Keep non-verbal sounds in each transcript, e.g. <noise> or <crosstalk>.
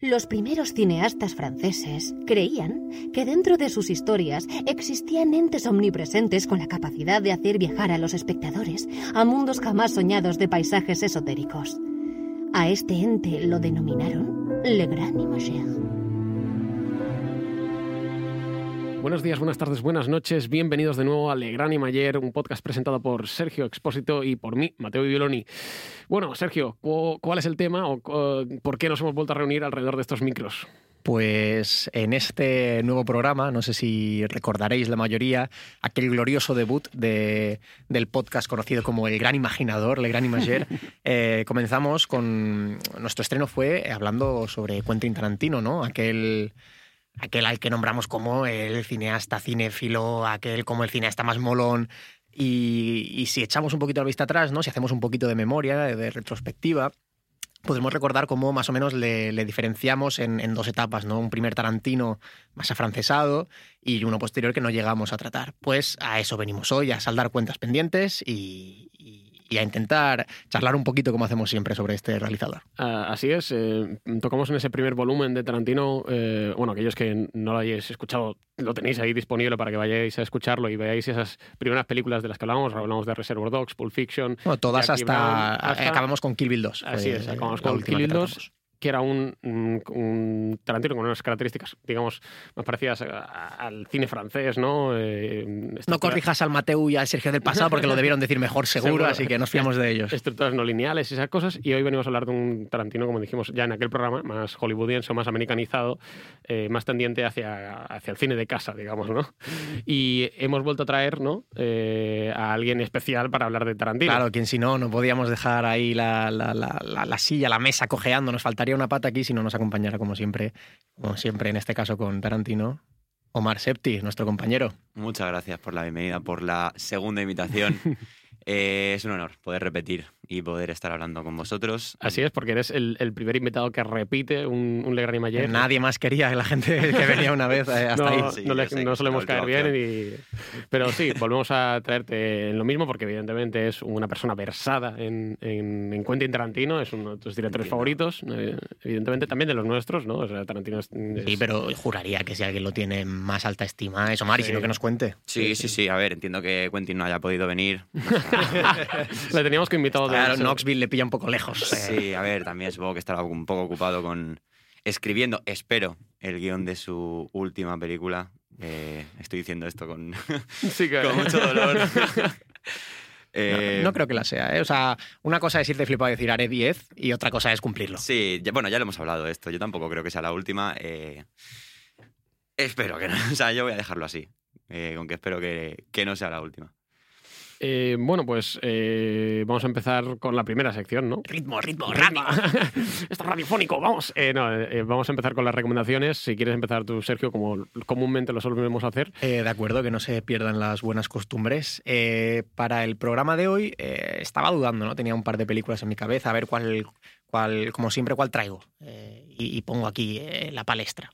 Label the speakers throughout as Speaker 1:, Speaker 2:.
Speaker 1: Los primeros cineastas franceses creían que dentro de sus historias existían entes omnipresentes con la capacidad de hacer viajar a los espectadores a mundos jamás soñados de paisajes esotéricos. A este ente lo denominaron Le Grand Imageur.
Speaker 2: Buenos días, buenas tardes, buenas noches. Bienvenidos de nuevo a Le Gran y Mayer, un podcast presentado por Sergio Expósito y por mí, Mateo Bioloni. Bueno, Sergio, ¿cuál es el tema o por qué nos hemos vuelto a reunir alrededor de estos micros?
Speaker 3: Pues en este nuevo programa, no sé si recordaréis la mayoría, aquel glorioso debut de, del podcast conocido como El Gran Imaginador, Le Gran Imager, <laughs> eh, comenzamos con. Nuestro estreno fue hablando sobre Quentin Tarantino, ¿no? Aquel aquel al que nombramos como el cineasta cinéfilo, aquel como el cineasta más molón. Y, si echamos un poquito la vista atrás, ¿no? si hacemos un poquito de memoria, de, retrospectiva, podemos recordar cómo más o menos le, diferenciamos en, dos etapas, ¿no? Un primer Tarantino más afrancesado y uno posterior que no llegamos a tratar. Pues a eso venimos hoy, a saldar cuentas pendientes y, y a intentar charlar un poquito como hacemos siempre sobre este realizador.
Speaker 2: Ah, así es, eh, tocamos en ese primer volumen de Tarantino, eh, bueno, aquellos que no lo hayáis escuchado, lo tenéis ahí disponible para que vayáis a escucharlo y veáis esas primeras películas de las que hablamos, hablamos de Reservoir Dogs, Pulp Fiction.
Speaker 3: Bueno, todas hasta, acabamos con Kill Bill 2.
Speaker 2: Así es, acabamos con Kill Bill 2 que era un, un, Tarantino con unas características, digamos, más parecidas al cine francés, ¿no?
Speaker 3: Eh, no corrijas al Mateu y al Sergio del pasado porque lo <laughs> debieron decir mejor seguro, así que nos fiamos de ellos.
Speaker 2: Estructuras no lineales y esas cosas. Y hoy venimos a hablar de un Tarantino, como dijimos ya en aquel programa, más hollywoodiense más americanizado, eh, más tendiente hacia, hacia el cine de casa, digamos, ¿no? Y hemos vuelto a traer, ¿no? Eh, a alguien especial para hablar de Tarantino.
Speaker 3: Claro, quien si no, no podíamos dejar ahí la, la, la, la silla, la mesa cojeando, nos faltaría una pata aquí si no nos acompañara, como siempre, como siempre en este caso con Tarantino. Omar Septi, nuestro compañero.
Speaker 4: Muchas gracias por la bienvenida, por la segunda invitación. <laughs> Eh, es un honor poder repetir y poder estar hablando con vosotros.
Speaker 2: Así es, porque eres el, primer invitado que repite un, un Legrand Mayer.
Speaker 3: Nadie más quería que la gente <laughs> que venía una vez eh, hasta
Speaker 2: no,
Speaker 3: ahí.
Speaker 2: no, solemos caer bien, pero sí, volvemos a traerte en lo mismo porque evidentemente es una persona versada en, en, Quentin Tarantino, es uno de tus directores favoritos, eh, evidentemente también de los nuestros, ¿no? O sea, Tarantino
Speaker 3: Sí, pero juraría que si alguien lo tiene más alta estima es Omar, y si no que nos cuente.
Speaker 4: Sí, sí, sí, a ver, entiendo que Quentin no haya podido venir. <laughs>
Speaker 2: Le teníamos que invitado
Speaker 3: Claro, Knoxville le pilla un poco lejos.
Speaker 4: Sí, a ver, también supongo que estará un poco ocupado con escribiendo, espero, el guion de su última película. Eh, estoy diciendo esto con, <laughs> con mucho dolor. <laughs> <laughs>
Speaker 3: Eh, no, creo que la sea. ¿eh? O sea, una cosa es irte flipado y decir haré 10 y otra cosa es cumplirlo.
Speaker 4: Sí, bueno, ya lo hemos hablado de esto. Yo tampoco creo que sea la última. espero que no. O sea, yo voy a dejarlo así. aunque espero que, que no sea la última.
Speaker 2: Eh, bueno, pues eh, vamos a empezar con la primera sección, ¿no?
Speaker 3: Ritmo, ritmo, ritmo. <laughs>
Speaker 2: Está radiofónico, vamos. Eh, no, vamos a empezar con las recomendaciones. Si quieres empezar tú, Sergio, como comúnmente lo solemos hacer.
Speaker 3: de acuerdo, que no se pierdan las buenas costumbres. para el programa de hoy estaba dudando, ¿no? Tenía un par de películas en mi cabeza, a ver cuál, cuál como siempre, cuál traigo. Y, y, pongo aquí la palestra.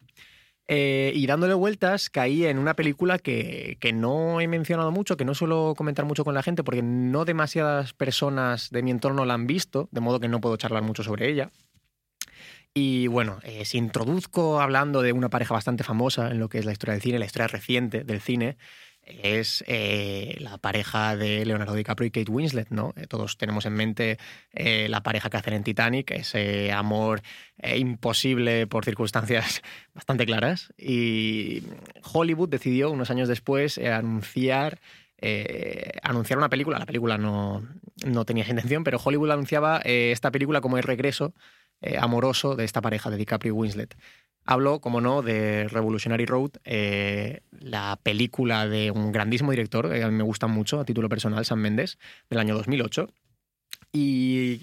Speaker 3: Eh, y dándole vueltas caí en una película que, que, no he mencionado mucho, que no suelo comentar mucho con la gente porque no demasiadas personas de mi entorno la han visto, de modo que no puedo charlar mucho sobre ella. Y bueno, eh, si introduzco hablando de una pareja bastante famosa en lo que es la historia del cine, la historia reciente del cine, es eh, la pareja de Leonardo DiCaprio y Kate Winslet, ¿no? Eh, todos tenemos en mente eh, la pareja que hacen en Titanic, ese amor imposible por circunstancias <laughs> bastante claras. Y Hollywood decidió unos años después anunciar anunciar una película. La película no, no tenía intención, pero Hollywood anunciaba esta película como el regreso amoroso de esta pareja de DiCaprio y Winslet. Hablo, como no, de Revolutionary Road, eh, la película de un grandísimo director, que a mí me gusta mucho, a título personal, Sam Mendes, del año 2008. Y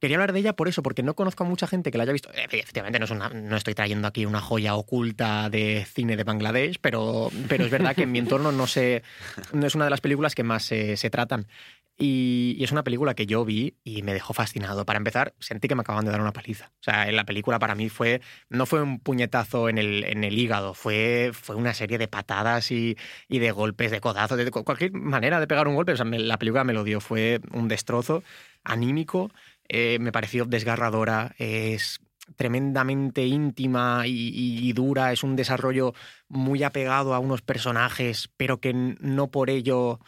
Speaker 3: quería hablar de ella por eso, porque no conozco a mucha gente que la haya visto. Efectivamente, no, no estoy trayendo aquí una joya oculta de cine de Bangladesh, pero, pero es verdad que en mi entorno no, sé, no es una de las películas que más se, se tratan. Y, es una película que yo vi y me dejó fascinado. Para empezar, sentí que me acaban de dar una paliza. O sea, la película para mí fue no fue un puñetazo en el, en el hígado, fue, fue una serie de patadas y, y de golpes, de codazos, de cualquier manera de pegar un golpe. O sea, la película me lo dio, fue un destrozo anímico, eh, me pareció desgarradora, es tremendamente íntima y, dura, es un desarrollo muy apegado a unos personajes, pero que no por ello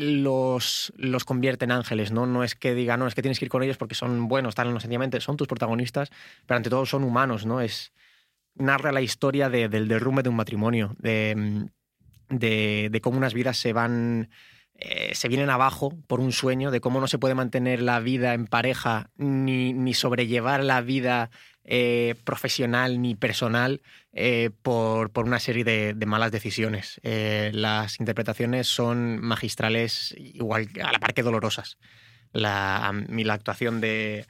Speaker 3: los, los convierte en ángeles, ¿no? No es que diga, no, es que tienes que ir con ellos porque son buenos, están inocentemente, son tus protagonistas, pero ante todo son humanos, ¿no? Es, narra la historia del derrumbe de un matrimonio, de, de, de cómo unas vidas se van eh, se vienen abajo por un sueño de cómo no se puede mantener la vida en pareja ni, ni sobrellevar la vida eh, profesional ni personal eh, por, por, una serie de, malas decisiones. las interpretaciones son magistrales, igual a la par que dolorosas. La, la actuación de,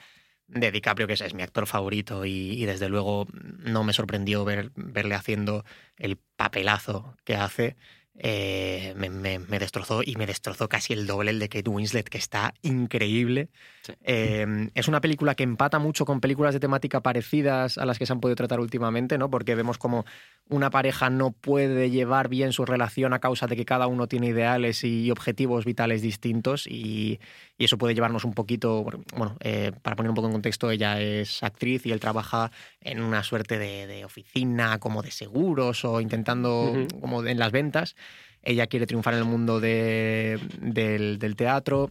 Speaker 3: de DiCaprio, que es, mi actor favorito, y, desde luego no me sorprendió ver, verle haciendo el papelazo que hace. Eh, me, destrozó y me destrozó casi el doble de Kate Winslet, que está increíble. Em, es una película que empata mucho con películas de temática parecidas a las que se han podido tratar últimamente, ¿no? porque vemos como una pareja no puede llevar bien su relación a causa de que cada uno tiene ideales y objetivos vitales distintos y, eso puede llevarnos un poquito, bueno, eh, para poner un poco en contexto, ella es actriz y él trabaja en una suerte de, oficina como de seguros o intentando como en las ventas. Ella quiere triunfar en el mundo del, teatro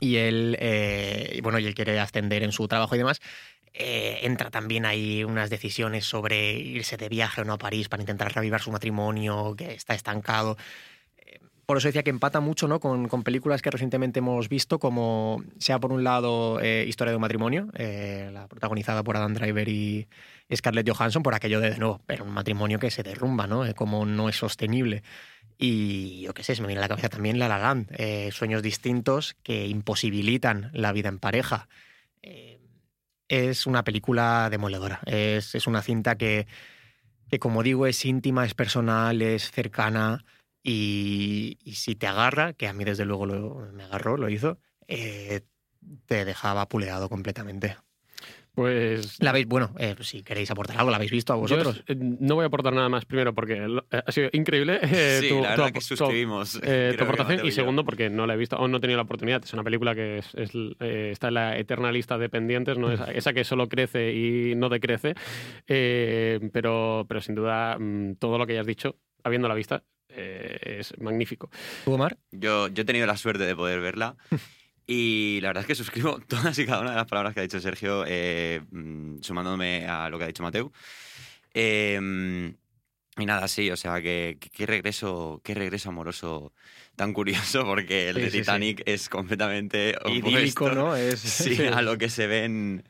Speaker 3: y él, eh, bueno, y él quiere ascender en su trabajo y demás. Eh, entra también ahí unas decisiones sobre irse de viaje o no a París para intentar reavivar su matrimonio que está estancado. Eh, por eso decía que empata mucho ¿no? con, películas que recientemente hemos visto, como sea por un lado Historia de un matrimonio, la protagonizada por Adam Driver y Scarlett Johansson, por aquello de, de nuevo, pero un matrimonio que se derrumba, ¿no? como no es sostenible. Y yo qué sé, se me viene a la cabeza también La Land, sueños distintos que imposibilitan la vida en pareja es una película demoledora. Es, es una cinta que, que, como digo, es íntima, es personal, es cercana y, si te agarra, que a mí desde luego me agarró, lo hizo, eh, te dejaba puleado completamente.
Speaker 2: Pues.
Speaker 3: La veis, bueno, eh, si queréis aportar algo, ¿la habéis visto a vosotros?
Speaker 2: Eh, no voy a aportar nada más, primero, porque eh, ha sido increíble.
Speaker 4: sí, tu, la verdad que suscribimos.
Speaker 2: Tu, aportación, y segundo, porque no la he visto, aún no he tenido la oportunidad. Es una película que es, está en la eterna lista de pendientes, ¿no? esa, esa que solo crece y no decrece. pero, pero sin duda, mm, todo lo que hayas dicho, habiendo la vista, es magnífico.
Speaker 3: ¿Tú, Omar?
Speaker 4: Yo, yo he tenido la suerte de poder verla. <laughs> Y la verdad es que suscribo <laughs> todas y cada una de las palabras que ha dicho Sergio, eh, mm, sumándome a lo que ha dicho Mateo. Em, y nada, sí, o sea, que, qué regreso, qué regreso amoroso tan curioso, porque el de Titanic es completamente
Speaker 3: opuesto ¿no? Es, <laughs>
Speaker 4: sí, a <laughs> lo que se ve en,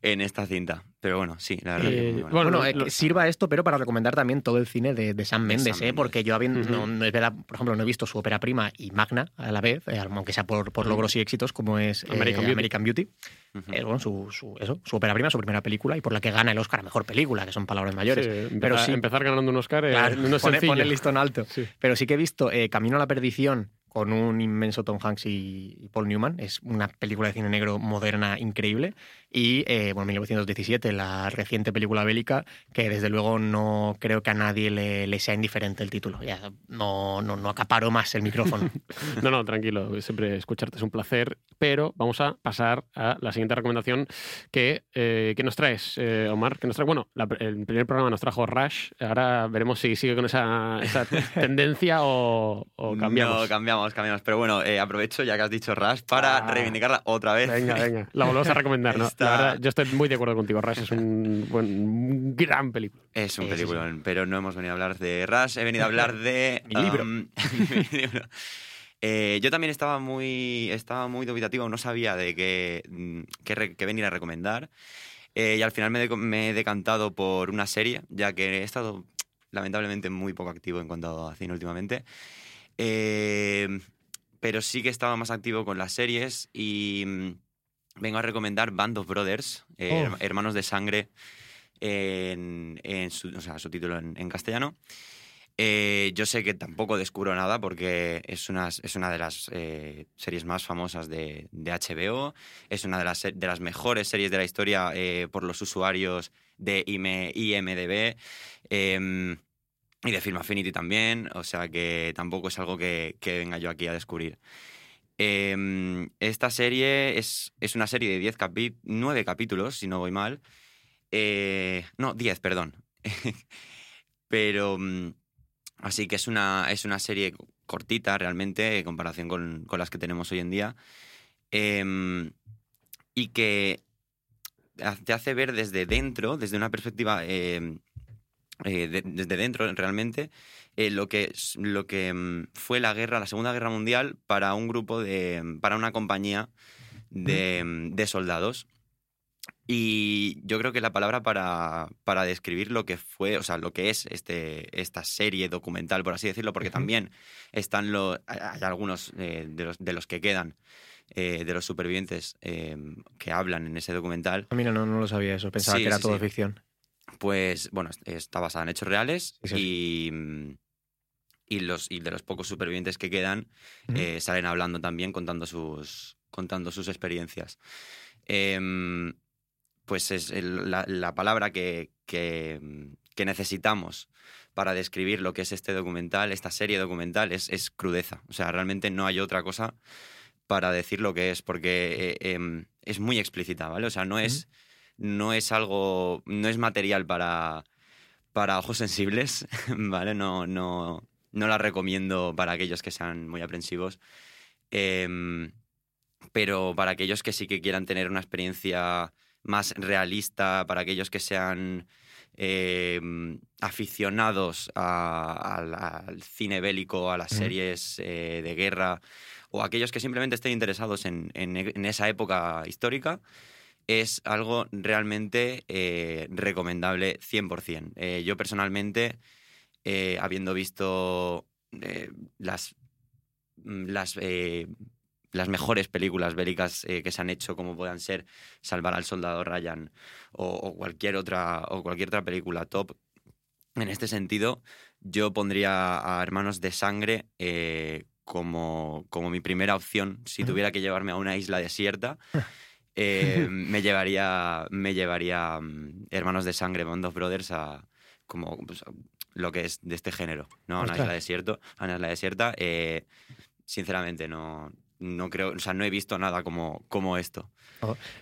Speaker 4: en esta cinta. Pero bueno, sí, la verdad. que
Speaker 3: eh, bueno, eh, sirva esto, pero para recomendar también todo el cine de, de Sam Mendes, ¿eh? porque yo habiendo, no, es verdad, por ejemplo, no he visto su ópera prima y Magna a la vez, eh, aunque sea por, por logros y éxitos, como es American Beauty. bueno, su, su, eso, su ópera prima, su primera película y por la que gana el Oscar a mejor película, que son palabras mayores.
Speaker 2: pero sí, empezar ganando un Oscar claro, no es pone,
Speaker 3: pone, el listón alto. Pero sí que he visto Camino a la Perdición, con un inmenso Tom Hanks y Paul Newman. Es una película de cine negro moderna increíble. Y, eh, bueno, 1917, la reciente película bélica, que desde luego no creo que a nadie le, sea indiferente el título. Ya no, no, no acaparo más el micrófono. <laughs>
Speaker 2: no, no, tranquilo. Siempre escucharte es un placer. Pero vamos a pasar a la siguiente recomendación que, eh, nos traes, eh, Omar. Que nos trae, bueno, el primer programa nos trajo Rush. Ahora veremos si sigue con esa, <laughs> tendencia o, cambiamos.
Speaker 4: No, cambiamos, cambiamos. Pero bueno, aprovecho ya que has dicho Rush para ah. reivindicarla otra vez.
Speaker 2: Venga, venga. <laughs> La volvemos a recomendar, ¿no? yo estoy muy de acuerdo contigo. Rush es un, buen, gran película.
Speaker 4: Es un película, pero no hemos venido a hablar de Rush, he venido a hablar <laughs> de.
Speaker 3: Mi libro. Um, <laughs>
Speaker 4: eh, yo también estaba muy, estaba muy dubitativo, no sabía de qué, qué, venir a recomendar. Eh, y al final me, me, he decantado por una serie, ya que he estado lamentablemente muy poco activo en cuanto a cine últimamente. Eh, pero sí que estaba más activo con las series y vengo a recomendar Band of Brothers, eh, oh. Hermanos de Sangre, en, su, o sea, su título en, castellano. Eh, yo sé que tampoco descubro nada porque es una, es una de las eh, series más famosas de, de, HBO, es una de las, de las mejores series de la historia por los usuarios de IMDB em, y de Film Affinity también, o sea que tampoco es algo que, venga yo aquí a descubrir. Em, esta serie es, es, una serie de 10 9 capítulos, si no voy mal, Eh, no, 10, perdón. <laughs> Pero mm, así que es una, es una serie cortita realmente en comparación con, con las que tenemos hoy en día. Em, y que te hace ver desde dentro, desde una perspectiva em, eh, de- desde dentro realmente, eh, lo que, lo que mm, fue la guerra, la Segunda Guerra Mundial para un grupo de, para una compañía de, mm, de soldados. Y yo creo que la palabra para, para describir lo que fue, o sea, lo que es este, esta serie documental, por así decirlo, porque también están los, hay hay algunos eh, de, los, de los que quedan, eh, de los supervivientes eh, que hablan en ese documental,
Speaker 3: A mí no, no, no lo sabía eso, pensaba
Speaker 4: Sí,
Speaker 3: que era
Speaker 4: sí,
Speaker 3: todo
Speaker 4: sí.
Speaker 3: ficción.
Speaker 4: Pues bueno, est- está basada en hechos reales
Speaker 3: Sí, sí,
Speaker 4: y, mm, y, los, y de los pocos supervivientes que quedan eh, salen hablando también, contando sus, contando sus experiencias. Em, pues es el- la, la palabra que, que, mm, que necesitamos para describir lo que es este documental, esta serie documental, es, es crudeza. O sea, realmente no hay otra cosa para decir lo que es, porque eh, em, es muy explícita, ¿vale? O sea, no es, no es algo, no es material para, para ojos sensibles, <laughs> ¿vale? No, no, no la recomiendo para aquellos que sean muy aprensivos. Em, pero para aquellos que sí que quieran tener una experiencia más realista, para aquellos que sean em, aficionados a- al, al cine bélico, a las series eh, de guerra, o aquellos que simplemente estén interesados en, en- en esa época histórica, es algo realmente eh, recomendable 100%. Eh, yo personalmente, eh, habiendo visto las, mm, las, las mejores películas bélicas que se han hecho, como puedan ser Salvar al Soldado Ryan o, o cualquier otra, o cualquier otra película top, en este sentido, yo pondría a Hermanos de Sangre como, como mi primera opción. Si tuviera que llevarme a una isla desierta, <laughs> eh, <laughs> me llevaría, me llevaría mm, Hermanos de Sangre, Band of Brothers, a como pues, a lo que es de este género, ¿no? Una isla desierto, una isla desierta. eh, sinceramente, no, no creo, o sea, no he visto nada como, como esto.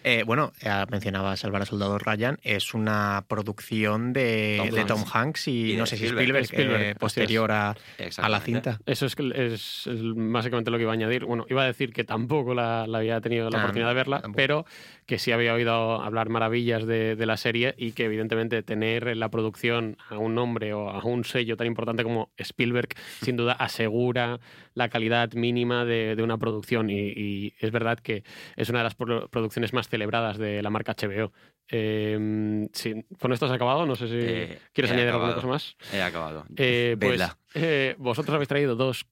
Speaker 3: Eh, bueno, eh, mencionaba Salvar a Soldado Ryan, es una producción de
Speaker 4: Tom
Speaker 3: de
Speaker 4: Hanks.
Speaker 3: Tom Hanks y,
Speaker 4: Y de
Speaker 3: no sé si
Speaker 4: Spielberg.
Speaker 3: Spielberg,
Speaker 2: Spielberg,
Speaker 3: eh, posterior a, a la cinta.
Speaker 2: Eso es, es, es básicamente lo que iba a añadir. Bueno, iba a decir que tampoco la, la había tenido la
Speaker 3: Ah,
Speaker 2: oportunidad de verla,
Speaker 3: tampoco.
Speaker 2: pero que sí había oído hablar maravillas de, de la serie y que evidentemente tener en la producción a un nombre o a un sello tan importante como Spielberg sin duda asegura la calidad mínima de, de una producción y, y es verdad que es una de las pro- producciones más celebradas de la marca HBO. Eh, sí, ¿Con esto has acabado? No sé si
Speaker 4: Eh,
Speaker 2: quieres añadir alguna
Speaker 4: acabado.
Speaker 2: cosa más.
Speaker 4: He acabado.
Speaker 2: Eh, pues eh, vosotros habéis traído dos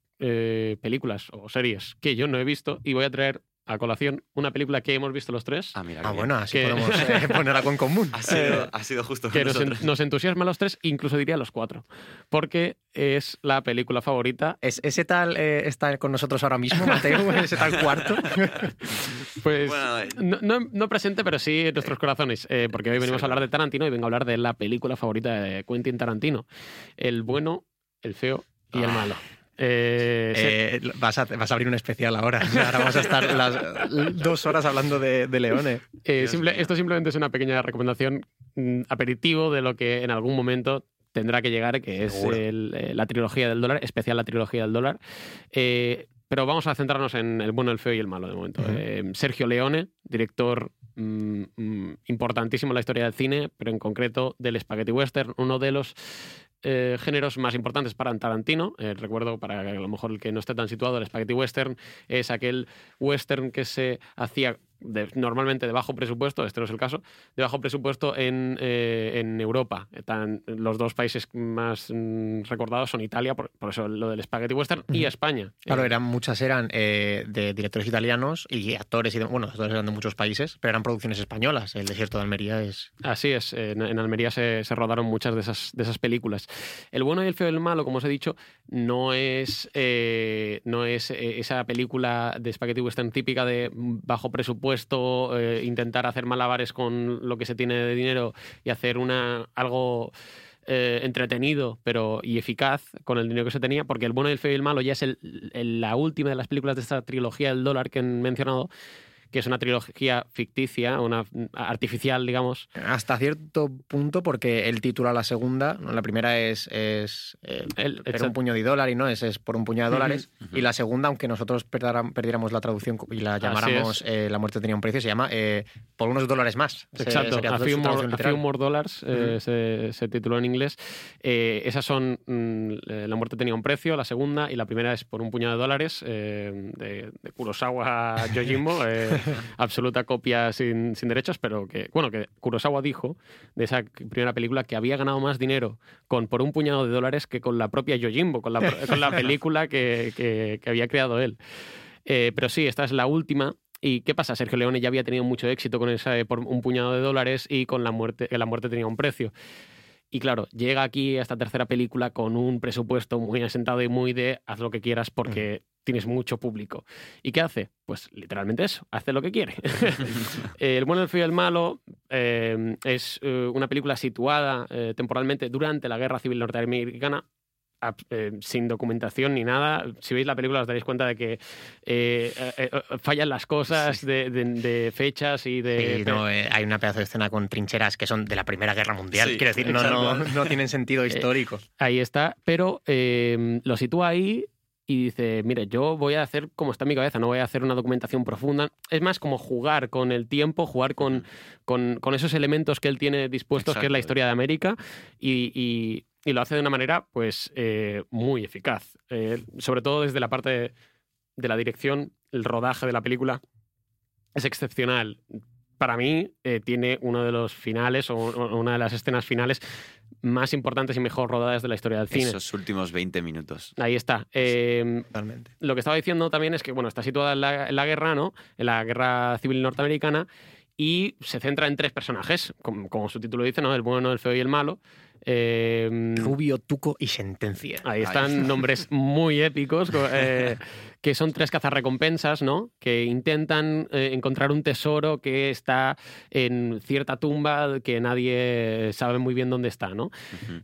Speaker 2: películas o series que yo no he visto y voy a traer a colación una película que hemos visto los tres,
Speaker 4: Ah, mira.
Speaker 3: Ah,
Speaker 4: qué
Speaker 3: bueno, así
Speaker 2: Que-
Speaker 3: podemos eh, <laughs> poner algo en común.
Speaker 4: Ha sido,
Speaker 2: eh,
Speaker 4: ha sido justo
Speaker 2: que
Speaker 4: con
Speaker 2: nos, en- nos entusiasma a los tres, incluso diría a los cuatro, porque es la película favorita.
Speaker 3: ¿Es, ¿Ese tal eh, está con nosotros ahora mismo, Mateo? <laughs> ¿Ese tal cuarto? <laughs>
Speaker 2: Pues
Speaker 4: Bueno, eh,
Speaker 2: no, no- no presente, pero sí en nuestros corazones, eh, porque hoy venimos a hablar de Tarantino y vengo a hablar de la película favorita de Quentin Tarantino, el bueno, el feo y el
Speaker 4: Ah.
Speaker 2: Eh,
Speaker 3: Eh, vas, a, vas a abrir un especial ahora. <laughs> Ahora vamos a estar las dos horas hablando de, de Leone.
Speaker 2: Eh, simple- esto simplemente es una pequeña recomendación, mm, aperitivo de lo que en algún momento tendrá que llegar, que es el, la trilogía del dólar, especial la trilogía del dólar. Pero vamos a centrarnos en el bueno, el feo y el malo de momento. Sergio Leone, director mm, mm, importantísimo en la historia del cine, pero en concreto del spaghetti western, uno de los eh, géneros más importantes para Tarantino. Eh, recuerdo, para a lo mejor el que no esté tan situado, el spaghetti western es aquel western que se hacía de- normalmente de bajo presupuesto, este no es el caso, de bajo presupuesto en, eh, en Europa. Tan- los dos países más mm, recordados son Italia, por, por eso lo del spaghetti western, y. España.
Speaker 3: Claro,
Speaker 2: Eh,
Speaker 3: eran, muchas eran eh, de directores italianos y actores, y de- bueno, actores eran de muchos países, pero eran producciones españolas. El desierto de Almería es...
Speaker 2: Así es, en, en Almería se, se rodaron muchas de esas, de esas películas. El bueno y el feo y el malo, como os he dicho, no es, eh, no es esa película de spaghetti western típica de bajo presupuesto, eh, intentar hacer malabares con lo que se tiene de dinero y hacer una algo eh, entretenido pero y eficaz con el dinero que se tenía, porque el bueno el feo y el malo ya es el- la última de las películas de esta trilogía del dólar que han mencionado que es una trilogía ficticia, una artificial, digamos.
Speaker 3: Hasta cierto punto, porque él titula la segunda, ¿no? la primera es, es eh,
Speaker 2: El-
Speaker 3: pero un puño de dólares, ¿no? Es, es por un puñado de dólares. Y la segunda, aunque nosotros perdáramos- perdiéramos la traducción y la llamáramos eh, La muerte tenía un precio, se llama eh, Por unos dólares más.
Speaker 2: Exacto,
Speaker 3: sería
Speaker 2: a few, more, a. Few Dollars eh,
Speaker 3: Ujú.
Speaker 2: se, se tituló en inglés. Esas son mm, La muerte tenía un precio, la segunda, y la primera es por un puñado de dólares de, de Kurosawa Yojimbo, <laughs> <laughs> absoluta copia sin, sin derechos, pero que, bueno, que Kurosawa dijo de esa primera película que había ganado más dinero con por un puñado de dólares que con la propia Yojimbo, con la, con la <laughs> película que, que- que había creado él. Eh, pero sí, esta es la última. ¿Y qué pasa? Sergio Leone ya había tenido mucho éxito con esa de por un puñado de dólares y con la muerte, que la muerte tenía un precio. Y claro, llega aquí a esta tercera película con un presupuesto muy asentado y muy de haz lo que quieras porque tienes mucho público. ¿Y qué hace? Pues literalmente eso, hace lo que quiere. <laughs> <laughs> el bueno, el feo y el malo eh, es eh, una película situada eh, temporalmente durante la Guerra Civil Norteamericana, sin documentación ni nada. Si veis la película os daréis cuenta de que fallan las cosas de, de- de fechas y de...
Speaker 3: No, hay una pedazo de escena con trincheras que son de la Primera Guerra Mundial.
Speaker 4: Sí,
Speaker 3: Quiero decir, no, no, no tienen sentido <laughs> histórico.
Speaker 2: Ahí está, pero lo sitúa ahí y dice, mire, yo voy a hacer como está en mi cabeza, no voy a hacer una documentación profunda. Es más como jugar con el tiempo, jugar con, con, con esos elementos que él tiene dispuestos, que es la historia de América, y, y- y lo hace de una manera pues eh, muy eficaz. Eh, sobre todo desde la parte de, de la dirección, el rodaje de la película es excepcional. Para mí eh, tiene uno de los finales o, o una de las escenas finales más importantes y mejor rodadas de la historia del cine.
Speaker 4: Esos últimos 20 minutos.
Speaker 2: Ahí está. Eh,
Speaker 3: Totalmente.
Speaker 2: lo que estaba diciendo también es que, bueno, está situada en la, en la guerra, ¿no? En la guerra civil norteamericana y se centra en tres personajes, como, como su título dice, ¿no? El bueno, el feo y el malo. Eh,
Speaker 3: Rubio, Tuco y Sentencia.
Speaker 2: Ahí están nombres muy épicos, co- eh, <laughs> que son tres cazarrecompensas, ¿no? Que intentan eh, encontrar un tesoro que está en cierta tumba que nadie sabe muy bien dónde está, ¿no?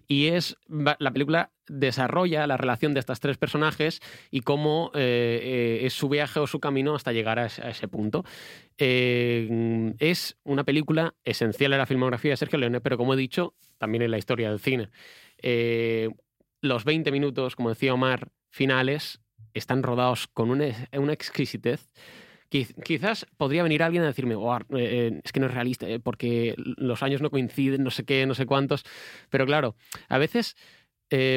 Speaker 2: Y es la película desarrolla la relación de estos tres personajes y cómo eh, es su viaje o su camino hasta llegar a ese, a ese punto. Es una película esencial en la filmografía de Sergio Leone, pero como he dicho, también en la historia del cine. Eh, los 20 minutos, como decía Omar, finales, están rodados con una, una exquisitez. Quiz- Quizás podría venir alguien a decirme, "Oh, eh, eh, es que no es realista, porque los años no coinciden, no sé qué, no sé cuántos. Pero claro, a veces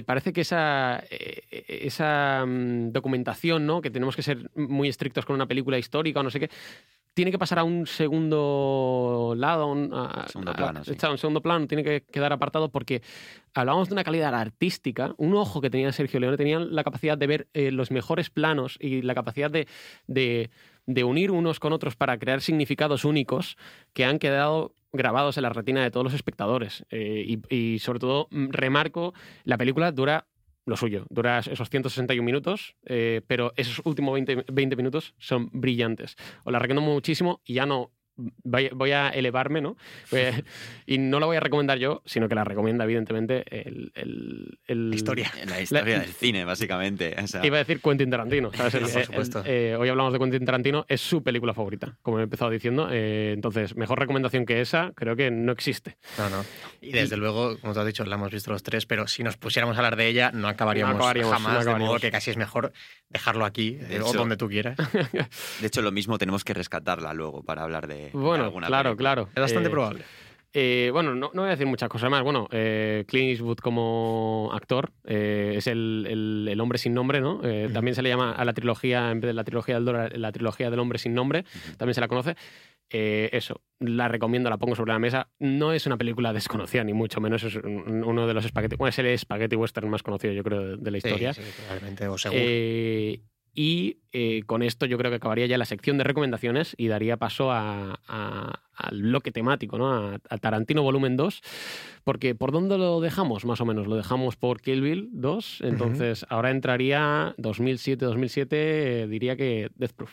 Speaker 2: parece que esa, esa mm, documentación, ¿no? que tenemos que ser muy estrictos con una película histórica o no sé qué, tiene que pasar a un segundo lado, a un, a-
Speaker 4: Segundo
Speaker 2: a-
Speaker 4: plano, sí.
Speaker 2: un segundo plano, tiene que quedar apartado porque hablábamos de una calidad artística, un ojo que tenía Sergio Leone, tenía la capacidad de ver eh, los mejores planos y la capacidad de, de- de unir unos con otros para crear significados únicos que han quedado grabados en la retina de todos los espectadores. Eh, y, y sobre todo, mm, remarco, la película dura lo suyo, dura esos 161 minutos, eh, pero esos últimos 20, 20 minutos son brillantes. Os la recomiendo muchísimo y ya no voy, a elevarme, ¿no? Eh, <laughs> y no la voy a recomendar yo, sino que la recomienda, evidentemente, el... el- el-
Speaker 3: La historia.
Speaker 4: La historia
Speaker 2: La-
Speaker 4: del cine, básicamente. O sea,
Speaker 2: Iba a decir Quentin Tarantino. <laughs> ¿sabes? El-
Speaker 3: Por
Speaker 2: el-
Speaker 3: supuesto.
Speaker 2: eh, hoy hablamos de Quentin Tarantino, es su película favorita, como he empezado diciendo. eh, entonces, mejor recomendación que esa, creo que no existe.
Speaker 3: No, no. Y desde luego, como te has dicho, la hemos visto los tres, pero si nos pusiéramos a hablar de ella, no acabaríamos,
Speaker 2: No acabaríamos,
Speaker 3: jamás,
Speaker 2: no
Speaker 3: de modo
Speaker 2: acabaríamos.
Speaker 3: que casi es mejor dejarlo aquí
Speaker 4: De
Speaker 3: eh, o
Speaker 4: hecho-
Speaker 3: donde tú quieras.
Speaker 4: de hecho, lo mismo tenemos que rescatarla luego para hablar de, de
Speaker 2: Bueno,
Speaker 4: alguna
Speaker 2: claro,
Speaker 4: película.
Speaker 2: claro.
Speaker 3: Es bastante
Speaker 2: Eh,
Speaker 3: probable.
Speaker 2: Eh, bueno, no, no voy a decir muchas cosas más. Bueno, eh, Clint Eastwood como actor eh, es el, el- el hombre sin nombre, ¿no? También se le llama a la trilogía, en vez de la trilogía del dólar, la trilogía del hombre sin nombre, también se la conoce. Eso, la recomiendo, la pongo sobre la mesa. No es una película <laughs> desconocida, ni mucho menos. Es un- uno de los espagueti, bueno, es el espagueti western más conocido, yo creo, de, de la historia.
Speaker 3: Sí, sí, probablemente, o seguro.
Speaker 2: Y eh, con esto yo creo que acabaría ya la sección de recomendaciones y daría paso a- a- al bloque temático, ¿no? A, a Tarantino Volumen 2. Porque ¿por dónde lo dejamos? Más o menos. Lo dejamos por Kill Bill 2. Entonces ahora entraría 2007-2007, eh, diría que Death Proof.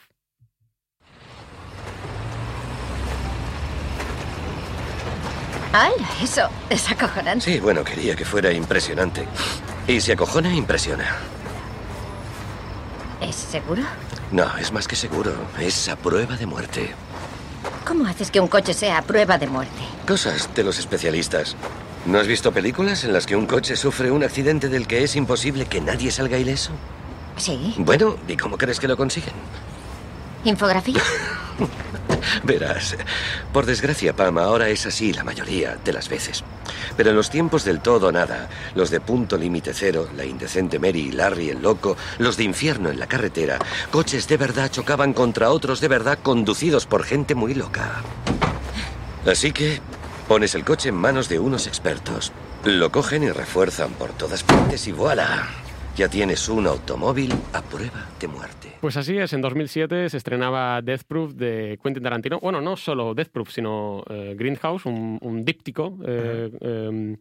Speaker 5: ¡Hala! Eso es acojonante.
Speaker 6: Sí, bueno, quería que fuera impresionante. Y si acojona, impresiona.
Speaker 5: ¿Es seguro?
Speaker 6: No, es más que seguro. Es a prueba de muerte.
Speaker 5: ¿Cómo haces que un coche sea a prueba de muerte?
Speaker 6: Cosas de los especialistas. ¿No has visto películas en las que un coche sufre un accidente del que es imposible que nadie salga ileso?
Speaker 5: Sí.
Speaker 6: Bueno, ¿y cómo crees que lo consiguen?
Speaker 5: ¿Infografía? <laughs> <laughs>
Speaker 6: Verás, por desgracia, Pam, ahora es así la mayoría de las veces. Pero en los tiempos del todo nada, los de punto límite cero, la indecente Mary y Larry el loco, los de infierno en la carretera, coches de verdad chocaban contra otros de verdad conducidos por gente muy loca. Así que pones el coche en manos de unos expertos. Lo cogen y refuerzan por todas partes y voilà. Ya tienes un automóvil a prueba de muerte.
Speaker 2: Pues así es, en 2007 se estrenaba Death Proof de Quentin Tarantino. Bueno, no solo Death Proof, sino eh, Greenhouse, un, un díptico eh, em,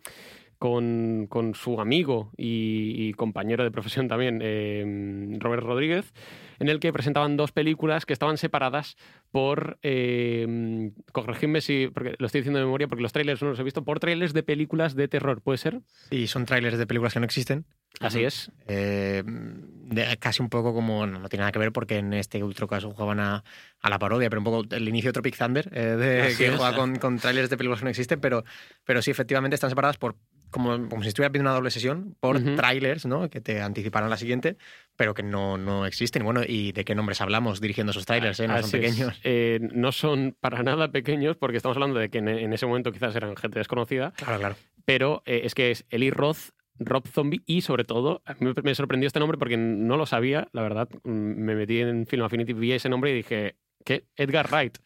Speaker 2: con, con su amigo y, y compañero de profesión también, em, Robert Rodríguez, en el que presentaban dos películas que estaban separadas por, eh, corregidme si, porque lo estoy diciendo de memoria, porque los trailers no los he visto, por trailers de películas de terror, ¿puede ser?
Speaker 3: Y son trailers de películas que no existen.
Speaker 2: Así es.
Speaker 3: Eh, de- casi un poco como, no, no tiene nada que ver porque en este otro caso jugaban a, a la parodia, pero un poco el inicio de Tropic Thunder, eh, de, que
Speaker 2: es.
Speaker 3: juega con, con trailers de películas que no existen, pero, pero sí, efectivamente están separadas por como, como si estuviera viendo una doble sesión por trailers, ¿no? Que te anticiparan la siguiente, pero que no, no existen. Bueno, ¿y de qué nombres hablamos dirigiendo esos trailers? Eh? No son
Speaker 2: Así
Speaker 3: pequeños.
Speaker 2: Eh, no son para nada pequeños porque estamos hablando de que en, en ese momento quizás eran gente desconocida,
Speaker 3: Claro, claro.
Speaker 2: pero eh, es que es Eli Roth, Rob Zombie y sobre todo, a mí me- sorprendió este nombre porque no lo sabía, la verdad. Mm, Me metí en Film Affinity, vi ese nombre y dije, ¿qué? Edgar Wright.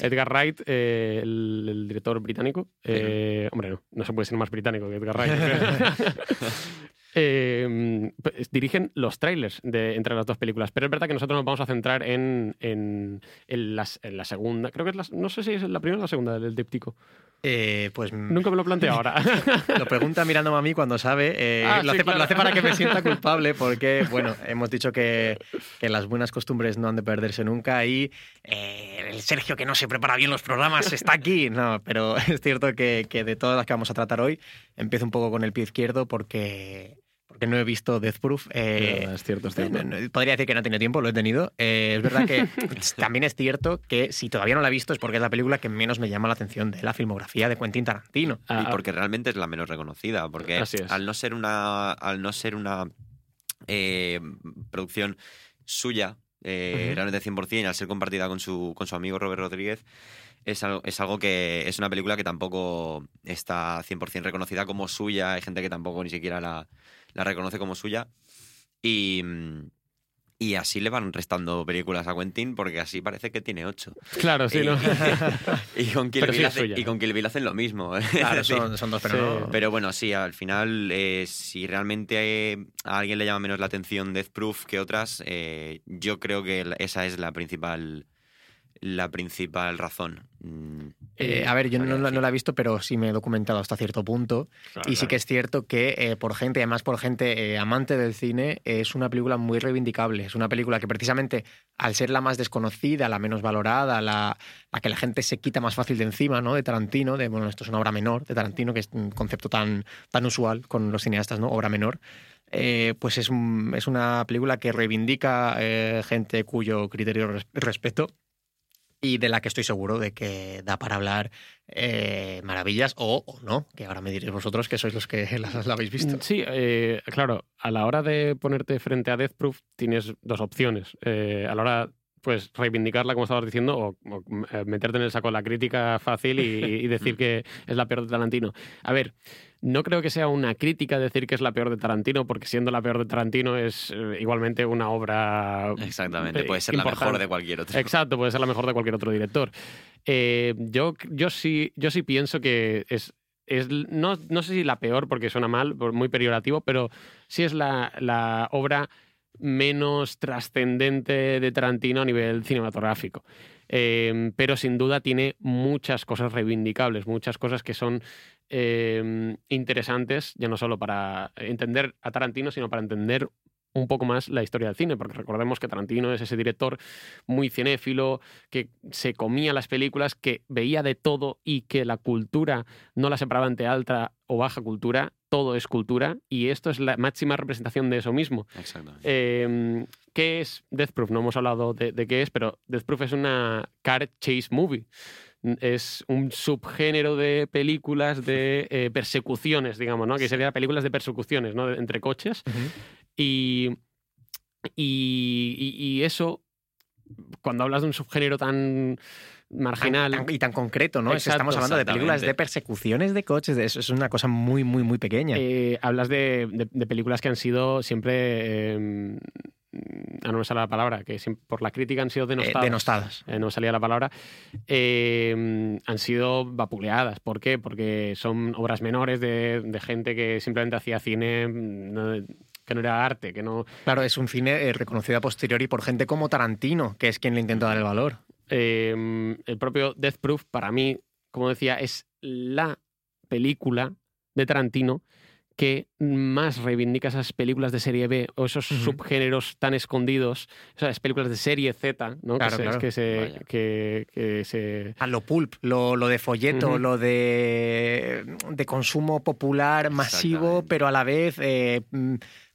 Speaker 2: Edgar Wright, eh, el, el director británico. eh, hombre, no, no se puede ser más británico que Edgar Wright. <laughs> <laughs> Eh, pues, dirigen los trailers de, entre las dos películas, pero es verdad que nosotros nos vamos a centrar en, en, en las- en la segunda. Creo que es la, no sé si es la primera o la segunda del díptico.
Speaker 3: Eh, pues
Speaker 2: Nunca me lo planteo ahora. <laughs>
Speaker 3: Lo pregunta mirándome a mí cuando sabe. eh,
Speaker 2: Ah,
Speaker 3: lo,
Speaker 2: sí,
Speaker 3: hace, pa-
Speaker 2: claro.
Speaker 3: lo hace para que me sienta <laughs> culpable porque, bueno, hemos dicho que, que las buenas costumbres no han de perderse nunca y eh, el Sergio que no se prepara bien los programas está aquí. No, pero <laughs> es cierto que, que de todas las que vamos a tratar hoy, empiezo un poco con el pie izquierdo porque, porque no he visto Death Proof. eh,
Speaker 2: es cierto, es cierto.
Speaker 3: no- no- podría decir que no he tenido tiempo, lo he tenido. Eh, es verdad que <laughs> también es cierto que si todavía no la he visto es porque es la película que menos me llama la atención de la filmografía de Quentin Tarantino.
Speaker 2: Ah,
Speaker 4: y porque realmente es la menos reconocida, porque
Speaker 2: Así es.
Speaker 4: al no ser una, al no ser una eh, producción suya, eh,
Speaker 3: Ujú.
Speaker 4: realmente 100%, y al ser compartida con su, con su amigo Robert Rodríguez, es algo, es algo que es una película que tampoco está 100% reconocida como suya, hay gente que tampoco ni siquiera la, la reconoce como suya, y, mm, y así le van restando películas a Quentin, porque así parece que tiene ocho.
Speaker 2: Claro, sí,
Speaker 4: y,
Speaker 2: ¿no? <laughs>
Speaker 4: y con Kill Bill hace- y con Kill Bill hacen lo mismo. es
Speaker 3: Claro, <laughs> son, son dos, pero
Speaker 2: Sí.
Speaker 3: no.
Speaker 4: pero bueno, sí, al final, eh, si realmente eh, a alguien le llama menos la atención Death Proof que otras, eh, yo creo que esa es la principal, la principal razón.
Speaker 3: Eh, a ver, yo no, no la he visto, pero sí me he documentado hasta cierto punto.
Speaker 2: Claro,
Speaker 3: y sí
Speaker 2: claro.
Speaker 3: que es cierto que eh, por gente, además por gente eh, amante del cine, es una película muy reivindicable. Es una película que precisamente al ser la más desconocida, la menos valorada, la, la que la gente se quita más fácil de encima, ¿no? De Tarantino, de bueno, esto es una obra menor de Tarantino, que es un concepto tan, tan usual con los cineastas, ¿no? Obra menor. Eh, pues es, un- es una película que reivindica eh, gente cuyo criterio res- respeto y de la que estoy seguro de que da para hablar eh, maravillas o, o no, que ahora me diréis vosotros que sois los que <laughs> la, la habéis visto.
Speaker 2: Sí, eh, claro, a la hora de ponerte frente a Death Proof tienes dos opciones. Eh, a la hora, pues, reivindicarla, como estabas diciendo, o, o, eh, meterte en el saco de la crítica fácil y, y decir <laughs> que es la peor de Tarantino. A ver, no creo que sea una crítica decir que es la peor de Tarantino, porque siendo la peor de Tarantino es eh, igualmente una obra...
Speaker 4: Exactamente, puede ser la mejor de cualquier otro.
Speaker 2: Exacto, puede ser la mejor de cualquier otro director. Eh, yo, yo, sí, yo sí pienso que es. es no, no sé si la peor, porque suena mal, muy peyorativo, pero sí es la, la obra menos trascendente de Tarantino a nivel cinematográfico. Eh, pero sin duda tiene muchas cosas reivindicables, muchas cosas que son eh, interesantes, ya no solo para entender a Tarantino, sino para entender un poco más la historia del cine, porque recordemos que Tarantino es ese director muy cinéfilo, que se comía las películas, que veía de todo y que la cultura no la separaba entre alta o baja cultura, todo es cultura y esto es la máxima representación de eso mismo.
Speaker 4: Exactamente.
Speaker 2: Eh, ¿Qué es Death Proof? No hemos hablado de, de qué es, pero Death Proof es una car chase movie. Es un subgénero de películas de eh, persecuciones, digamos, ¿no? Que sería películas de persecuciones, ¿no? Entre coches. Y, y- y eso, cuando hablas de un subgénero tan marginal.
Speaker 3: Tan- y tan concreto, ¿no?
Speaker 2: Exacto,
Speaker 3: estamos hablando de películas de persecuciones de coches, de eso es una cosa muy, muy, muy pequeña.
Speaker 2: Eh, hablas de, de- de películas que han sido siempre. eh, ah, no me sale la palabra, que por la crítica han sido
Speaker 3: Eh,
Speaker 2: denostadas.
Speaker 3: denostadas.
Speaker 2: Eh, no salía la palabra. eh, han sido vapuleadas. ¿Por qué? Porque son obras menores de, de gente que simplemente hacía cine. Que no era arte, que no.
Speaker 3: Claro, es un cine eh, reconocido a posteriori por gente como Tarantino, que es quien le intentó dar el valor.
Speaker 2: Eh, el propio Death Proof, para mí, como decía, es la película de Tarantino que más reivindica esas películas de serie B o esos subgéneros tan escondidos, esas películas de serie Z, ¿no?
Speaker 3: Claro,
Speaker 2: que, se,
Speaker 3: claro.
Speaker 2: que, se,
Speaker 4: Vaya.
Speaker 2: que, que se-
Speaker 3: A lo pulp, lo, lo de folleto, lo de, de consumo popular masivo, pero a la vez eh, mm,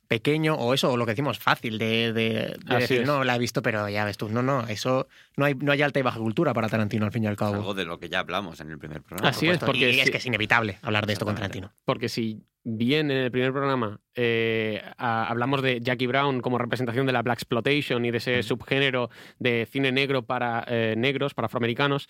Speaker 3: pequeño, o eso, o lo que decimos, fácil de, de- de
Speaker 2: Así
Speaker 3: decir,
Speaker 2: es.
Speaker 3: no, la he visto, pero ya ves tú, no, no, eso no hay, no hay alta y baja cultura para Tarantino al fin y al cabo.
Speaker 4: Algo de lo que ya hablamos en el primer programa.
Speaker 2: Así es, porque
Speaker 3: y es que es inevitable hablar de esto con. Tarantino.
Speaker 2: Porque si bien en el primer programa eh, a- hablamos de Jackie Brown como representación de la Black Exploitation y de ese subgénero de cine negro para eh, negros, para afroamericanos,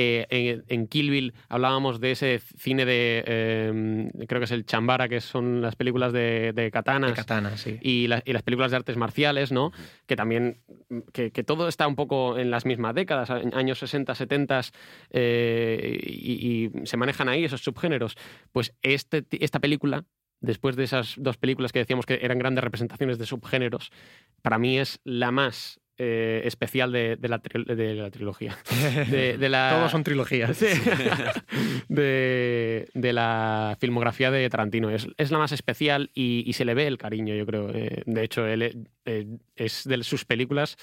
Speaker 2: eh, en, en Kill Bill hablábamos de ese cine de, eh, creo que es el Chambara, que son las películas de, de katanas.
Speaker 3: De Katana, sí.
Speaker 2: y, la- y las películas de artes marciales, ¿no? Que también, que, que todo está un poco en las mismas décadas, años 60, 70, eh, y, y se manejan ahí esos subgéneros. Pues este, esta película, después de esas dos películas que decíamos que eran grandes representaciones de subgéneros, para mí es la más eh, especial de, de la, de la trilogía. <laughs> De, de la,
Speaker 3: Todos son trilogías.
Speaker 2: Sí. <laughs> de, de la filmografía de Tarantino. Es, es la más especial y, y se le ve el cariño, yo creo. Eh, de hecho, él eh, es de sus películas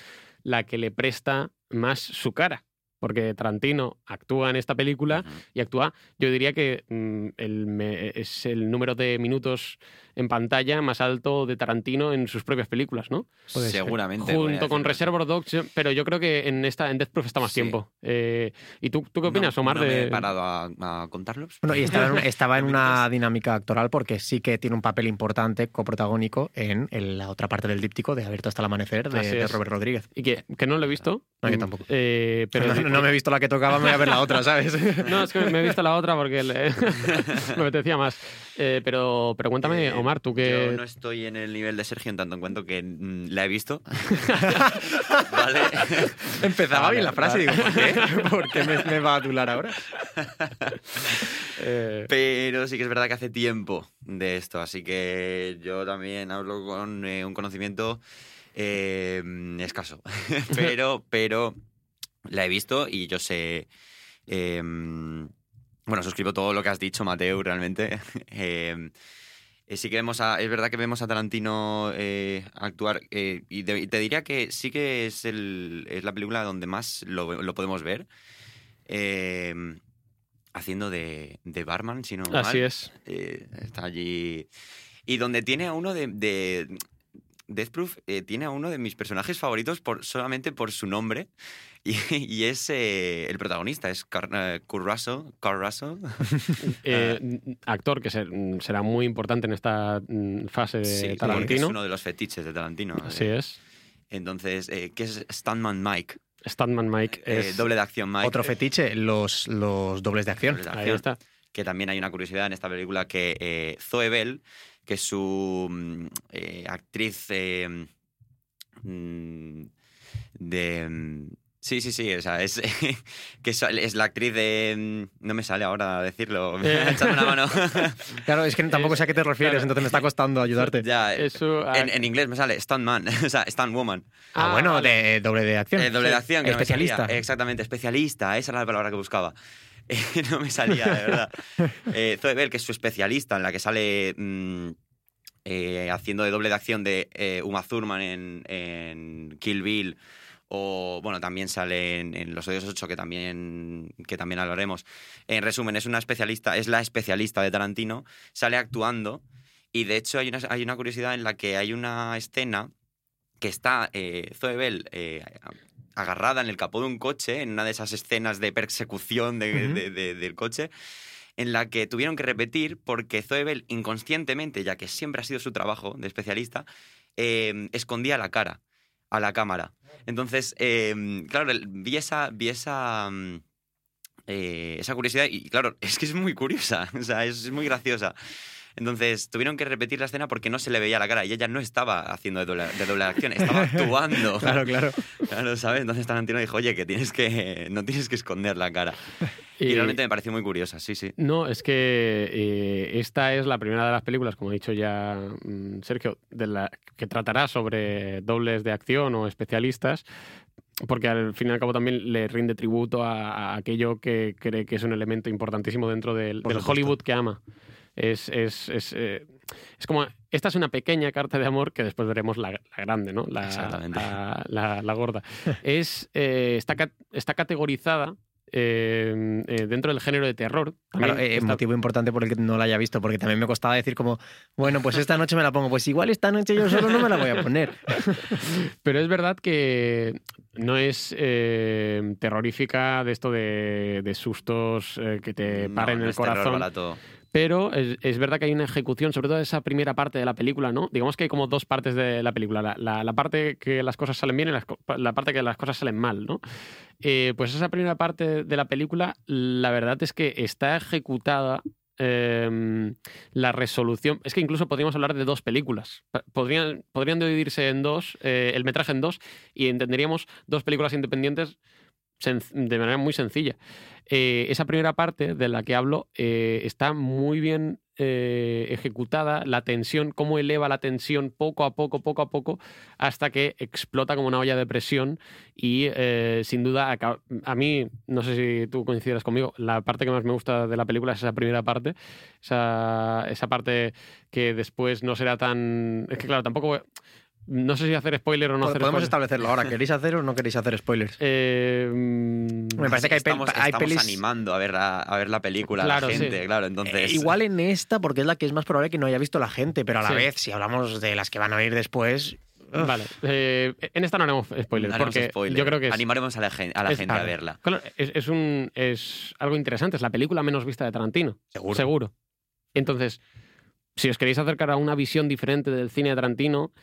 Speaker 2: la que le presta más su cara. Porque Tarantino actúa en esta película y actúa, yo diría que mm, el me- es el número de minutos en pantalla más alto de Tarantino en sus propias películas, ¿no?
Speaker 3: Puede ser.
Speaker 4: Seguramente.
Speaker 2: Junto con. Reservoir Dogs, pero yo creo que en esta en Death Proof está más
Speaker 4: Sí.
Speaker 2: tiempo. Eh, ¿Y tú, tú qué opinas,
Speaker 4: no,
Speaker 2: Omar?
Speaker 4: no me
Speaker 2: de...
Speaker 4: he parado a, a contarlos.
Speaker 3: Bueno, y estaba en, una- <laughs> estaba en una
Speaker 4: Minutos.
Speaker 3: dinámica actoral porque sí que tiene un papel importante, coprotagónico, en, en la otra parte del díptico de Abierto hasta el amanecer de. Robert Rodríguez.
Speaker 2: Y que, que no lo he visto.
Speaker 3: No, yo tampoco.
Speaker 2: Eh, pero
Speaker 3: no, no me he visto la que tocaba, me voy a ver la otra, ¿sabes? <laughs>
Speaker 2: No, es que me he visto la otra porque le- <laughs> me apetecía más. Eh, pero, pero cuéntame,
Speaker 4: Eh,
Speaker 2: Omar, tú que...
Speaker 4: Yo no estoy en el nivel de Sergio en tanto en cuanto que mm, la he visto. <laughs> vale. <laughs>
Speaker 3: Empezaba
Speaker 2: Vale,
Speaker 3: bien la frase, digo, ¿por qué? <laughs> ¿Por qué me, me va a adular ahora?
Speaker 2: eh,
Speaker 4: Pero sí que es verdad que hace tiempo de esto, así que yo también hablo con eh, un conocimiento eh, escaso. pero, pero la he visto y yo sé. Bueno, suscribo todo lo que has dicho, Mateo, realmente. <laughs> Eh, eh, sí que vemos a, es verdad que vemos a Tarantino eh, actuar eh, y, de- y te diría que sí que es, el, es la película donde más lo, lo podemos ver eh, haciendo de, de barman, si no
Speaker 2: así
Speaker 4: mal.
Speaker 2: es.
Speaker 4: Está allí. Y donde tiene a uno de. de Death Proof eh, tiene a uno de mis personajes favoritos por, solamente por su nombre. Y, <laughs> y es eh, el protagonista, es Car, eh, Kurt Russell. Kurt Russell. <laughs>
Speaker 2: Eh, actor que ser- será muy importante en esta fase de
Speaker 4: Sí,
Speaker 2: Tarantino.
Speaker 4: Es uno de los fetiches de Tarantino.
Speaker 2: Así
Speaker 4: eh.
Speaker 2: es.
Speaker 4: Entonces, eh, ¿qué es Stuntman Mike?
Speaker 2: Stuntman Mike
Speaker 4: Eh,
Speaker 2: es...
Speaker 4: doble de acción Mike.
Speaker 3: Otro fetiche, los, los dobles de acción.
Speaker 4: Doble de
Speaker 2: Ahí
Speaker 4: acción.
Speaker 2: está.
Speaker 4: que también hay una curiosidad en esta película que eh, Zoe Bell, que su mm, eh, actriz eh, mm, de... mm, Sí, sí, sí, o sea, es, <laughs> que es, la actriz de... No me sale ahora decirlo, <laughs> échame una mano. <laughs>
Speaker 3: Claro, es que tampoco
Speaker 2: Es-
Speaker 3: sé a qué te refieres,
Speaker 2: claro.
Speaker 3: entonces me está costando ayudarte.
Speaker 4: ya,
Speaker 2: su-
Speaker 4: en, en inglés me sale Stuntman, o sea, Stuntwoman.
Speaker 3: Ah,
Speaker 2: Ah,
Speaker 3: bueno,
Speaker 2: vale.
Speaker 3: de doble de acción.
Speaker 4: Eh, doble de acción, que no me
Speaker 3: Especialista.
Speaker 4: salía. Exactamente, especialista, esa era la palabra que buscaba. <laughs> No me salía, de verdad. Eh, Zoe Bell, que es su especialista, en la que sale mm, eh, haciendo de doble de acción de eh, Uma Thurman en, Kill Bill o bueno, también sale en, en Los Odios 8 que también, que también hablaremos. En resumen, es una especialista, es la especialista de Tarantino, sale actuando y de hecho hay una, hay una curiosidad en la que hay una escena que está eh, Zoe Bell eh, agarrada en el capó de un coche, en una de esas escenas de persecución de-
Speaker 3: Ujú.
Speaker 4: de- de- del coche, en la que tuvieron que repetir porque Zoe Bell inconscientemente, ya que siempre ha sido su trabajo de especialista, eh, escondía la cara a la cámara. Entonces, eh, claro, vi esa, vi esa, mm, eh, esa curiosidad y claro, <laughs> es que es muy curiosa, o sea, es muy graciosa. Entonces tuvieron que repetir la escena porque no se le veía la cara y ella no estaba haciendo de doble, de doble acción, estaba <laughs> actuando.
Speaker 3: Claro, claro.
Speaker 4: Claro, ¿sabes? Entonces Tarantino dijo, oye, que tienes que no tienes que esconder la cara. <laughs> Y,
Speaker 2: Y-
Speaker 4: realmente me pareció muy curiosa, sí, sí.
Speaker 2: No, es que eh, esta es la primera de las películas, como ha dicho ya mm, Sergio, de la, que tratará sobre dobles de acción o especialistas, porque al fin y al cabo también le rinde tributo a, a aquello que cree que es un elemento importantísimo dentro del, del. Hollywood que ama. Es, es, es, eh, es como, esta es una pequeña carta de amor que después veremos la, la grande, ¿no? La,
Speaker 4: Exactamente.
Speaker 2: La, gorda. <laughs> es, eh, está, está categorizada eh, eh, dentro del género de terror.
Speaker 3: Claro, eh,
Speaker 2: está-
Speaker 3: motivo importante por el que no la haya visto, porque también me costaba decir como, bueno, pues esta noche me la pongo, pues igual esta noche yo solo no me la voy a poner. <laughs>
Speaker 2: Pero es verdad que no es terrorífica de esto de, de sustos que te
Speaker 4: No,
Speaker 2: paren
Speaker 4: no
Speaker 2: el
Speaker 4: es terror
Speaker 2: corazón. Pero es, verdad que hay una ejecución, sobre todo esa primera parte de la película, ¿no? Digamos que hay como dos partes de la película. La, parte que las cosas salen bien y la parte que las cosas salen mal, ¿no? Eh, pues esa primera parte de la película, la verdad es que está ejecutada eh, la resolución. Es que incluso podríamos hablar de dos películas. Podrían, dividirse en dos, eh, el metraje en dos, y entenderíamos dos películas independientes de manera muy sencilla. Eh, esa primera parte de la que hablo eh, está muy bien eh, ejecutada, la tensión, cómo eleva la tensión poco a poco, poco a poco, hasta que explota como una olla de presión y sin duda a mí, no sé si tú coincidas conmigo, la parte que más me gusta de la película es esa primera parte, esa, esa parte que después no será tan... Es que claro, tampoco... No sé si hacer spoiler o no hacer
Speaker 3: Podemos
Speaker 2: spoiler.
Speaker 3: establecerlo ahora. ¿Queréis hacer o no queréis hacer spoilers? <laughs>
Speaker 2: Eh,
Speaker 3: Me parece que hay,
Speaker 4: estamos,
Speaker 3: hay
Speaker 4: estamos
Speaker 3: pelis-
Speaker 4: animando a ver la, a ver la película
Speaker 2: Claro,
Speaker 4: la gente, claro, entonces...
Speaker 3: Eh, igual en esta, porque es la que es más probable que no haya visto la gente, pero a la
Speaker 2: Sí.
Speaker 3: vez, si hablamos de las que van a ir después.
Speaker 2: Vale, eh, en esta no haremos spoilers,
Speaker 4: haremos
Speaker 2: porque
Speaker 4: spoiler.
Speaker 2: yo creo que es,
Speaker 4: Animaremos a la, gen- a la
Speaker 2: es-
Speaker 4: gente a verla.
Speaker 2: claro, es, es un, es algo interesante, es la película menos vista de Tarantino,
Speaker 3: Seguro.
Speaker 2: seguro. Entonces, si os queréis acercar a una visión diferente del cine de Tarantino,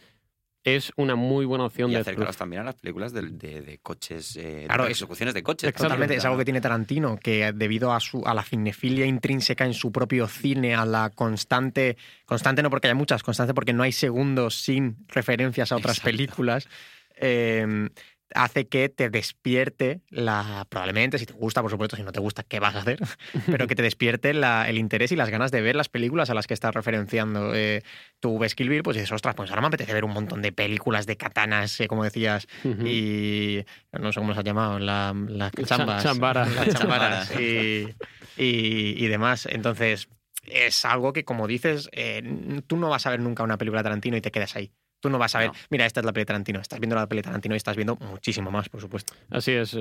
Speaker 2: es una muy buena opción
Speaker 4: Y
Speaker 2: de
Speaker 4: acercaros también a las películas de, de- de coches, eh,
Speaker 3: Claro,
Speaker 4: de
Speaker 3: es-
Speaker 4: persecuciones de coches.
Speaker 2: Exactamente,
Speaker 3: Totalmente, es algo que tiene Tarantino, que debido a su a la cinefilia intrínseca en su propio cine, a la constante, constante no porque haya muchas, constante porque no hay segundos sin referencias a otras
Speaker 4: Exacto.
Speaker 3: películas, eh, hace que te despierte la, probablemente, si te gusta, por supuesto, si no te gusta, ¿qué vas a hacer? <laughs> Pero que te despierte la- el interés y las ganas de ver las películas a las que estás referenciando. Eh, tú ves Kill Bill, pues dices, ostras, pues ahora me apetece ver un montón de películas de katanas, eh, como decías, y no sé cómo se ha llamado, la, las
Speaker 2: Cha-
Speaker 3: chambas.
Speaker 2: chambaras.
Speaker 3: Las chambaras
Speaker 4: Chambaras.
Speaker 3: y, y- y demás. Entonces, es algo que, como dices, eh, tú no vas a ver nunca una película de Tarantino y te quedas ahí. Tú no vas a ver,
Speaker 4: No.
Speaker 3: mira, esta es la peli de Tarantino, estás viendo la peli de Tarantino y estás viendo muchísimo más, por supuesto.
Speaker 2: Así es, es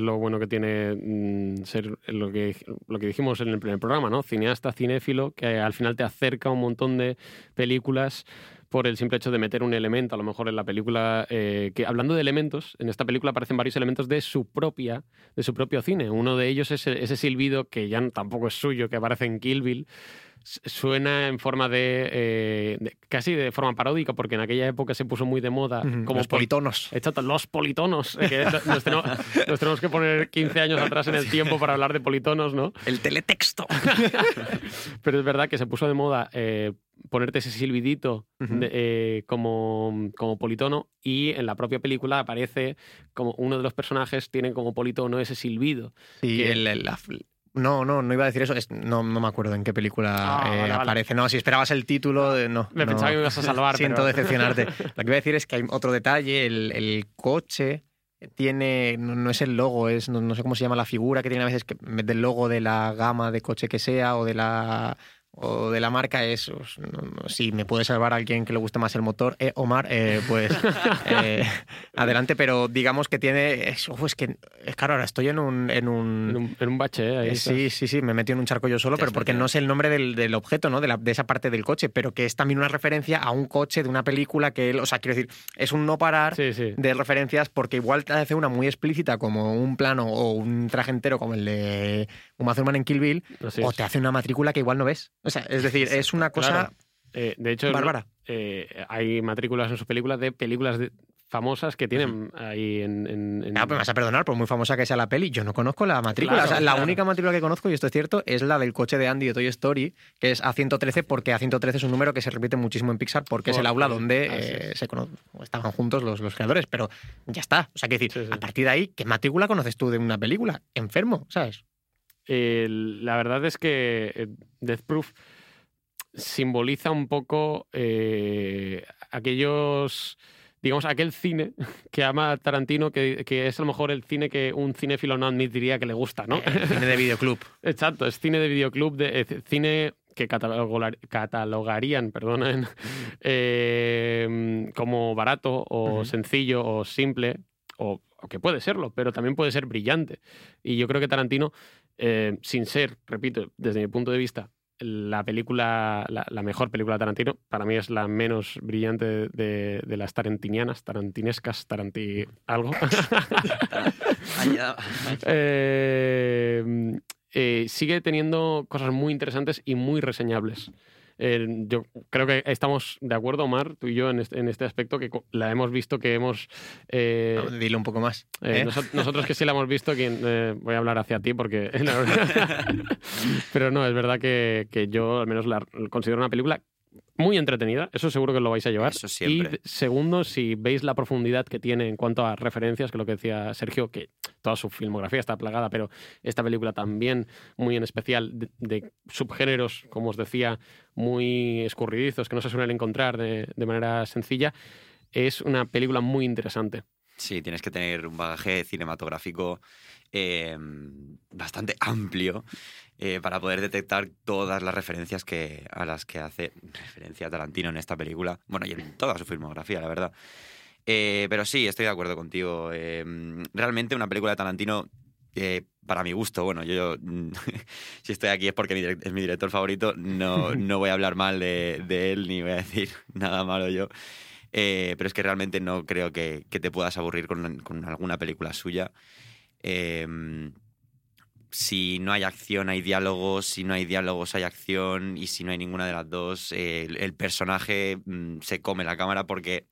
Speaker 2: lo bueno que tiene mm, ser lo que, lo que dijimos en el primer programa, ¿no? Cineasta, cinéfilo, que al final te acerca un montón de películas por el simple hecho de meter un elemento, a lo mejor en la película, eh, que hablando de elementos, en esta película aparecen varios elementos de su propia, de su propio cine. Uno de ellos es ese silbido que ya tampoco es suyo, que aparece en Kill Bill, suena en forma de, eh, de- casi de forma paródica, porque en aquella época se puso muy de moda como
Speaker 3: los
Speaker 2: pol-
Speaker 3: politonos.
Speaker 2: Exacto, los politonos. eh, que nos, tenemos, <laughs> nos tenemos que poner 15 años atrás en el tiempo para hablar de politonos, ¿no?
Speaker 3: El teletexto. <laughs>
Speaker 2: Pero es verdad que se puso de moda eh, ponerte ese silbidito de- eh, como, como politono y en la propia película aparece como uno de los personajes tiene como politono ese silbido.
Speaker 3: Sí,
Speaker 2: que-
Speaker 3: el- el- la- no, no, no iba a decir eso. es- no, no me acuerdo en qué película
Speaker 2: Ah,
Speaker 3: eh,
Speaker 2: vale, vale.
Speaker 3: aparece. No, si esperabas el título, eh, no.
Speaker 2: Me
Speaker 3: no.
Speaker 2: pensaba que me ibas a salvar. <laughs>
Speaker 3: Siento
Speaker 2: pero-
Speaker 3: decepcionarte. <laughs> Lo que iba a decir es que hay otro detalle. El, el coche tiene. No, no es el logo, es. No, no sé cómo se llama la figura que tiene a veces que en vez del logo de la gama de coche que sea o de la. O de la marca es, pues, no- no, si me puede salvar alguien que le guste más el motor, eh, Omar, eh, pues <laughs> eh, adelante, pero digamos que tiene, es, uf, es que, es claro, ahora estoy en un... En un,
Speaker 2: En un, en un bache, ¿eh? Ahí
Speaker 3: eh, sí, sí, sí, me metí en un charco yo solo, pero porque no sé el nombre del, del objeto, ¿no? De, la- de esa parte del coche, pero que es también una referencia a un coche de una película que él, o sea, quiero decir, es un no parar
Speaker 2: Sí, sí.
Speaker 3: de referencias porque igual te hace una muy explícita como un plano o un traje entero como el de Uma Thurman en Kill Bill
Speaker 2: Así
Speaker 3: o te hace una matrícula que igual no ves. O sea, es decir, es una cosa
Speaker 2: Claro. Eh, de hecho,
Speaker 3: bárbara.
Speaker 2: eh, hay matrículas en sus películas de películas de- famosas que tienen ahí en... en- en-
Speaker 3: Ah, pues me vas a perdonar, por muy famosa que sea la peli, yo no conozco la matrícula.
Speaker 2: Claro,
Speaker 3: O sea, la única matrícula que conozco, y esto es cierto, es la del coche de Andy de Toy Story, que es A113, porque A113 es un número que se repite muchísimo en Pixar, porque es el aula donde eh, se cono- estaban juntos los, los creadores. Pero ya está. O sea, quiero decir,
Speaker 2: Sí, sí.
Speaker 3: a partir de ahí, ¿qué matrícula conoces tú de una película? Enfermo, ¿sabes?
Speaker 2: Eh, la verdad es que eh, Death Proof simboliza un poco eh, aquellos, digamos, aquel cine <laughs> que ama Tarantino, que, que es a lo mejor el cine que un cinéfilo no admitiría que le gusta, ¿no?
Speaker 3: El cine de videoclub. <laughs>
Speaker 2: Exacto, es cine de videoclub, de, eh, cine que catalogar- catalogarían perdonen, <laughs> eh, como barato o sencillo o simple, o, o que puede serlo, pero también puede ser brillante. Y yo creo que Tarantino, eh, sin ser, repito, desde mi punto de vista, la película, la, la mejor película de Tarantino, para mí es la menos brillante de, de las tarantinianas, tarantinescas, taranti... algo. <laughs> <laughs> Eh, eh, sigue teniendo cosas muy interesantes y muy reseñables. Eh, yo creo que estamos de acuerdo, Omar, tú y yo, en este, en este aspecto, que la hemos visto, que hemos... eh,
Speaker 3: No, dile un poco más.
Speaker 2: eh,
Speaker 3: ¿eh?
Speaker 2: noso- nosotros que sí la hemos visto, eh, voy a hablar hacia ti porque... <laughs> <laughs> Pero no, es verdad que, que yo al menos la considero una película muy entretenida, eso seguro que lo vais a llevar.
Speaker 4: Eso siempre.
Speaker 2: Y segundo, si veis la profundidad que tiene en cuanto a referencias, que es lo que decía Sergio, que toda su filmografía está plagada, pero esta película también muy en especial de, de subgéneros, como os decía, muy escurridizos, que no se suelen encontrar de, de manera sencilla, es una película muy interesante.
Speaker 4: Sí, tienes que tener un bagaje cinematográfico eh, bastante amplio eh, para poder detectar todas las referencias que, a las que hace referencia Tarantino en esta película. Bueno, y en toda su filmografía, la verdad. Eh, pero sí, estoy de acuerdo contigo. Eh, realmente una película de Tarantino, eh, para mi gusto, bueno, yo mm, <laughs> si estoy aquí es porque mi es mi director favorito, no, <laughs> no voy a hablar mal de, de él ni voy a decir <laughs> nada malo yo. Eh, pero es que realmente no creo que, te puedas aburrir con, alguna película suya. Eh, si no hay acción, hay diálogos. Si no hay diálogos, hay acción. Y si no hay ninguna de las dos, el, personaje mm, se come la cámara porque,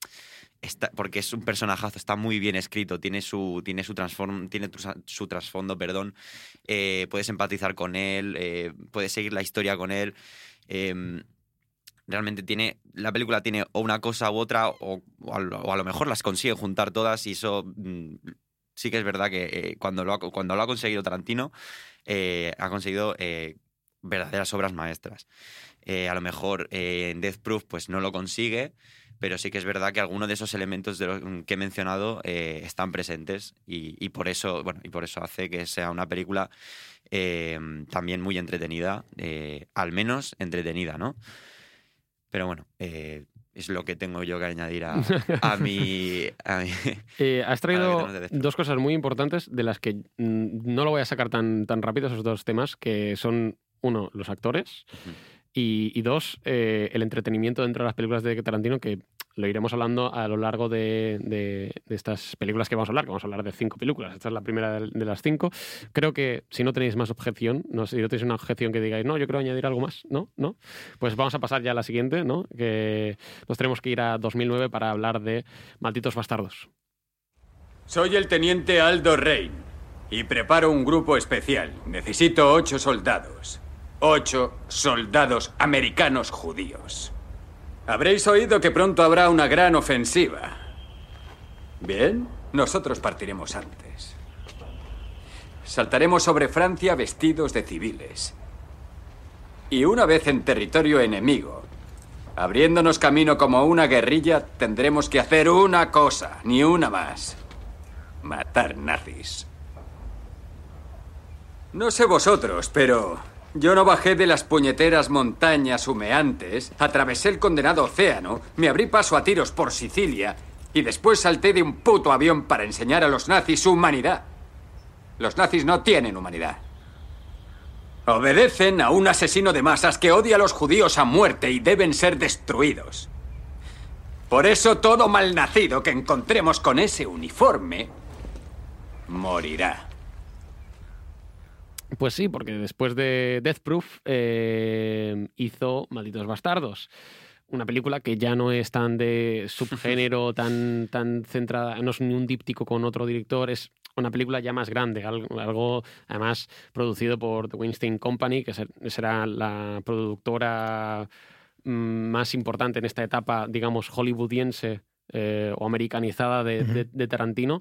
Speaker 4: porque es un personajazo, está muy bien escrito, tiene su, tiene su, transform, tiene su trasfondo, perdón. Eh, puedes empatizar con él, puedes seguir la historia con él. Em, realmente tiene la película tiene o una cosa u otra o, o a, lo, o a lo mejor las consigue juntar todas y eso mm, sí que es verdad que eh, cuando, lo ha, cuando lo ha conseguido Tarantino eh, ha conseguido eh, verdaderas obras maestras. Eh, a lo mejor eh, en Death Proof pues no lo consigue pero sí que es verdad que algunos de esos elementos de los que he mencionado eh, están presentes y, y por eso bueno y por eso hace que sea una película también muy entretenida al menos entretenida no pero bueno, eh, es lo que tengo yo que añadir a, <laughs> a mi... a mi-
Speaker 2: Eh, has traído dos cosas muy importantes de las que no lo voy a sacar tan, tan rápido, esos dos temas, que son, uno, los actores y, y dos, eh, el entretenimiento dentro de las películas de Tarantino, que lo iremos hablando a lo largo de, de- estas películas que vamos a hablar, que vamos a hablar de cinco películas. Esta es la primera de, las cinco. Creo que si no tenéis más objeción, no, si no tenéis una objeción que digáis, no, yo quiero añadir algo más, ¿no? ¿No? Pues vamos a pasar ya a la siguiente, ¿no? Que nos tenemos que ir a 2009 para hablar de Malditos Bastardos.
Speaker 7: Soy el teniente Aldo Rain y preparo un grupo especial. Necesito ocho soldados. Ocho soldados americanos judíos. Habréis oído que pronto habrá una gran ofensiva. Bien, nosotros partiremos antes. Saltaremos sobre Francia vestidos de civiles. Y una vez en territorio enemigo, abriéndonos camino como una guerrilla, tendremos que hacer una cosa, ni una más. Matar nazis. No sé vosotros, pero Yo no bajé de las puñeteras montañas humeantes, atravesé el condenado océano, me abrí paso a tiros por Sicilia y después salté de un puto avión para enseñar a los nazis su humanidad. Los nazis no tienen humanidad. Obedecen a un asesino de masas que odia a los judíos a muerte y deben ser destruidos. Por eso todo malnacido que encontremos con ese uniforme morirá.
Speaker 2: Pues sí, porque después de Death Proof eh, hizo Malditos Bastardos. Una película que ya no es tan de subgénero, <laughs> tan, tan centrada, no es ni un díptico con otro director, es una película ya más grande, algo, algo además producido por The Weinstein Company, que ser- será la productora mm, más importante en esta etapa, digamos, hollywoodiense eh, o americanizada de, de- de Tarantino.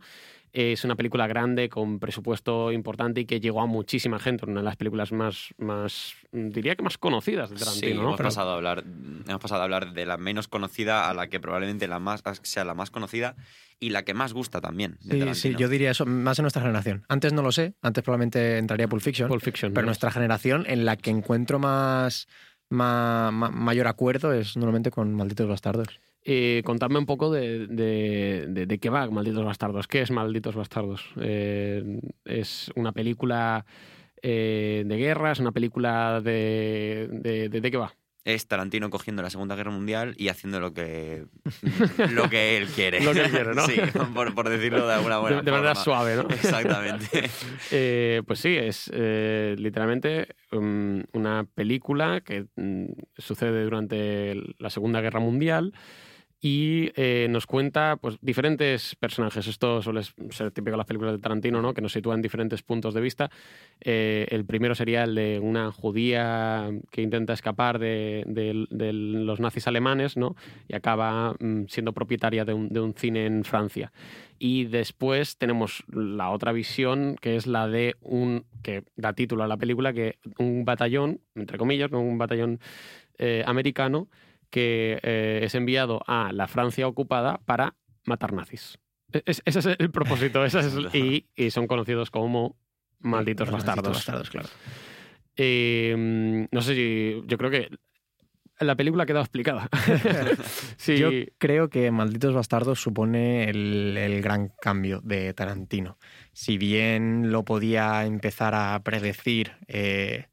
Speaker 2: Es una película grande, con presupuesto importante y que llegó a muchísima gente. Una de las películas más, más diría que más conocidas de
Speaker 4: Sí,
Speaker 2: Tarantino. ¿no?
Speaker 4: hemos,
Speaker 2: Pero-
Speaker 4: pasado a hablar, hemos pasado a hablar de la menos conocida a la que probablemente la más, sea la más conocida y la que más gusta también. de
Speaker 3: Sí, sí, yo diría eso, más en nuestra generación. Antes no lo sé, antes probablemente entraría Pulp Fiction,
Speaker 2: Pulp Fiction.
Speaker 3: pero
Speaker 2: ¿no?
Speaker 3: nuestra generación en la que encuentro más, ma- mayor acuerdo es normalmente con Malditos Bastardos.
Speaker 2: Eh, contadme un poco de, de- de- de qué va Malditos Bastardos. ¿Qué es Malditos Bastardos? Eh, ¿Es una película eh, de guerra? ¿Es una película de, de, qué va?
Speaker 4: Es Tarantino cogiendo la Segunda Guerra Mundial y haciendo lo que, <laughs> lo que él quiere.
Speaker 2: Lo que él quiere, ¿no? <laughs>
Speaker 4: Sí, por, por decirlo de alguna buena
Speaker 2: De, de manera suave, ¿no?
Speaker 4: Exactamente. <laughs>
Speaker 2: Eh, pues sí, es literalmente um, una película que mm, sucede durante la Segunda Guerra Mundial y eh, nos cuenta pues, diferentes personajes. Esto suele ser típico de las películas de Tarantino, ¿no? que nos sitúa en diferentes puntos de vista. Eh, el primero sería el de una judía que intenta escapar de, de- de los nazis alemanes ¿no? y acaba mm, siendo propietaria de un, de un cine en Francia. Y después tenemos la otra visión, que es la de un, que da título a la película, que un batallón, entre comillas, un batallón eh, americano, que eh, es enviado a la Francia ocupada para matar nazis. E- es- ese es el propósito, ese es el- y, y son conocidos como malditos bastardos.
Speaker 3: bastardos, claro.
Speaker 2: Eh, no sé si. Yo creo que la película ha quedado explicada. <laughs> sí,
Speaker 3: Yo creo que Malditos Bastardos supone el, el gran cambio de Tarantino. Si bien lo podía empezar a predecir, eh,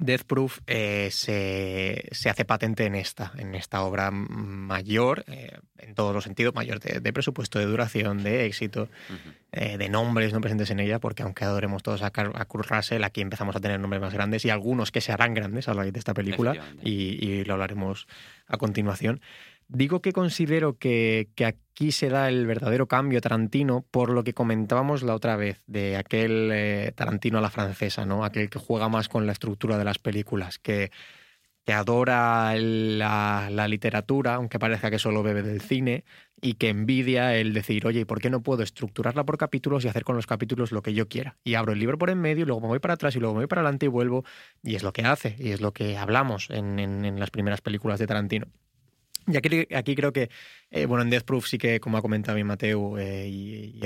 Speaker 3: Death Proof eh, se, se hace patente en esta, en esta obra mayor, eh, en todos los sentidos, mayor de, de presupuesto, de duración, de éxito, eh, de nombres no presentes en ella, porque aunque adoremos todos a, Car- a Kurt Russell, aquí empezamos a tener nombres más grandes y algunos que se harán grandes a la raíz de esta película y, y lo hablaremos a continuación. Digo que considero que, aquí se da el verdadero cambio Tarantino por lo que comentábamos la otra vez, de aquel eh, Tarantino a la francesa, ¿no? Aquel que juega más con la estructura de las películas, que, adora la, literatura, aunque parezca que solo bebe del cine, y que envidia el decir, oye, ¿y por qué no puedo estructurarla por capítulos y hacer con los capítulos lo que yo quiera? Y abro el libro por en medio, y luego me voy para atrás y luego me voy para adelante y vuelvo, y es lo que hace, y es lo que hablamos en las primeras películas de Tarantino. Y aquí, aquí creo que, eh, bueno, en Death Proof sí que, como ha comentado bien Mateo eh, y,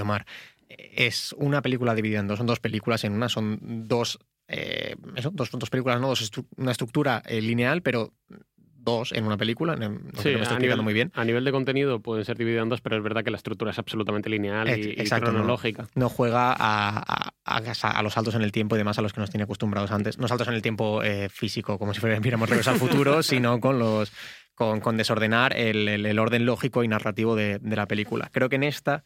Speaker 3: Omar, es una película dividida en dos. Son dos películas, en una son dos, eh, eso, dos, dos películas, no dos una estructura eh, lineal, pero dos en una película. No,
Speaker 2: Sí,
Speaker 3: me
Speaker 2: a
Speaker 3: estoy
Speaker 2: nivel,
Speaker 3: muy bien.
Speaker 2: a nivel de contenido pueden ser divididos en dos, pero es verdad que la estructura es absolutamente lineal y,
Speaker 3: Ex-
Speaker 2: y
Speaker 3: exacto, no.
Speaker 2: cronológica.
Speaker 3: no juega a, a- a- a los saltos en el tiempo y demás a los que nos tiene acostumbrados antes. No saltos en el tiempo eh, físico, como si viéramos regresar al futuro, <laughs> sino con los con, con desordenar el, el- el orden lógico y narrativo de, de la película. Creo que en esta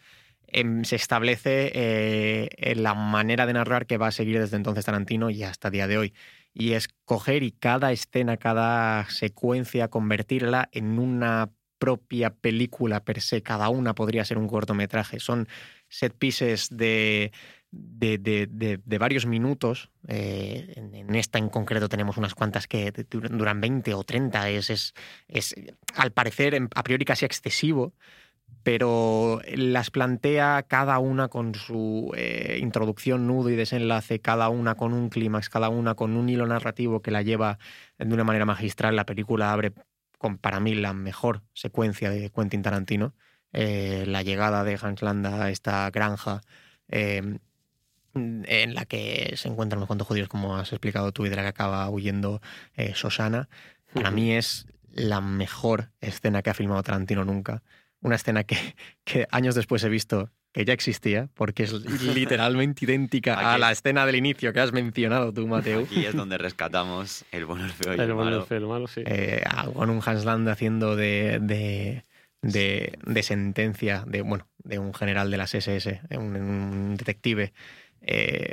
Speaker 3: em, se establece eh, eh, la manera de narrar que va a seguir desde entonces Tarantino y hasta el día de hoy. Y es coger y cada escena, cada secuencia, convertirla en una propia película per se. Cada una podría ser un cortometraje. Son set pieces de, de, de- de- varios minutos. Eh, en, en esta en concreto tenemos unas cuantas que duran duran 20 o 30. Es, es, es al parecer, a priori casi excesivo, pero las plantea cada una con su eh, introducción, nudo y desenlace, cada una con un clímax, cada una con un hilo narrativo que la lleva de una manera magistral. La película abre con, para mí, la mejor secuencia de Quentin Tarantino. Eh, la llegada de Hans Landa a esta granja, eh, mm, en la que se encuentran unos cuantos judíos, como has explicado tú, y de la que acaba huyendo eh, Shoshana. Para mí es la mejor escena que ha filmado Tarantino nunca. Una escena que, que años después he visto que ya existía, porque es literalmente <laughs> idéntica a la escena del inicio que has mencionado tú, Mateo.
Speaker 4: Aquí es donde rescatamos el bueno, el feo y el,
Speaker 2: El bueno, el
Speaker 4: malo.
Speaker 2: feo, el malo, sí.
Speaker 3: eh, con un Hans Land haciendo de, de, de- de sentencia de, bueno, de un general de las SS, un, un detective. eh,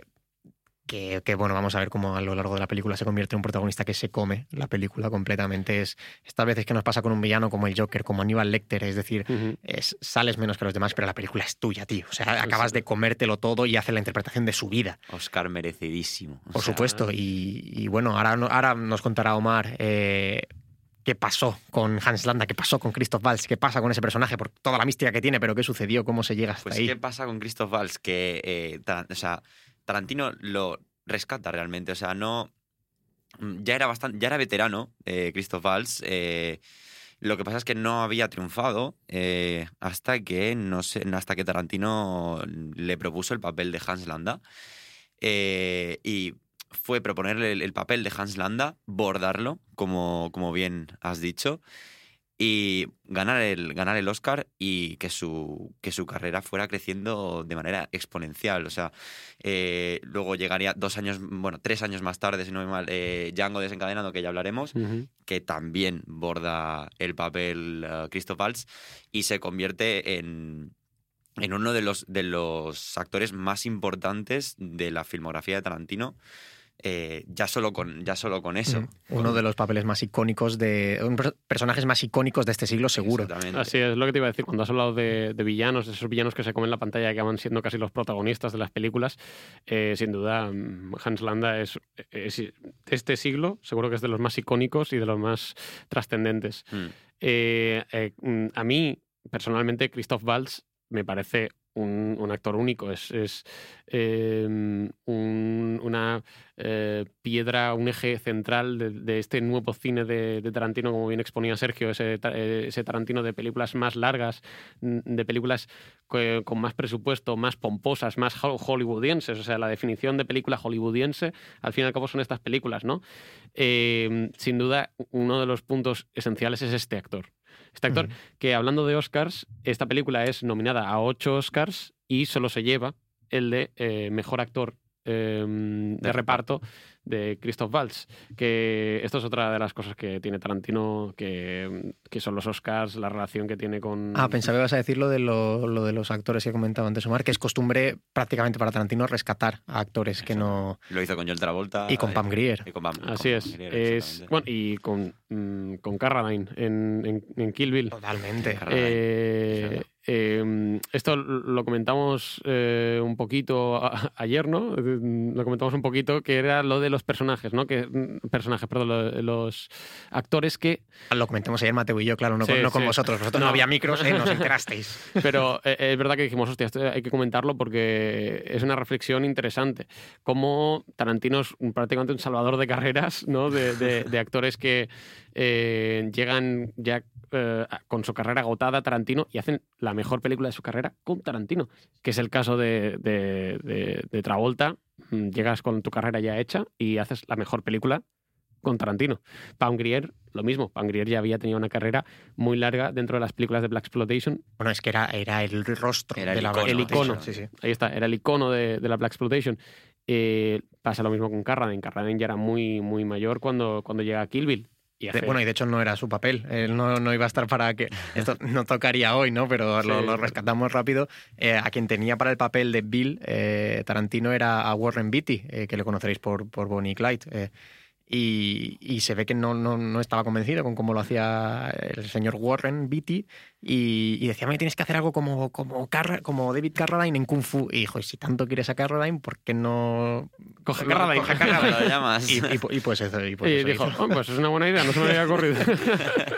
Speaker 3: que, que, bueno, vamos a ver cómo a lo largo de la película se convierte en un protagonista que se come la película completamente. Es estas veces que nos pasa con un villano como el Joker, como Aníbal Lecter, es decir, es- sales menos que los demás, pero la película es tuya, tío. O sea, acabas de comértelo todo y haces la interpretación de su vida.
Speaker 4: Oscar merecidísimo. O
Speaker 3: Por
Speaker 4: sea,
Speaker 3: supuesto. Y, y bueno, ahora, ahora nos contará Omar eh, qué pasó con Hans Landa, qué pasó con Christoph Waltz, qué pasa con ese personaje, por toda la mística que tiene, pero qué sucedió, cómo se llega hasta
Speaker 4: Pues,
Speaker 3: ahí.
Speaker 4: ¿qué pasa con Christoph Waltz? Que eh, o sea, Tarantino lo rescata realmente. O sea, no. mm, Ya era bastante. Ya era veterano, eh, Christoph Waltz. eh, lo que pasa es que no había triunfado eh, hasta que no sé, hasta que Tarantino le propuso el papel de Hans Landa. Eh, y fue proponerle el, el papel de Hans Landa, bordarlo, como, como bien has dicho, y ganar el, ganar el Oscar y que su, que su carrera fuera creciendo de manera exponencial. O sea, eh, luego llegaría dos años, bueno, tres años más tarde, si no me mal, eh, Django desencadenado, que ya hablaremos, que también borda el papel eh, Christoph Waltz y se convierte en, en uno de los, de los actores más importantes de la filmografía de Tarantino. Eh, ya, solo con, ya solo con eso.
Speaker 3: Mm, Uno de los papeles más icónicos de. personajes más icónicos de este siglo, seguro.
Speaker 2: Así es lo que te iba a decir cuando has hablado de, de villanos, de esos villanos que se comen la pantalla y que van siendo casi los protagonistas de las películas. eh, sin duda, mm, Hans Landa es, es- de este siglo, seguro que es de los más icónicos y de los más trascendentes.
Speaker 4: Mm.
Speaker 2: Eh, a mí, personalmente, Christoph Waltz me parece un, actor único. Es, es, eh, un- una eh, piedra, un eje central de, este nuevo cine de, Tarantino, como bien exponía Sergio, ese, eh, ese Tarantino de películas más largas, de películas con más presupuesto, más pomposas, más ho- hollywoodienses. O sea, la definición de película hollywoodiense, al fin y al cabo, son estas películas, ¿no? Eh, sin duda, uno de los puntos esenciales es este actor. Este actor que, hablando de Oscars, esta película es nominada a ocho Oscars y solo se lleva el de eh, mejor actor eh, de, reparto de Christoph Waltz. Que esto es otra de las cosas que tiene Tarantino, que, que son los Oscars, la relación que tiene con.
Speaker 3: Ah, pensaba que ibas a decir lo de, lo, lo de los actores que comentaba antes Omar, que es costumbre prácticamente para Tarantino rescatar a actores que no.
Speaker 4: Lo hizo con Joel Travolta.
Speaker 3: Y con Pam Grier.
Speaker 4: y con Pam- con
Speaker 2: Así
Speaker 4: Pam
Speaker 2: es.
Speaker 4: Grier,
Speaker 2: es bueno, y con, mm, con Carradine en, en, en Kill Bill.
Speaker 3: Totalmente.
Speaker 2: Eh, eh, esto lo comentamos eh, un poquito a- ayer, ¿no? Lo comentamos un poquito, que era lo de los personajes, ¿no? Que, mm, personajes, perdón, lo- los actores que
Speaker 3: Lo comentamos ayer Mateo y yo, claro, no,
Speaker 2: Sí,
Speaker 3: con, no con
Speaker 2: sí.
Speaker 3: vosotros. Vosotros no,
Speaker 2: No.
Speaker 3: había micros, ¿eh? nos <laughs> enterasteis.
Speaker 2: Pero eh, es verdad que dijimos, hostia, esto hay que comentarlo porque es una reflexión interesante. Cómo Tarantino es un- prácticamente un salvador de carreras, ¿no? De, de- de actores que eh, llegan ya eh, con su carrera agotada Tarantino y hacen la mejor película de su carrera con Tarantino, que es el caso de, de- de- de Travolta. Mm, Llegas con tu carrera ya hecha y haces la mejor película con Tarantino. Pam Grier, lo mismo. Pam Grier ya había tenido una carrera muy larga dentro de las películas de Black Exploitation
Speaker 3: Bueno, es que era, era el rostro
Speaker 4: Era
Speaker 3: de
Speaker 4: el
Speaker 3: la
Speaker 4: icono,
Speaker 2: el icono.
Speaker 3: Sí, sí.
Speaker 2: Ahí está, era el icono de, de la Black Exploitation. Eh, pasa lo mismo con Carradine. Carradine ya era muy, muy mayor cuando, cuando llega a Kill Bill. Y
Speaker 3: De- bueno, y de hecho no era su papel. Él no, no iba a estar para que. <laughs> Esto no tocaría hoy, ¿no? Pero lo,
Speaker 2: Sí.
Speaker 3: lo rescatamos rápido. Eh, a quien tenía para el papel de Bill, eh, Tarantino, era a Warren Beatty, eh, que le conoceréis por, por Bonnie y Clyde. eh, y, y se ve que no, no, no estaba convencido con cómo lo hacía el señor Warren Beatty. Y, y decía, me tienes que hacer algo como, como, Carra- como David Carradine en Kung Fu. Y dijo, y si tanto quieres a Carradine, ¿por qué no.
Speaker 2: Coge Carradine.
Speaker 3: coge
Speaker 4: ¿Cómo
Speaker 3: Carradine?
Speaker 4: lo llamas? <laughs>
Speaker 3: Y, y- y pues eso. Y pues eso
Speaker 2: dijo. "Oh, pues es una buena idea, no se me había ocurrido. <laughs>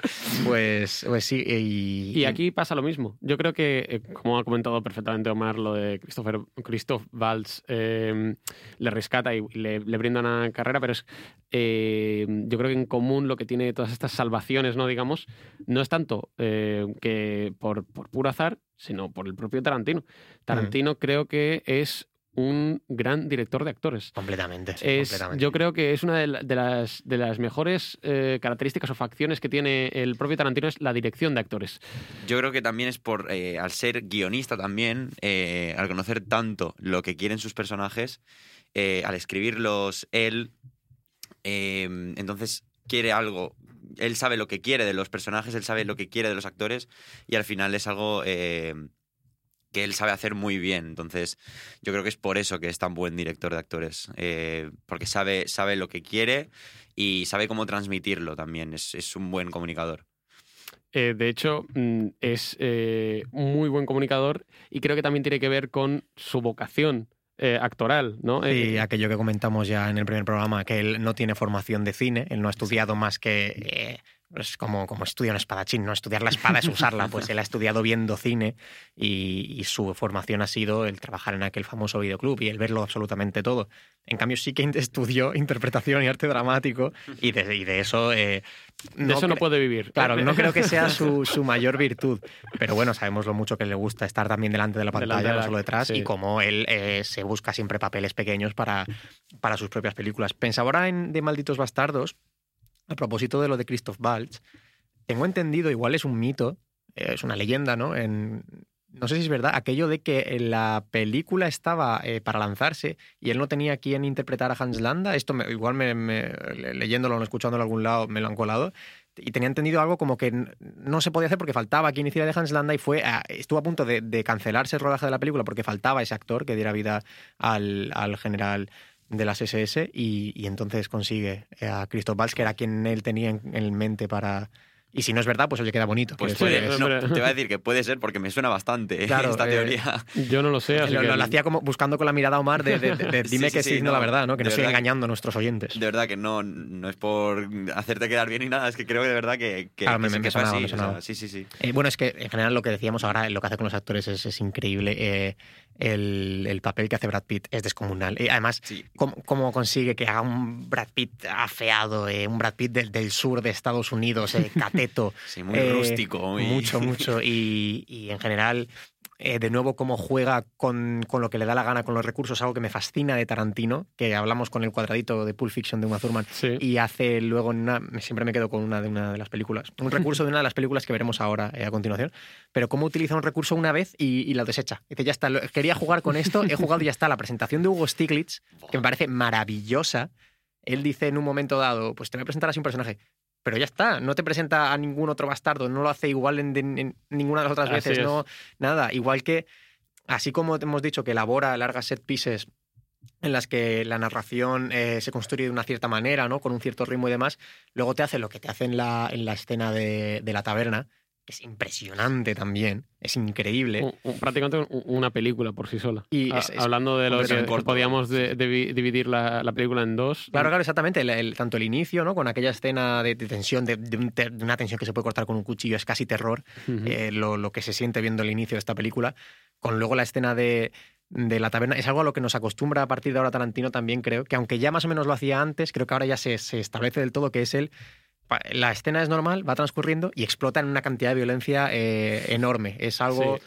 Speaker 3: Pues, pues sí, y,
Speaker 2: aquí pasa lo mismo. Yo creo que, eh, como ha comentado perfectamente Omar, lo de Christopher, Christoph Waltz eh, le rescata y le, le brinda una carrera, pero es eh, yo creo que en común lo que tiene todas estas salvaciones, ¿no? Digamos, no es tanto eh, que por, por puro azar, sino por el propio Tarantino. Tarantino creo que es un gran director de actores.
Speaker 3: Completamente. sí,
Speaker 2: Es-
Speaker 3: completamente.
Speaker 2: yo creo que es una de, la- de las, de las mejores eh, características o facciones que tiene el propio Tarantino es la dirección de actores.
Speaker 4: Yo creo que también es por, eh, al ser guionista también, eh, al conocer tanto lo que quieren sus personajes, eh, al escribirlos él, eh, entonces quiere algo, él sabe lo que quiere de los personajes, él sabe lo que quiere de los actores y al final es algo eh, que él sabe hacer muy bien. Entonces yo creo que es por eso que es tan buen director de actores, eh, porque sabe, sabe lo que quiere y sabe cómo transmitirlo también, es, es un buen comunicador.
Speaker 2: Eh, de hecho, mm, es eh, muy buen comunicador y creo que también tiene que ver con su vocación eh, actoral, ¿no?
Speaker 3: Sí,
Speaker 2: Eh,
Speaker 3: aquello que comentamos ya en el primer programa, que él no tiene formación de cine, él no ha estudiado más que... eh, es como, como estudia un espadachín, ¿no? Estudiar la espada es usarla, pues él ha estudiado viendo cine y, y su formación ha sido el trabajar en aquel famoso videoclub y el verlo absolutamente todo. En cambio sí que estudió <laughs> interpretación y arte dramático y de, y de eso... eh,
Speaker 2: de eso no puede vivir.
Speaker 3: Claro, no creo que sea su, <laughs> su mayor virtud, pero bueno, sabemos lo mucho que le gusta estar también delante de la pantalla, no solo detrás,
Speaker 2: sí.
Speaker 3: y cómo él eh, se busca siempre papeles pequeños para, para sus propias películas. Pensaba ahora en De Malditos Bastardos, a propósito de lo de Christoph Waltz, tengo entendido, igual es un mito, eh, es una leyenda, ¿no? En, no sé si es verdad, aquello de que la película estaba eh, para lanzarse y él no tenía quien interpretar a Hans Landa. Esto me- igual me, me- le- leyéndolo o escuchándolo en algún lado me lo han colado. Y tenía entendido algo como que no se podía hacer porque faltaba quien hiciera de Hans Landa y fue a- estuvo a punto de, de cancelarse el rodaje de la película porque faltaba ese actor que diera vida al, al general de las SS y, y entonces consigue eh, a Christoph Waltz, que era quien él tenía en, en mente para... Y si no es verdad, pues oye, queda bonito.
Speaker 4: Pues puede,
Speaker 2: sí,
Speaker 4: no, te voy a decir que puede ser porque me suena bastante
Speaker 3: Claro,
Speaker 4: esta
Speaker 3: eh,
Speaker 4: teoría.
Speaker 2: Yo no lo sé, así
Speaker 3: lo,
Speaker 2: que...
Speaker 3: lo- lo hacía como buscando con la mirada a Omar de, de- de- de <laughs>
Speaker 4: Sí,
Speaker 3: dime
Speaker 4: sí,
Speaker 3: que
Speaker 4: sí,
Speaker 3: sí, no, la verdad, ¿no? Que
Speaker 4: de
Speaker 3: no estoy
Speaker 4: verdad que-
Speaker 3: engañando a nuestros oyentes.
Speaker 4: De verdad que no, no es por hacerte quedar bien ni nada, es que creo que de verdad que, que,
Speaker 3: Claro,
Speaker 4: que
Speaker 3: me-
Speaker 4: sí
Speaker 3: me
Speaker 4: fue
Speaker 3: sonaba,
Speaker 4: así,
Speaker 3: me
Speaker 4: o sea, sí, sí, sí.
Speaker 3: Eh, bueno, es que en general lo que decíamos ahora, lo que hace con los actores es, es increíble. eh, el, el papel que hace Brad Pitt es descomunal. Y además,
Speaker 4: Sí.
Speaker 3: ¿cómo, cómo consigue que haga un Brad Pitt afeado, eh, un Brad Pitt del, del sur de Estados Unidos, eh, cateto? <laughs>
Speaker 4: Sí, muy
Speaker 3: Eh,
Speaker 4: rústico. Muy...
Speaker 3: Mucho, mucho. <laughs> Y, y en general, eh, de nuevo, cómo juega con, con lo que le da la gana con los recursos, algo que me fascina de Tarantino, que hablamos con el cuadradito de Pulp Fiction de Uma Thurman,
Speaker 2: Sí.
Speaker 3: y hace luego, en una, siempre me quedo con una de una de las películas, un <laughs> recurso de una de las películas que veremos ahora eh, a continuación, pero cómo utiliza un recurso una vez y, y lo desecha. Dice, ya está, lo- quería jugar con esto, he jugado y ya está. La presentación de Hugo Stiglitz, que me parece maravillosa, él dice en un momento dado, pues te voy a presentar así un personaje. Pero ya está, no te presenta a ningún otro bastardo, no lo hace igual en, en- en ninguna de las otras
Speaker 2: Así
Speaker 3: veces,
Speaker 2: es.
Speaker 3: no, nada. Igual que, así como hemos dicho que elabora largas set pieces en las que la narración eh, se construye de una cierta manera, ¿no? Con un cierto ritmo y demás, luego te hace lo que te hace en la, en la escena de, de la taberna, es impresionante también, es increíble.
Speaker 2: Un- un- prácticamente un- una película por sí sola.
Speaker 3: Y
Speaker 2: A-
Speaker 3: es- es
Speaker 2: Hablando de lo que,
Speaker 4: corto.
Speaker 2: podíamos de- de- dividir la, la película en dos.
Speaker 3: Claro, claro, exactamente. El- el- tanto el inicio, ¿no? Con aquella escena de, de tensión, de, una tensión que se puede cortar con un cuchillo, es casi terror. Eh, lo, lo que se siente viendo el inicio de esta película, con luego la escena de, de la taberna, es algo a lo que nos acostumbra a partir de ahora Tarantino también creo, que aunque ya más o menos lo hacía antes, creo que ahora ya se, se establece del todo que es él. La escena es normal, va transcurriendo y explota en una cantidad de violencia eh, enorme. Es algo.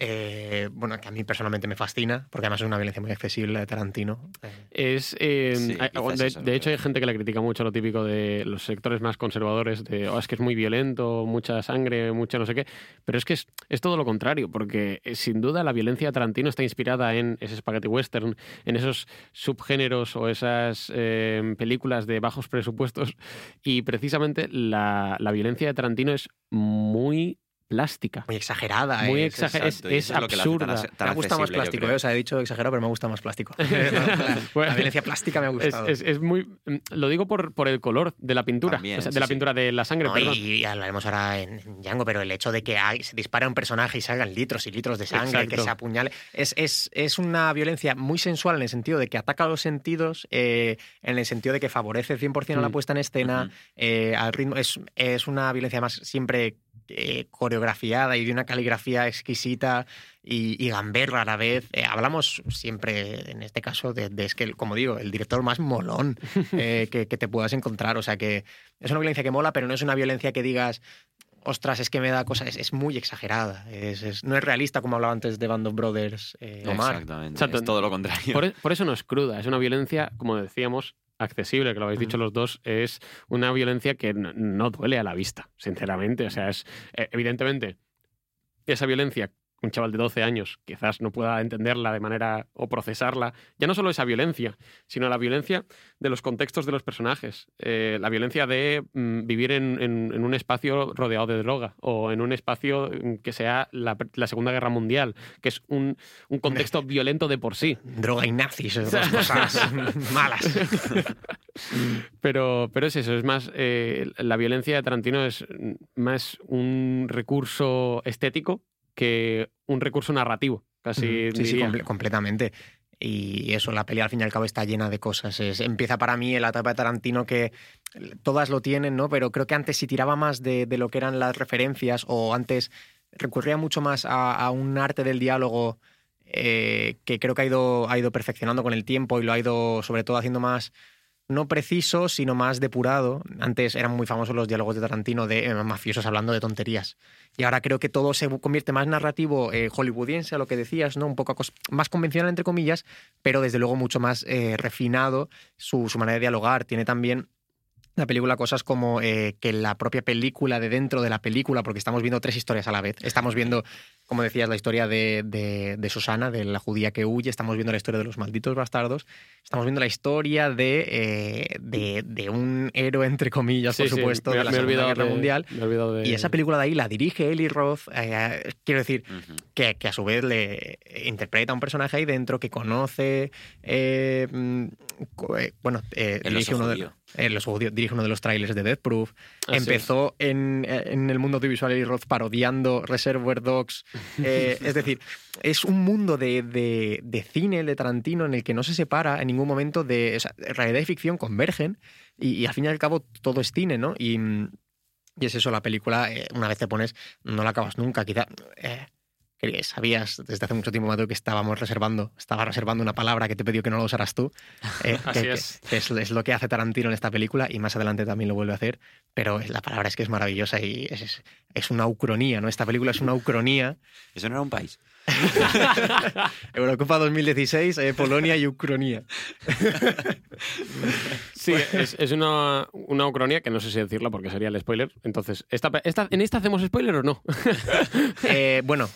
Speaker 3: Eh, bueno, que a mí personalmente me fascina, porque además es una violencia muy accesible de Tarantino. Eh,
Speaker 2: Es, eh,
Speaker 4: Sí,
Speaker 2: hay-
Speaker 4: quizás
Speaker 2: de, hecho, hay gente que la critica mucho lo típico de los sectores más conservadores, de "Oh, es que es muy violento, mucha sangre, mucha no sé qué. Pero es que es, es todo lo contrario, porque eh, sin duda la violencia de Tarantino está inspirada en ese spaghetti western, en esos subgéneros o esas eh, películas de bajos presupuestos. Y precisamente la, la violencia de Tarantino es muy plástica.
Speaker 3: muy exagerada.
Speaker 2: Muy
Speaker 3: es-
Speaker 2: exagerada. Es,
Speaker 4: Exacto, tan
Speaker 2: absurda.
Speaker 4: tan
Speaker 3: me gusta más plástico, eh, o sea, he dicho exagerado, pero me gusta más plástico. la, <laughs> <laughs>
Speaker 2: Bueno,
Speaker 3: la violencia plástica me ha
Speaker 2: Es,
Speaker 3: gustado.
Speaker 2: es- es muy. Lo digo por, por el color de la pintura.
Speaker 4: También,
Speaker 2: o sea, de la
Speaker 4: sí.
Speaker 2: pintura de la sangre,
Speaker 3: No,
Speaker 2: perdón.
Speaker 3: y hablaremos ahora en, en Django, pero el hecho de que hay- se dispara un personaje y salgan litros y litros de sangre,
Speaker 2: Exacto.
Speaker 3: que se apuñale, es, es, es una violencia muy sensual en el sentido de que ataca a los sentidos, eh, en el sentido de que favorece 100% a la
Speaker 2: Mm.
Speaker 3: puesta en escena, eh, al ritmo. Es, es una violencia más siempre eh, coreografiada y de una caligrafía exquisita y, y gamberra a la vez. Eh, hablamos siempre, en este caso, de, de- es que, como digo, el director más molón eh, que, que te puedas encontrar. O sea que es una violencia que mola, pero no es una violencia que digas ostras, es que me da cosas, es, es muy exagerada. Es, es- no es realista como hablaba antes de Band of Brothers, eh, Omar.
Speaker 4: Exactamente.
Speaker 2: Exacto.
Speaker 4: Es todo lo contrario.
Speaker 2: Por, por eso no es cruda, es una violencia, como decíamos, accesible, que lo habéis dicho los dos, es una violencia que no, no duele a la vista, sinceramente. O sea, es eh, evidentemente esa violencia, un chaval de 12 años quizás no pueda entenderla de manera o procesarla, ya no solo esa violencia, sino la violencia de los contextos de los personajes, Eh, la violencia de mm, vivir en, en- en un espacio rodeado de droga o en un espacio mm, que sea la, la Segunda Guerra Mundial, que es un, un contexto <laughs> violento de por sí.
Speaker 3: Droga y nazis, dos cosas <laughs> malas.
Speaker 2: Pero, pero es eso, es más, eh, la violencia de Tarantino es más un recurso estético que un recurso narrativo, casi
Speaker 3: Sí, sí, comple- completamente. Y eso, la peli al fin y al cabo está llena de cosas. Es- empieza para mí en la etapa de Tarantino que todas lo tienen, ¿no? Pero creo que antes si tiraba más de, de lo que eran las referencias o antes recurría mucho más a, a un arte del diálogo eh, que creo que ha ido, ha ido perfeccionando con el tiempo y lo ha ido sobre todo haciendo más, no preciso, sino más depurado. Antes eran muy famosos los diálogos de Tarantino de eh, mafiosos hablando de tonterías. Y ahora creo que todo se convierte más narrativo eh, hollywoodiense, a lo que decías, ¿no? Un poco más convencional, entre comillas, pero desde luego mucho más eh, refinado su manera de dialogar. Tiene también la película cosas como eh, que la propia película de dentro de la película, porque estamos viendo tres historias a la vez. Estamos viendo, como decías, la historia de, de, de Susana, de la judía que huye, estamos viendo la historia de los malditos bastardos, estamos viendo la historia de, eh, de, de un héroe, entre comillas,
Speaker 2: Sí,
Speaker 3: por
Speaker 2: sí,
Speaker 3: supuesto,
Speaker 2: me-
Speaker 3: de la Segunda
Speaker 2: olvidado
Speaker 3: Guerra
Speaker 2: de-
Speaker 3: Mundial.
Speaker 2: me he olvidado de-
Speaker 3: Y esa película de ahí la dirige Eli Roth. eh, quiero decir, que, que a su vez le interpreta a un personaje ahí dentro que conoce. eh, mm, bueno, eh, dirige uno, de, oso judío, dirige uno de los trailers de Death Proof.
Speaker 2: Así.
Speaker 3: Empezó en, en el mundo audiovisual Eli Roth parodiando Reservoir Dogs. <laughs> eh, es decir, es un mundo de, de- de cine, de Tarantino, en el que no se separa en ningún momento de. o sea, realidad y ficción convergen y, y al fin y al cabo todo es cine, ¿no? Y. y es eso, la película, eh, una vez te pones, no la acabas nunca. Quizá. Que sabías desde hace mucho tiempo, Mateo, que estábamos reservando, estaba reservando una palabra que te pidió que no la usaras tú. <laughs> eh,
Speaker 2: Así
Speaker 3: que-
Speaker 2: es.
Speaker 3: que es. es lo que hace Tarantino en esta película y más adelante también lo vuelve a hacer. Pero la palabra es que es maravillosa y es, es- es una ucronía, ¿no? Esta película es una ucronía. <laughs>
Speaker 4: Eso no era un país. <laughs>
Speaker 3: Eurocopa 2016, eh, Polonia y Ucronía.
Speaker 2: Sí, es, es una, una ucronía que no sé si decirla porque sería el spoiler. Entonces, ¿esta, esta, ¿en esta hacemos spoiler o no?
Speaker 3: Eh, bueno,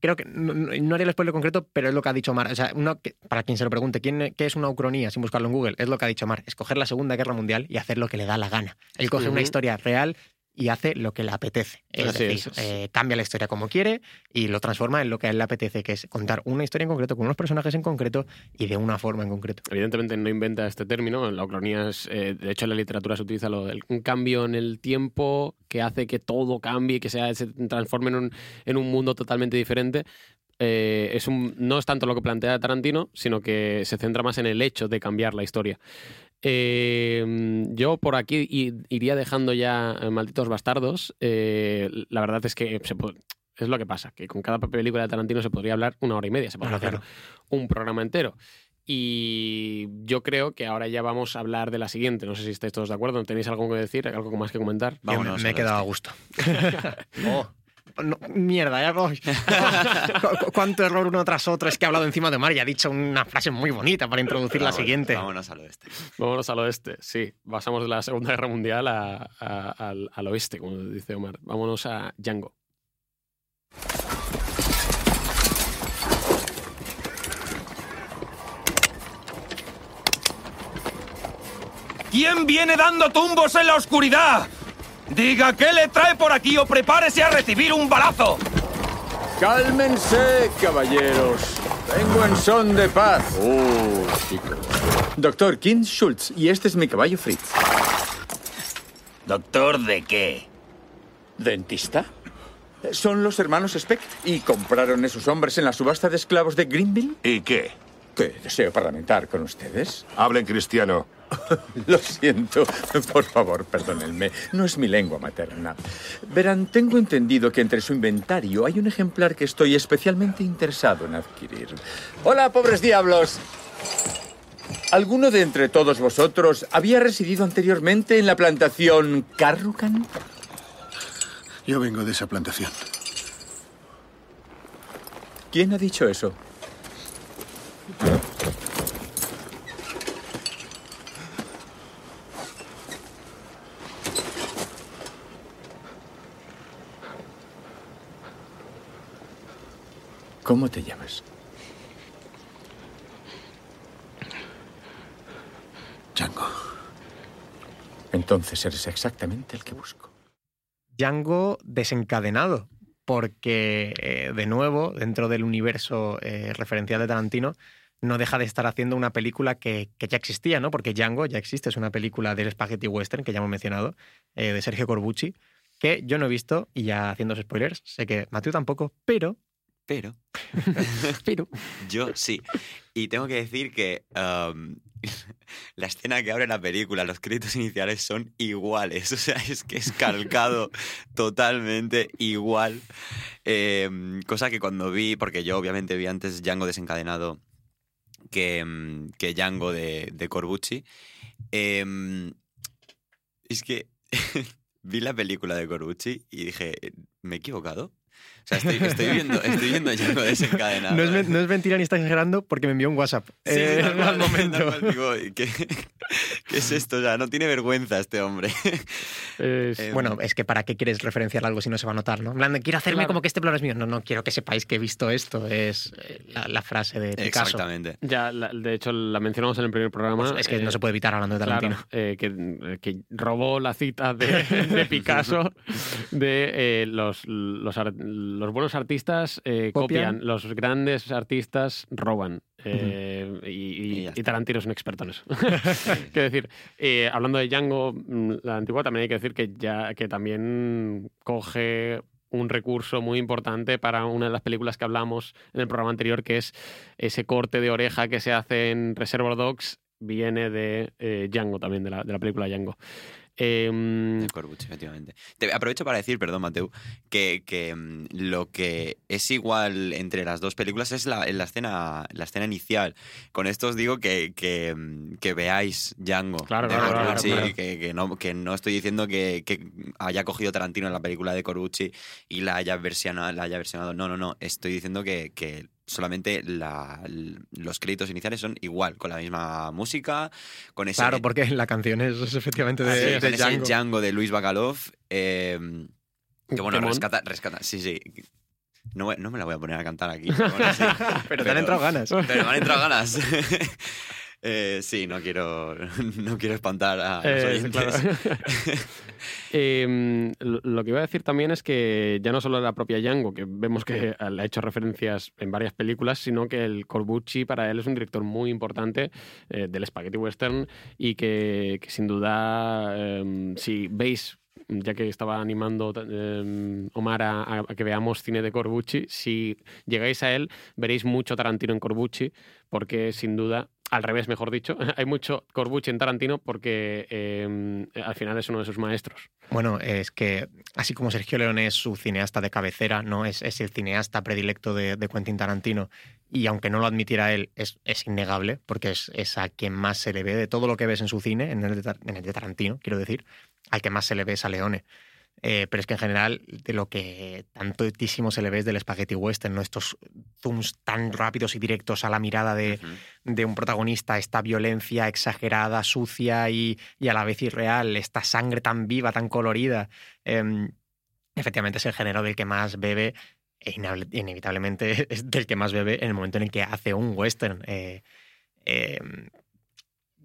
Speaker 3: creo que no, no- haré el spoiler concreto, pero es lo que ha dicho Mar. O sea, una que- para quien se lo pregunte, ¿quién, ¿qué es una ucronía sin buscarlo en Google? Es lo que ha dicho Mar. Escoger la Segunda Guerra Mundial y hacer lo que le da la gana. Él coge una historia real y hace lo que le apetece. Es
Speaker 2: Así
Speaker 3: decir,
Speaker 2: es.
Speaker 3: eh, cambia la historia como quiere y lo transforma en lo que a él le apetece, que es contar una historia en concreto, con unos personajes en concreto y de una forma en concreto.
Speaker 2: Evidentemente no inventa este término. La ucronía es, eh, de hecho, en la literatura se utiliza lo del un cambio en el tiempo que hace que todo cambie, que sea, se transforme en un, en un mundo totalmente diferente. Eh, es un, no es tanto lo que plantea Tarantino, sino que se centra más en el hecho de cambiar la historia. Eh, yo por aquí iría dejando ya eh, Malditos Bastardos. Eh, la verdad es que se es lo que pasa, que con cada película de Tarantino se podría hablar una hora y media, se podría
Speaker 3: Claro,
Speaker 2: hacer un programa entero. Y yo creo que ahora ya vamos a habar de la siguiente. No sé si estáis todos de acuerdo. ¿Tenéis algo que decir? ¿Algo más que comentar?
Speaker 4: Vámonos
Speaker 3: me he quedado a gusto. <laughs> Oh. No, mierda, ya voy. <laughs> Cu- cu- Cuánto error uno tras otro. Es que ha hablado encima de Mar y ha dicho una frase muy bonita para introducir la siguiente.
Speaker 4: Vámonos al oeste.
Speaker 2: Vámonos al oeste, sí. Pasamos de la Segunda Guerra Mundial a- a- al, al oeste, como dice Omar. Vámonos a Django.
Speaker 8: ¿Quién viene dando tumbos en la oscuridad? Diga qué le trae por aquí o prepárese a recibir un balazo.
Speaker 9: Cálmense, caballeros. Vengo en son de paz. Oh, chicos. Doctor Kim Schultz, y este es mi caballo Fritz.
Speaker 8: ¿Doctor de qué?
Speaker 9: ¿Dentista? Son los hermanos Speck y compraron esos hombres en la subasta de esclavos de Greenville.
Speaker 10: ¿Y qué?
Speaker 9: ¿Qué deseo parlamentar con ustedes?
Speaker 10: Hablen cristiano.
Speaker 9: Lo siento. Por favor, perdónenme. No es mi lengua materna. Verán, tengo entendido que entre su inventario hay un ejemplar que estoy especialmente interesado en adquirir. Hola, pobres diablos. ¿Alguno de entre todos vosotros había residido anteriormente en la plantación Carrucan?
Speaker 10: Yo vengo de esa plantación.
Speaker 9: ¿Quién ha dicho eso? ¿Cómo te llamas?
Speaker 10: Django.
Speaker 9: Entonces eres exactamente el que busco.
Speaker 3: Django desencadenado, porque eh, de nuevo, dentro del universo eh, referencial de Tarantino, no deja de estar haciendo una película que, que, ya existía, ¿no? Porque Django ya existe, es una película del spaghetti western, que ya hemos mencionado, eh, de Sergio Corbucci, que yo no he visto, y ya haciendo spoilers, sé que Mateo tampoco, pero
Speaker 4: pero. <laughs>
Speaker 3: pero.
Speaker 4: Yo sí. Y tengo que decir que um, <laughs> la escena que abre la película, los créditos iniciales son iguales. <laughs> O sea, es que es calcado totalmente igual. Eh, cosa que cuando vi, porque yo obviamente vi antes Django desencadenado que, que Django de, de Corbucci. Eh, es que vi la película de Corbucci y dije, ¿me he equivocado? Sea, estoy, estoy, viendo, estoy viendo Django desencadenado.
Speaker 3: No es, no es, mentira ni está exagerando porque me envió un WhatsApp.
Speaker 4: Sí,
Speaker 3: eh,
Speaker 4: normal, <laughs>
Speaker 3: al momento.
Speaker 4: normal, digo, ¿qué, ¿qué, es esto? O sea, no tiene vergüenza este hombre.
Speaker 3: Es, eh, bueno, es que ¿para qué quieres referenciar algo si no se va a notar? ¿no? En plan, quiero hacerme
Speaker 2: Claro.
Speaker 3: como que este plano es mío. No, no, quiero que sepáis que he visto esto. Es eh, la, la frase de Picasso.
Speaker 4: Exactamente.
Speaker 2: Ya, la- de hecho, la mencionamos en el primer programa.
Speaker 3: Pues es que
Speaker 2: eh,
Speaker 3: no se puede evitar hablando de Tarantino.
Speaker 2: Claro, eh, que, que robó la cita de, de Picasso de eh, los, los, ar- los buenos artistas eh,
Speaker 3: Copian.
Speaker 2: copian. los grandes artistas roban. Eh, y, y-
Speaker 4: Y ya
Speaker 2: y Tarantino es un experto en eso. <laughs> <laughs> Quiero decir, eh, hablando de Django, mm, la antigua, también hay que decir que, ya, que también coge un recurso muy importante para una de las películas que hablamos en el programa anterior, que es ese corte de oreja que se hace en Reservoir Dogs, viene de eh, Django también, de la, de la película Django. Em,
Speaker 4: De Corbucci, efectivamente. Te aprovecho para decir, perdón, Mateu, que, que, mm, lo que es igual entre las dos películas es la, la escena, la escena inicial. Con esto os digo que, que, mm, que veáis Django
Speaker 2: Claro,
Speaker 4: de
Speaker 2: claro, claro.
Speaker 4: Que, que no, que no estoy diciendo que, que haya cogido Tarantino en la película de Corbucci y la haya versionado. La haya versionado. No, no, no. Estoy diciendo que, que solamente la- los créditos iniciales son igual, con la misma música, con ese,
Speaker 3: Claro, porque la canción es, es efectivamente
Speaker 4: Ah, sí,
Speaker 3: de, de
Speaker 4: con ese
Speaker 3: Django.
Speaker 4: De Luis Bacalov. eh, que bueno,
Speaker 2: Temón.
Speaker 4: rescata, rescata. Sí, sí. No, no me la voy a poner a cantar aquí. <laughs> pero bueno, sí.
Speaker 3: Pero te han entrado ganas. <laughs>
Speaker 4: Pero me han entrado ganas. <laughs> Eh, sí, no quiero, no quiero espantar a los
Speaker 2: Eh,
Speaker 4: oyentes.
Speaker 2: claro. <laughs> Em, lo que iba a decir también es que ya no solo la propia Django, que vemos que le ha hecho referencias en varias películas, sino que el Corbucci para él es un director muy importante eh, del spaghetti western y que, sin duda, em, si veis ya que estaba animando eh, Omar a, a que veamos cine de Corbucci, si llegáis a él veréis mucho Tarantino en Corbucci, porque sin duda, al revés mejor dicho, <laughs> hay mucho Corbucci en Tarantino porque eh, al final es uno de sus maestros.
Speaker 3: Bueno, es que así como Sergio Leone es su cineasta de cabecera, ¿no? Es, el cineasta predilecto de, Quentin Tarantino. Y aunque no lo admitiera él, es, innegable, porque es, a quien más se le ve de todo lo que ves en su cine, en el de, en el de Tarantino, quiero decir, al que más se le ve es a Leone. Eh, pero es que en general, de lo que tantísimo se le ve es del spaghetti western, ¿no? Estos zooms tan rápidos y directos a la mirada de, de un protagonista, esta violencia exagerada, sucia y, y a la vez irreal, esta sangre tan viva, tan colorida. Em, efectivamente es el género del que más bebe e inevitablemente <laughs> es del que más bebe en el momento en el que hace un western. Eh, em,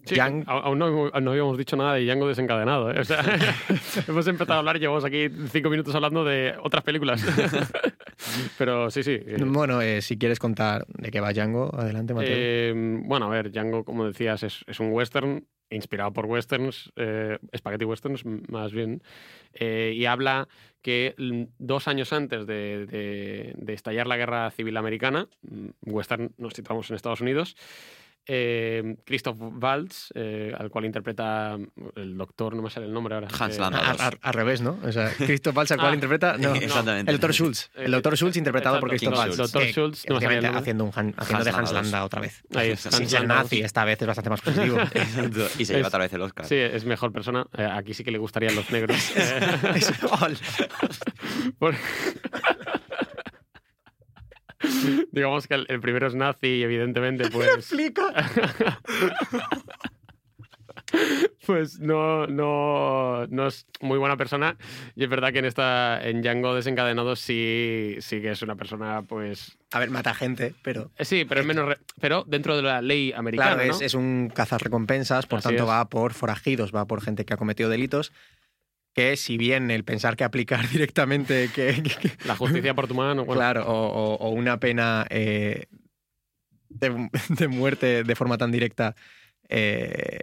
Speaker 2: Sí,
Speaker 3: Yang-
Speaker 2: aún no, no habíamos dicho nada de Django desencadenado. ¿eh? O sea, <laughs> hemos empezado a hablar, llevamos aquí cinco minutos hablando de otras películas. <laughs> Pero sí, sí. eh,
Speaker 3: bueno, eh, si quieres contar de qué va Django, adelante, Mateo.
Speaker 2: Eh, bueno, a ver, Django, como decías, es, es un western inspirado por westerns, eh, spaghetti westerns más bien, eh, y habla que dos años antes de, de- de estallar la guerra civil americana, western nos situamos en Estados Unidos, eh, Christoph Waltz, eh, al cual interpreta el doctor, no me sale el nombre ahora.
Speaker 4: Hans
Speaker 2: eh,
Speaker 4: Landa.
Speaker 3: A- a- al revés, ¿no? O sea, <laughs> Christoph Waltz, al cual
Speaker 2: Ah,
Speaker 3: interpreta. No,
Speaker 4: Exactamente.
Speaker 3: El doctor Schultz. El doctor Schultz interpretado por Christoph Waltz.
Speaker 2: Schultz. Doctor Schultz, no me el
Speaker 3: haciendo, un Han- haciendo de
Speaker 4: Hans
Speaker 3: Hans
Speaker 4: Landa
Speaker 3: Landa
Speaker 4: dos.
Speaker 3: otra vez.
Speaker 2: Ahí es,
Speaker 3: Sin
Speaker 2: Hans
Speaker 3: ser
Speaker 2: Landa
Speaker 3: nazi, esta vez es bastante más positivo. <laughs> <laughs>
Speaker 4: y se lleva otra vez el Oscar.
Speaker 2: Sí, es mejor persona. Eh, aquí sí que le gustarían los negros. Eh,
Speaker 3: Es- <laughs>
Speaker 2: Digamos que el, el primero es nazi y evidentemente pues... <laughs> pues no, no, no es muy buena persona. Y es verdad que en esta, en Django desencadenado sí, sí que es una persona, pues.
Speaker 3: A ver, mata gente, pero.
Speaker 2: eh, Sí, pero es menos. re- Pero dentro de la ley americana.
Speaker 3: Claro,
Speaker 2: ¿no?
Speaker 3: es, un cazarrecompensas, por
Speaker 2: Así
Speaker 3: tanto
Speaker 2: es.
Speaker 3: va por forajidos, va por gente que ha cometido delitos. Que si bien el pensar que aplicar <laughs> directamente que,
Speaker 2: La justicia por tu mano. bueno,
Speaker 3: claro, o, o- o una pena eh, de, de muerte de forma tan directa eh,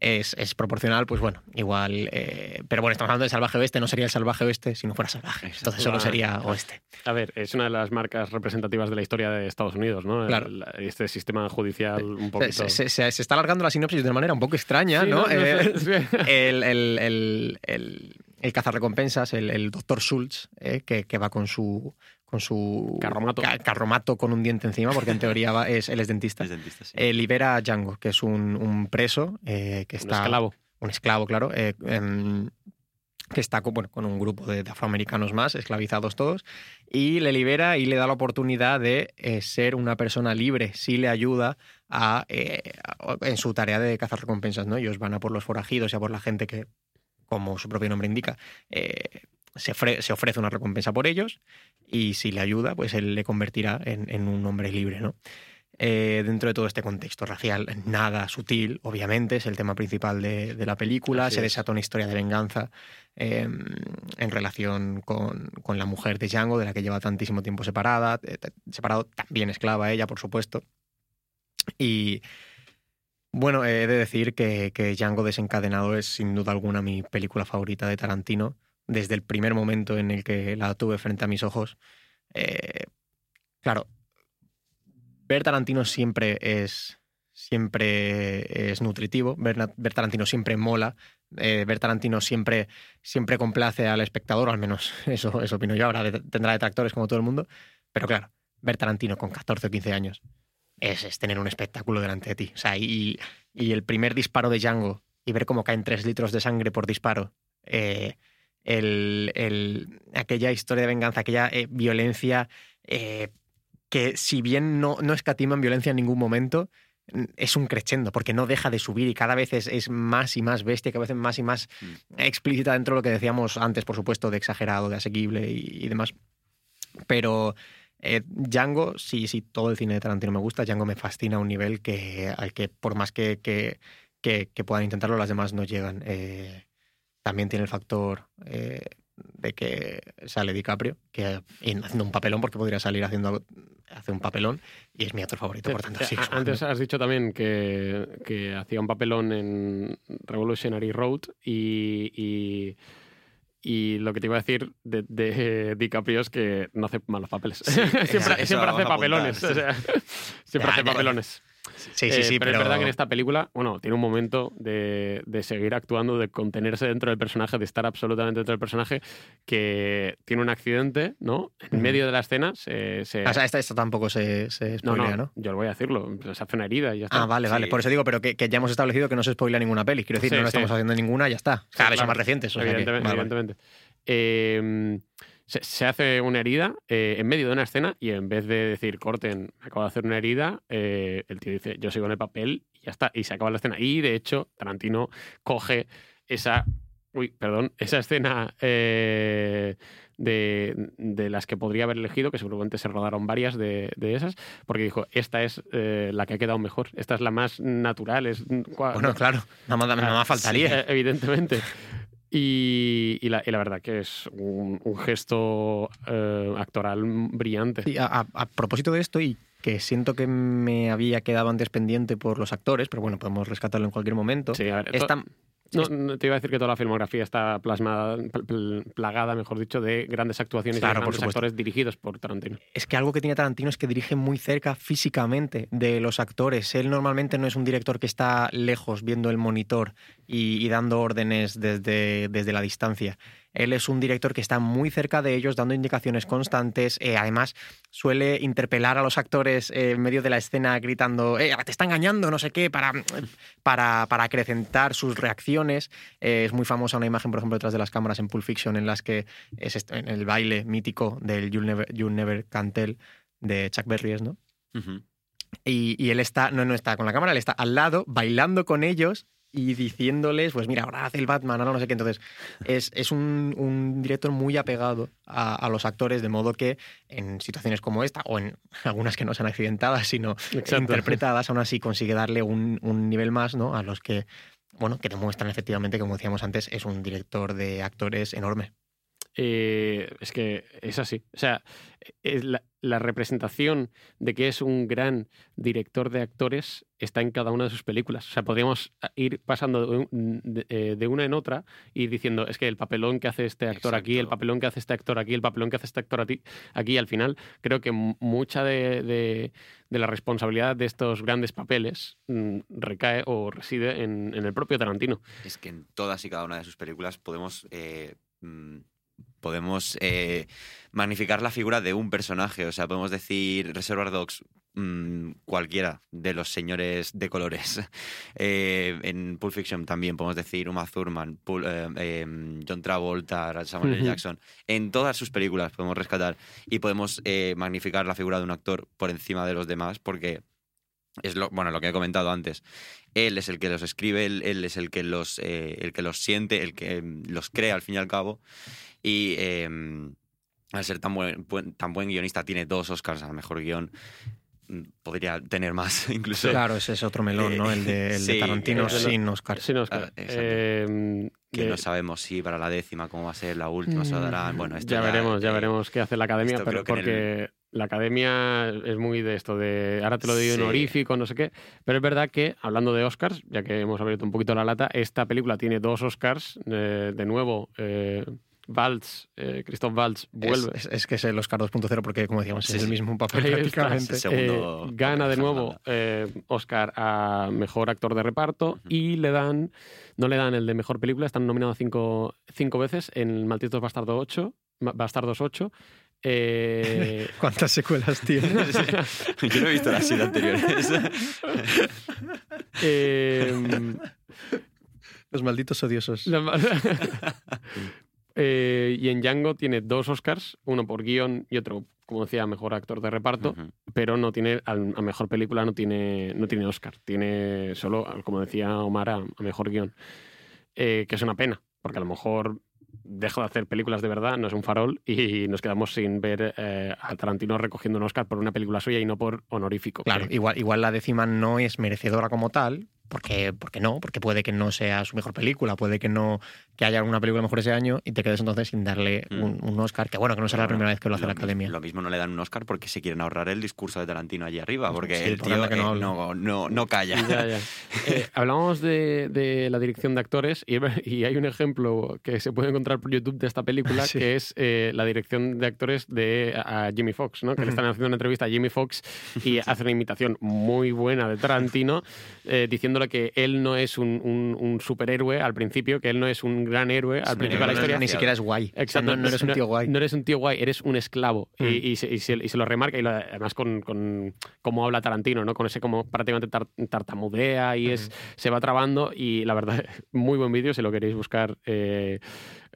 Speaker 3: es, es proporcional, pues bueno, igual. eh, pero bueno, estamos hablando de salvaje oeste, no sería el salvaje oeste si no fuera salvaje. Entonces solo
Speaker 2: Claro.
Speaker 3: sería oeste.
Speaker 2: A ver, es una de las marcas representativas de la historia de Estados Unidos, ¿no? El-
Speaker 3: Claro.
Speaker 2: la- este sistema judicial un poquito.
Speaker 3: se- se- se- se está alargando la sinopsis de una manera un poco extraña,
Speaker 2: Sí,
Speaker 3: ¿no?
Speaker 2: no, no
Speaker 3: Eh, <laughs> el, el, el, el, el cazarrecompensas, el, el doctor Schultz, eh, que, que va con su con su
Speaker 2: Carromato.
Speaker 3: ca- carromato con un diente encima, porque en teoría va- es, él es dentista.
Speaker 4: Es dentista, sí.
Speaker 3: Eh, libera a Django, que es un, un preso eh, que
Speaker 2: Un
Speaker 3: está.
Speaker 2: esclavo.
Speaker 3: Un esclavo, claro. eh, em, que está con, bueno, con un grupo de, de afroamericanos más, esclavizados todos, y le libera y le da la oportunidad de eh, ser una persona libre, si le ayuda a, eh, a- en su tarea de cazar recompensas. ¿no? Ellos van a por los forajidos y a por la gente que, como su propio nombre indica, eh, se, ofre- se ofrece una recompensa por ellos, y si le ayuda, pues él le convertirá en, en un hombre libre. ¿no? Eh, dentro de todo este contexto racial, nada sutil, obviamente, es el tema principal de, de la película.
Speaker 2: Así
Speaker 3: se
Speaker 2: es.
Speaker 3: desata una historia de venganza eh, en relación con, con la mujer de Django, de la que lleva tantísimo tiempo separada, eh, separado, también esclava ella, por supuesto. Y bueno, he de decir que, que Django desencadenado es sin duda alguna mi película favorita de Tarantino. Desde el primer momento en el que la tuve frente a mis ojos. Eh, claro, ver Tarantino siempre es siempre es nutritivo, ver, Tarantino siempre mola, eh, ver Tarantino siempre, siempre complace al espectador, al menos <laughs> eso, eso opino yo, ahora tendrá detractores como todo el mundo, pero claro, ver Tarantino con 14 o 15 años es, es tener un espectáculo delante de ti. O sea, y, y el primer disparo de Django y ver cómo caen 3 litros de sangre por disparo, eh, el, el- aquella historia de venganza, aquella eh, violencia eh, que si bien no, no escatima en violencia en ningún momento, mm, es un crescendo, porque no deja de subir y cada vez es, es más y más bestia, cada vez es más y más explícita dentro de lo que decíamos antes, por supuesto, de exagerado, de asequible y, y demás. Pero eh, Django, sí, sí, todo el cine de Tarantino me gusta, Django me fascina a un nivel que, al que por más que, que, que- que puedan intentarlo, las demás no llegan. Eh, también tiene el factor eh, de que sale DiCaprio, que haciendo un papelón, porque podría salir haciendo hace un papelón, y es mi actor favorito, por tanto, sí.
Speaker 2: Antes has dicho también que, que hacía un papelón en Revolutionary Road y, y, y lo que te iba a decir de, de DiCaprio es que no hace malos papeles. <laughs> siempre hace papelones.
Speaker 4: apuntar,
Speaker 2: o sea, <laughs> siempre hace papelones.
Speaker 3: Sí, sí,
Speaker 2: Eh,
Speaker 3: sí,
Speaker 2: pero,
Speaker 3: pero,
Speaker 2: es verdad que en esta película, bueno, tiene un momento de, de seguir actuando, de contenerse dentro del personaje, de estar absolutamente dentro del personaje, que tiene un accidente, ¿no? En medio de la escena se... se-
Speaker 3: O sea, esta, esta tampoco se, se
Speaker 2: no,
Speaker 3: spoilea,
Speaker 2: no,
Speaker 3: ¿no?
Speaker 2: yo lo voy a decirlo. Se hace una herida y ya está.
Speaker 3: Ah, vale, vale. Por eso digo, pero que, que ya hemos establecido que no se spoilea ninguna peli. Quiero decir,
Speaker 2: Sí,
Speaker 3: no
Speaker 2: sí.
Speaker 3: estamos haciendo ninguna, ya está. Cada vez son
Speaker 2: claro.
Speaker 3: más recientes. o sea
Speaker 2: Evidentemente.
Speaker 3: vale.
Speaker 2: evidentemente. Eh, se, se hace una herida eh, en medio de una escena y en vez de decir, corten, me acabo de hacer una herida, eh, el tío dice, yo sigo en el papel y ya está. Y se acaba la escena. Y de hecho, Tarantino coge esa. Uy, perdón, esa escena eh, de, de las que podría haber elegido, que seguramente se rodaron varias de, de esas, porque dijo, esta es eh, la que ha quedado mejor, esta es la más natural, es
Speaker 3: Bueno, claro, nada más, nada más faltaría.
Speaker 2: eh, evidentemente. Y, y la, y la verdad que es un, un gesto eh, actoral brillante.
Speaker 3: Sí, a, propósito de esto, y que siento que me había quedado antes pendiente por los actores, pero bueno, podemos rescatarlo en cualquier momento.
Speaker 2: Sí, a ver,
Speaker 3: Esta-
Speaker 2: to- no, no, te iba a decir que toda la filmografía está plasmada, pl- pl- plagada, mejor dicho, de grandes actuaciones
Speaker 3: Claro,
Speaker 2: y de grandes actores dirigidos por Tarantino.
Speaker 3: Es que algo que tiene Tarantino es que dirige muy cerca físicamente de los actores. Él normalmente no es un director que está lejos viendo el monitor y, y dando órdenes desde, desde la distancia. Él es un director que está muy cerca de ellos, dando indicaciones constantes. eh, además, suele interpelar a los actores eh, en medio de la escena gritando, eh, te está engañando, no sé qué, para, para, para acrecentar sus reacciones. Eh, es muy famosa una imagen, por ejemplo, detrás de las cámaras en Pulp Fiction, en las que es en el baile mítico del You'll Never, You'll Never Can Tell de Chuck Berry, ¿no? Y él está, no, no está con la cámara, él está al lado, bailando con ellos y diciéndoles, pues mira, ahora hace el Batman, ahora no sé qué. Entonces, es, es un, un director muy apegado a, a los actores, de modo que en situaciones como esta, o en algunas que no sean accidentadas, sino
Speaker 2: Exacto.
Speaker 3: interpretadas, aún así consigue darle un, un nivel más ¿no? a los que, bueno, que demuestran efectivamente, como decíamos antes, es un director de actores enorme.
Speaker 2: Eh, es que es así. O sea, es la, la representación de que es un gran director de actores está en cada una de sus películas. O sea, podríamos ir pasando de, un- de- eh, de una en otra y diciendo, es que el papelón que hace este actor aquí, el papelón que hace este actor aquí, el papelón que hace este actor aquí, al final creo que mu- mucha de, la responsabilidad de estos grandes papeles mm, recae o reside en, en el propio Tarantino.
Speaker 4: Es que en todas y cada una de sus películas podemos. eh, mm, podemos eh, magnificar la figura de un personaje. O sea, podemos decir Reservoir Dogs, mm, cualquiera de los señores de colores. <laughs> Eh, en Pulp Fiction también podemos decir Uma Thurman, Pul- eh, eh, John Travolta, Samuel L. Jackson. En todas sus películas podemos rescatar y podemos magnificar la figura de un actor por encima de los demás porque es lo, bueno, lo que he comentado antes. Él es el que los escribe, él, él es el que los, eh, el que los siente, el que mm, los crea al fin y al cabo. Y eh, al ser tan buen, buen- tan buen guionista, tiene dos Oscars al mejor guion. Mm, Podría tener más, <laughs> incluso.
Speaker 3: Claro, ese es otro melón, ¿no? El de, el de
Speaker 4: Sí,
Speaker 3: Tarantino
Speaker 2: el de lo-
Speaker 3: sin Oscar.
Speaker 2: Sí, no, Oscar.
Speaker 4: Ah, exacto.
Speaker 2: Eh,
Speaker 4: Que
Speaker 2: de-
Speaker 4: no sabemos si para la décima cómo va a ser, la última se lo darán. Bueno, esto
Speaker 2: ya, veremos, ya
Speaker 4: eh,
Speaker 2: veremos qué hace la academia, pero porque la academia es muy de esto de ahora te lo digo
Speaker 4: Sí.
Speaker 2: honorífico, no sé qué. Pero es verdad que, hablando de Oscars, ya que hemos abierto un poquito la lata, esta película tiene dos Oscars. eh, de nuevo, eh, Waltz, eh, Christoph
Speaker 3: Es,
Speaker 2: vuelve.
Speaker 3: es- es que es el Oscar 2.0 porque, como decíamos,
Speaker 4: Sí,
Speaker 3: es el mismo papel <laughs>
Speaker 2: está.
Speaker 3: prácticamente.
Speaker 4: Segundo
Speaker 2: Eh, gana de nuevo eh, Oscar a mejor actor de reparto y le dan, no le dan el de mejor película, están nominados cinco, cinco veces en Malditos Bastardos 8, Ma- Bastardos 8. Eh, <laughs>
Speaker 3: ¿Cuántas secuelas tiene? <laughs>
Speaker 4: Yo no he visto las siete anteriores. <laughs>
Speaker 2: eh,
Speaker 3: Los malditos odiosos.
Speaker 2: Eh, y en Django tiene dos Oscars, uno por guion y otro, como decía, mejor actor de reparto, pero no tiene, a mejor película no tiene, no tiene Oscar, tiene solo, como decía Omar, a, a mejor guion. Eh, que es una pena, porque a lo mejor deja de hacer películas de verdad, no es un farol, y nos quedamos sin ver eh, a Tarantino recogiendo un Oscar por una película suya y no por honorífico.
Speaker 3: Claro,
Speaker 2: que-
Speaker 3: igual, igual la décima no es merecedora como tal, porque, porque no, porque puede que no sea su mejor película, puede que no que haya alguna película mejor ese año y te quedes entonces sin darle
Speaker 4: Mm.
Speaker 3: un, un Oscar, que bueno, que no será la primera vez que lo hace la
Speaker 4: mi-
Speaker 3: academia.
Speaker 4: Lo mismo no le dan un Oscar porque se quieren ahorrar el discurso de Tarantino allí arriba, porque
Speaker 3: Sí,
Speaker 4: el
Speaker 3: por
Speaker 4: tío
Speaker 3: anda que no
Speaker 4: eh, no, no, no calla.
Speaker 2: Ya, ya. <laughs> Eh, hablamos de, de la dirección de actores y, <laughs> y hay un ejemplo que se puede encontrar por YouTube de esta película <laughs>
Speaker 3: Sí.
Speaker 2: que es eh, la dirección de actores de a Jimmy Fox, ¿no? que le están haciendo una entrevista a Jimmy Fox y hace una imitación muy buena de Tarantino eh, diciéndole que él no es un, un- un superhéroe al principio, que él no es un gran héroe al
Speaker 4: un
Speaker 2: principio de la historia.
Speaker 3: Ni siquiera es guay. O sea,
Speaker 2: Exacto,
Speaker 3: no, no eres un tío guay.
Speaker 2: No eres un tío guay, eres un esclavo. Y-
Speaker 3: Mm.
Speaker 2: Y, se, y se- y se lo remarca, y lo- además con, con cómo habla Tarantino, ¿no? Con ese como prácticamente tar- tartamudea y es, se va trabando. Y la verdad, <laughs> muy buen vídeo, si lo queréis buscar. eh,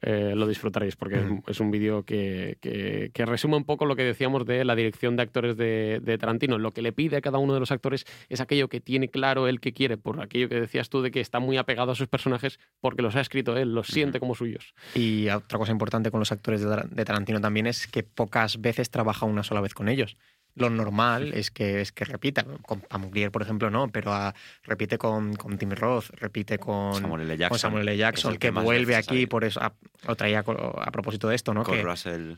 Speaker 2: eh, lo disfrutaréis porque es- un vídeo que, que- que resume un poco lo que decíamos de la dirección de actores de, de Tarantino. Lo que le pide a cada uno de los actores es aquello que tiene claro él que quiere, por aquello que decías tú de que está muy apegado a sus personajes porque los ha escrito él, los siente como suyos.
Speaker 3: Y otra cosa importante con los actores de, de Tarantino también es que pocas veces trabaja una sola vez con ellos. Lo normal es que, es que repita. Con Pamuklier, por ejemplo, no, pero ah, repite con, con Tim Roth, repite con
Speaker 4: Samuel L. Jackson.
Speaker 3: con Samuel L. Jackson,
Speaker 4: el
Speaker 3: que, vuelve aquí, por eso a- lo traía a, propósito de esto, ¿no?
Speaker 4: Con
Speaker 3: Que-
Speaker 4: Russell,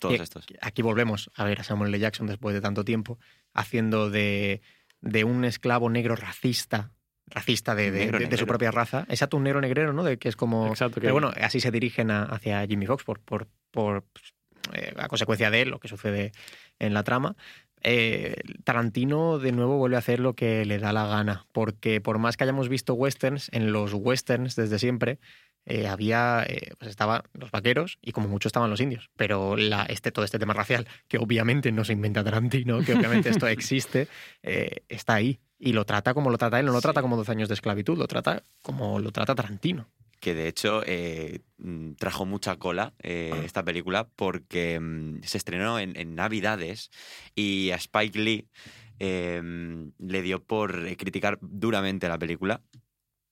Speaker 4: todos
Speaker 3: que
Speaker 4: estos.
Speaker 3: Aquí volvemos a ver a Samuel L. Jackson después de tanto tiempo, haciendo de, de un esclavo negro racista, racista de, de-
Speaker 4: Negro
Speaker 3: de- de su propia raza. Exacto, un negro negrero, ¿no? De que es como.
Speaker 2: Exacto, que-
Speaker 3: Pero bueno, así se dirigen a- hacia Jimmy Fox por, por, por eh, a consecuencia de lo que sucede en la trama. Eh, Tarantino de nuevo vuelve a hacer lo que le da la gana, porque por más que hayamos visto westerns, en los westerns desde siempre, eh, había, eh, pues estaban los vaqueros y como mucho estaban los indios. Pero la, este, todo este tema racial, que obviamente no se inventa Tarantino, que obviamente esto <laughs> existe, eh, está ahí. Y lo trata como lo trata él, no lo trata como 12 años de esclavitud, lo trata como lo trata Tarantino.
Speaker 4: Que de hecho eh, mm, trajo mucha cola eh, esta película porque mm, se estrenó en, en Navidades y a Spike Lee eh, mm, le dio por criticar duramente la película.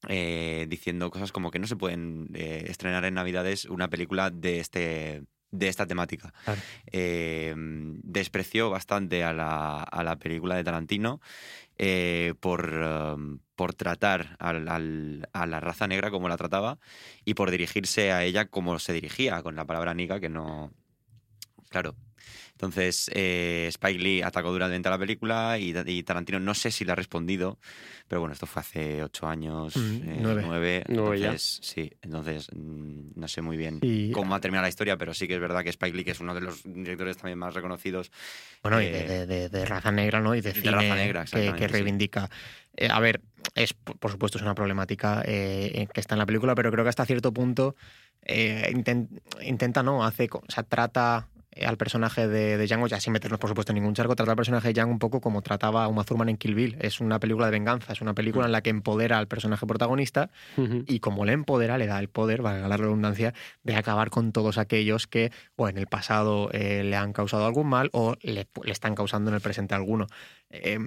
Speaker 4: diciendo cosas como que no se pueden estrenar en Navidades una película de este de esta temática.
Speaker 3: Claro.
Speaker 4: Eh, despreció bastante a la, a la película de Tarantino eh, por, um, por tratar al- al- a la raza negra como la trataba y por dirigirse a ella como se dirigía, con la palabra nica que no... Claro. Entonces, eh, Spike Lee atacó duramente a la película y, y Tarantino no sé si le ha respondido, pero bueno, esto fue hace ocho años,
Speaker 3: Mm,
Speaker 4: eh,
Speaker 3: nueve.
Speaker 4: nueve,
Speaker 2: Nueve ya.
Speaker 4: entonces, sí, entonces mm, no sé muy bien
Speaker 3: Y-
Speaker 4: cómo va a terminar la historia, pero sí que es verdad que Spike Lee, que es uno de los directores también más reconocidos,
Speaker 3: Bueno, y
Speaker 4: Eh,
Speaker 3: de, de- de- de raza negra, ¿no? Y de
Speaker 4: de
Speaker 3: cine
Speaker 4: raza negra,
Speaker 3: que,
Speaker 4: exactamente,
Speaker 3: que reivindica. Eh, a ver, es por supuesto es una problemática eh, que está en la película, pero creo que hasta cierto punto eh, inten- intenta, ¿no? Hace, o sea, trata eh, al personaje de, de Django, ya sin meternos por supuesto en ningún charco, trata al personaje de Django un poco como trataba a Uma Thurman en Kill Bill. Es una película de venganza, es una
Speaker 4: Mm.
Speaker 3: película en la que empodera al personaje protagonista y como le empodera, le da el poder, valga la redundancia, de acabar con todos aquellos que o en el pasado eh, le han causado algún mal o le, le están causando en el presente alguno. Eh,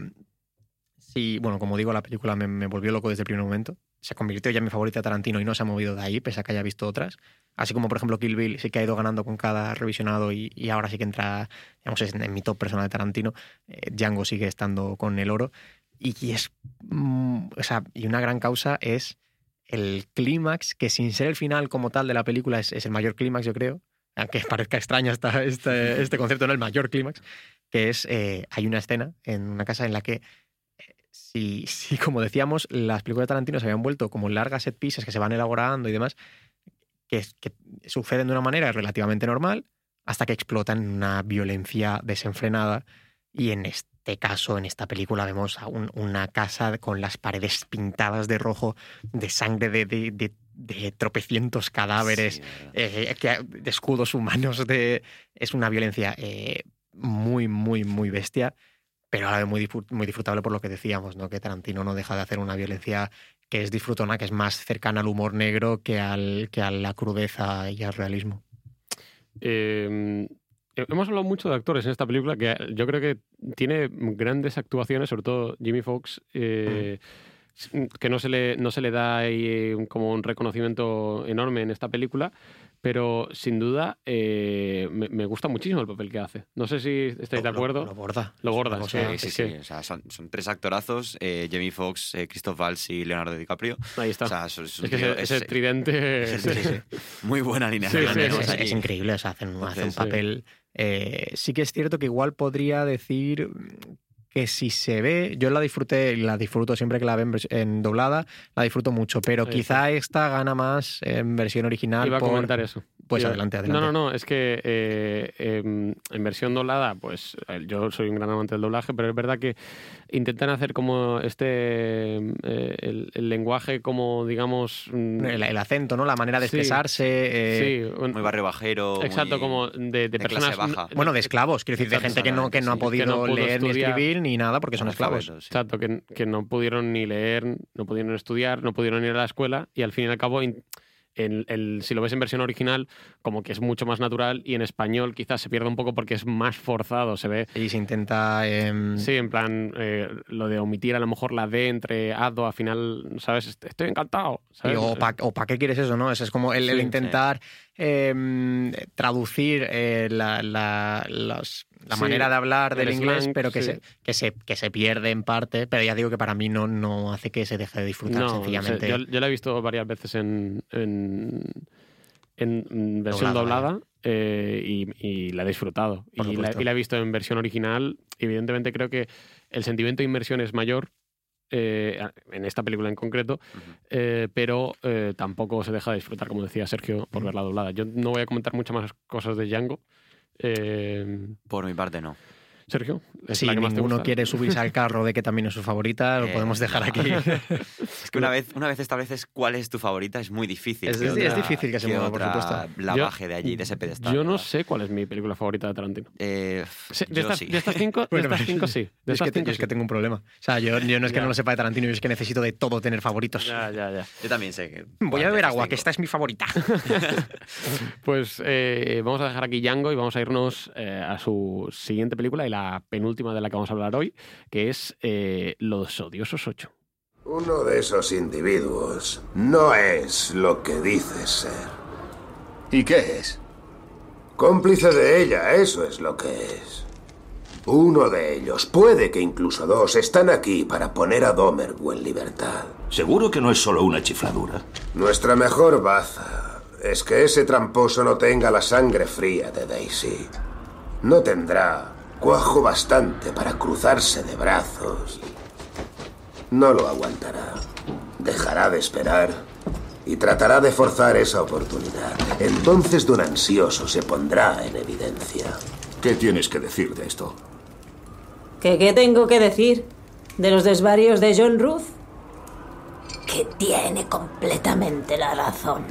Speaker 3: sí, bueno, como digo, la película me, me volvió loco desde el primer momento. Se convirtió ya en mi favorita Tarantino y no se ha movido de ahí, pese a que haya visto otras. Así como, por ejemplo, Kill Bill sí que ha ido ganando con cada revisionado y, y ahora sí que entra, digamos, en mi top personal de Tarantino. Eh, Django sigue estando con el oro. Y, es. mm, o sea, y una gran causa es el clímax, que sin ser el final como tal de la película es, el mayor clímax, yo creo, aunque <laughs> parezca extraño esta, este, este concepto, no el mayor clímax, que es, eh, hay una escena en una casa en la que, eh, si, <laughs> si, como decíamos, las películas de Tarantino se habían vuelto como largas set pieces que se van elaborando y demás, que, que suceden de una manera relativamente normal, hasta que explotan en una violencia desenfrenada. Y en este caso, en esta película, vemos a un- una casa con las paredes pintadas de rojo, de sangre de, de- de- de tropecientos cadáveres,
Speaker 4: Sí,
Speaker 3: eh, que- de escudos humanos. De, es una violencia eh, muy, muy, muy bestia, pero a la vez muy, muy disfrutable por lo que decíamos, ¿no? que Tarantino no deja de hacer una violencia que es disfrutona, que es más cercana al humor negro que, al, que a la crudeza y al realismo.
Speaker 2: Eh, hemos hablado mucho de actores en esta película que yo creo que tiene grandes actuaciones, sobre todo Jimmy Fox, eh, que no se le, no se le da ahí eh, como un reconocimiento enorme en esta película, pero sin duda eh, me, me gusta muchísimo el papel que hace. No sé si estáis de acuerdo.
Speaker 3: Lo, borda.
Speaker 2: Lo borda,
Speaker 3: cosa-
Speaker 2: sí,
Speaker 4: Sí, sí,
Speaker 2: que-
Speaker 4: sí. O sea, son, son tres actorazos, eh, Jamie Foxx, eh, Christoph Waltz y Leonardo DiCaprio.
Speaker 2: Ahí está.
Speaker 4: O sea, es, es un
Speaker 2: es que
Speaker 4: trío-
Speaker 2: ese,
Speaker 4: es-
Speaker 2: ese tridente...
Speaker 4: es- sí, sí, sí. Muy buena alineación.
Speaker 2: Sí, sí,
Speaker 4: tenemos
Speaker 3: es, es increíble, o sea, hacen, hacen un papel. eh, sí que es cierto que igual podría decir que si se ve, yo la disfruté, y la disfruto siempre que la ven en doblada, la disfruto mucho, pero quizá esta gana más en versión original.
Speaker 2: Iba a comentar eso.
Speaker 3: Pues adelante, adelante.
Speaker 2: No, no, no, es que eh, em, en versión doblada, pues eh, yo soy un gran amante del doblaje, pero es verdad que intentan hacer como este, em, eh, el, el lenguaje como, digamos... mm,
Speaker 3: El, el acento, ¿no? La manera de
Speaker 2: Sí.
Speaker 3: expresarse. eh,
Speaker 2: sí, un-
Speaker 4: Muy barrio bajero.
Speaker 2: exacto,
Speaker 4: muy-
Speaker 2: como de, de
Speaker 4: clase
Speaker 2: personas...
Speaker 4: baja.
Speaker 3: Bueno, de esclavos, quiero decir, de gente que no, que no ha podido
Speaker 2: Que no pudo
Speaker 3: leer ni escribir ni nada porque son esclavos.
Speaker 4: sí.
Speaker 2: Exacto, que, que no pudieron ni leer, no pudieron estudiar, no pudieron ir a la escuela y al fin y al cabo, in- si lo ves en versión original, como que es mucho más natural y en español quizás se pierde un poco porque es más forzado, se ve
Speaker 3: Y se intenta. em,
Speaker 2: Sí, en plan, eh, lo de omitir a lo mejor la D entre ado, al final, ¿sabes? Est- Estoy encantado.
Speaker 3: o para qué quieres eso, ¿no? Eso es como el, el
Speaker 2: Sí,
Speaker 3: intentar em, traducir eh, la, la- los- la
Speaker 2: Sí,
Speaker 3: manera de hablar del
Speaker 2: el
Speaker 3: inglés,
Speaker 2: slang,
Speaker 3: pero que,
Speaker 2: sí.
Speaker 3: se, que, se, que se pierde en parte. Pero ya digo que para mí no, no hace que se deje de disfrutar
Speaker 2: No,
Speaker 3: sencillamente.
Speaker 2: yo, yo la he visto varias veces en, en, en versión
Speaker 3: Doblada,
Speaker 2: doblada eh, y, y la he disfrutado. Y la,
Speaker 3: supuesto.
Speaker 2: y la he visto en versión original. Evidentemente creo que el sentimiento de inmersión es mayor. eh, en esta película en concreto, eh, pero eh, tampoco se deja de disfrutar, como decía Sergio, por verla doblada. Yo no voy a comentar muchas más cosas de Django. Eh,
Speaker 4: Por mi parte, no.
Speaker 2: Sergio, ¿es
Speaker 3: Si
Speaker 2: la que más te
Speaker 3: ninguno
Speaker 2: gusta?
Speaker 3: quiere subirse al carro de que también es su favorita, lo
Speaker 4: Eh,
Speaker 3: podemos dejar aquí. <laughs>
Speaker 4: Es que una vez, una vez estableces cuál es tu favorita, es muy difícil.
Speaker 3: Es-
Speaker 4: que
Speaker 3: es- es
Speaker 4: otra-
Speaker 3: difícil que se mueva, por supuesto.
Speaker 4: La
Speaker 2: Yo-
Speaker 4: baje de allí, de ese pedestal.
Speaker 2: Yo no
Speaker 4: ¿verdad?
Speaker 2: sé cuál es mi película favorita de Tarantino.
Speaker 4: Eh,
Speaker 2: Sí, de,
Speaker 4: yo
Speaker 2: estas,
Speaker 4: sí.
Speaker 2: de estas cinco, de <laughs> estas cinco sí. De
Speaker 3: Yo es,
Speaker 2: estas
Speaker 3: que, te-
Speaker 2: cinco
Speaker 3: yo es que
Speaker 2: sí.
Speaker 3: tengo un problema. O sea, yo, yo no es que no lo sepa de Tarantino, yo es que necesito de todo tener favoritos.
Speaker 2: Ya, ya, ya.
Speaker 4: Yo también sé que.
Speaker 3: Voy a beber agua,
Speaker 4: tengo.
Speaker 3: que esta es mi favorita. <laughs>
Speaker 2: Pues eh, vamos a dejar aquí Django y vamos a irnos eh, a su siguiente película y la penúltima de la que vamos a hablar hoy, que es eh, Los Odiosos 8.
Speaker 11: Uno de esos individuos no es lo que dice ser.
Speaker 10: ¿Y qué es?
Speaker 11: Cómplice de ella, eso es lo que es. Uno de ellos, puede que incluso dos, están aquí para poner a Domergu en libertad.
Speaker 12: Seguro que no es solo una chifladura.
Speaker 11: Nuestra mejor baza es que ese tramposo no tenga la sangre fría de Daisy. No tendrá cuajo bastante para cruzarse de brazos. No lo aguantará. Dejará de esperar y tratará de forzar esa oportunidad. Entonces Don Ansioso se pondrá en evidencia.
Speaker 12: ¿Qué tienes que decir de esto?
Speaker 13: ¿Qué, ¿Qué tengo que decir? ¿De los desvarios de John Ruth? Que tiene completamente la razón.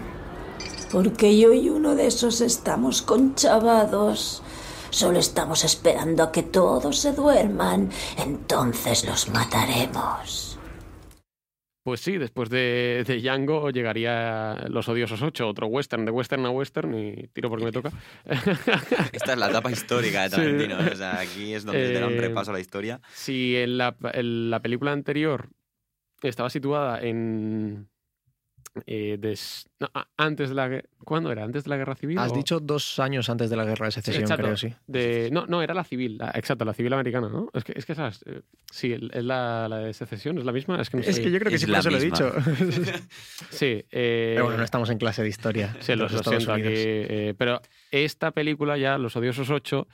Speaker 13: Porque yo y uno de esos estamos conchavados. Solo estamos esperando a que todos se duerman. Entonces los mataremos.
Speaker 2: Pues sí, después de, de Django llegaría Los Odiosos 8, otro western, de western a western, y tiro porque me toca. <laughs>
Speaker 4: Esta es la etapa histórica de
Speaker 2: Sí.
Speaker 4: Tarantino. O sea, aquí es donde te da un
Speaker 2: Eh,
Speaker 4: repaso a la historia.
Speaker 2: Si en la, en la película anterior estaba situada en... eh, des- no, a- antes de la... ¿Cuándo era? ¿Antes de la Guerra Civil?
Speaker 3: Has
Speaker 2: o-
Speaker 3: dicho dos años antes de la guerra de secesión,
Speaker 2: Exacto.
Speaker 3: creo, sí.
Speaker 2: De, no, no, era la civil, la- exacto, la civil americana, ¿no? Es que, es que esas, eh, sí, es la, la de secesión, es la misma. Es que, no
Speaker 3: Es
Speaker 2: sé.
Speaker 3: que yo creo que sí, por eso lo he dicho. <laughs>
Speaker 2: Sí, eh,
Speaker 3: Pero bueno, no estamos en clase de historia.
Speaker 2: Sí, lo,
Speaker 3: los
Speaker 2: lo
Speaker 3: Estados
Speaker 2: siento aquí. Eh, pero esta película ya, Los Odiosos 8,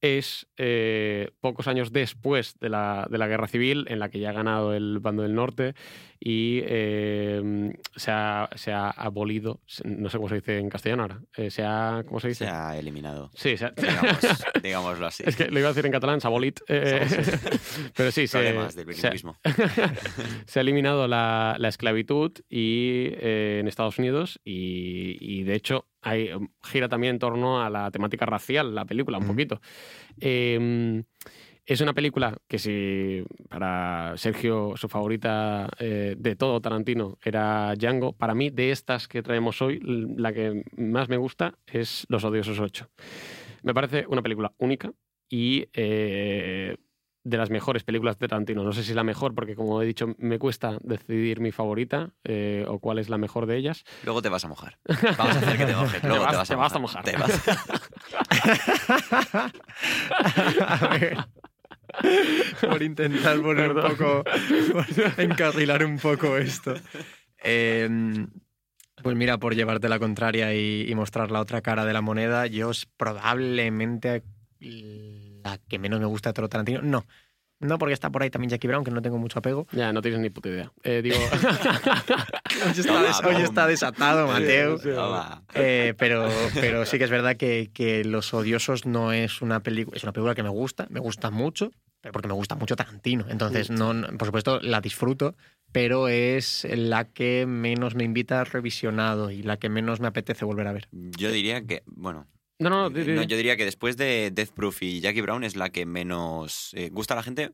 Speaker 2: es eh, pocos años después de la, de la Guerra Civil, en la que ya ha ganado el bando del norte y eh, se, ha, se ha abolido, no sé cómo se dice en castellano ahora, eh, se ha, ¿cómo se dice?
Speaker 4: Se ha eliminado.
Speaker 2: Sí, se ha-
Speaker 4: Digamos, <laughs> digámoslo así.
Speaker 2: Es que lo iba a decir en catalán, sabolit. <laughs> pero sí, se,
Speaker 4: del
Speaker 2: se <laughs> se ha eliminado la, la esclavitud y, en Estados Unidos y, y, de hecho hay, gira también en torno a la temática racial, la película, un poquito. Eh, es una película que si para Sergio su favorita eh, de todo Tarantino era Django, para mí de estas que traemos hoy, la que más me gusta es Los Odiosos 8. Me parece una película única y eh, de las mejores películas de Tarantino. No sé si la mejor, porque como he dicho, me cuesta decidir mi favorita eh, o cuál es la mejor de ellas.
Speaker 4: Luego te vas a mojar. Vamos a hacer que te mojes. <laughs> Luego
Speaker 2: Te
Speaker 4: te
Speaker 2: vas-
Speaker 4: vas,
Speaker 2: te vas a mojar.
Speaker 4: Te vas-
Speaker 3: A <laughs> ver. por intentar poner un poco. por encarrilar un poco esto. Eh, pues mira, por llevarte la contraria y, y mostrar la otra cara de la moneda, yo es probablemente la que menos me gusta de todo Tarantino. No. No, porque está por ahí también Jackie Brown, que no tengo mucho apego.
Speaker 2: Ya, no tienes ni puta idea. Eh, digo... <laughs>
Speaker 3: Hoy está, des- hoy está desatado, Mateo. Eh, pero, pero sí que es verdad que, que Los Odiosos no es una película, es una película que me gusta, me gusta mucho, pero porque me gusta mucho Tarantino. Entonces, no, no- por supuesto, la disfruto, pero es la que menos me invita a revisionado y la que menos me apetece volver a ver.
Speaker 4: Yo diría que, bueno.
Speaker 2: No, no, di-
Speaker 4: no, yo diría que después de Death Proof y Jackie Brown es la que menos eh, gusta a la gente.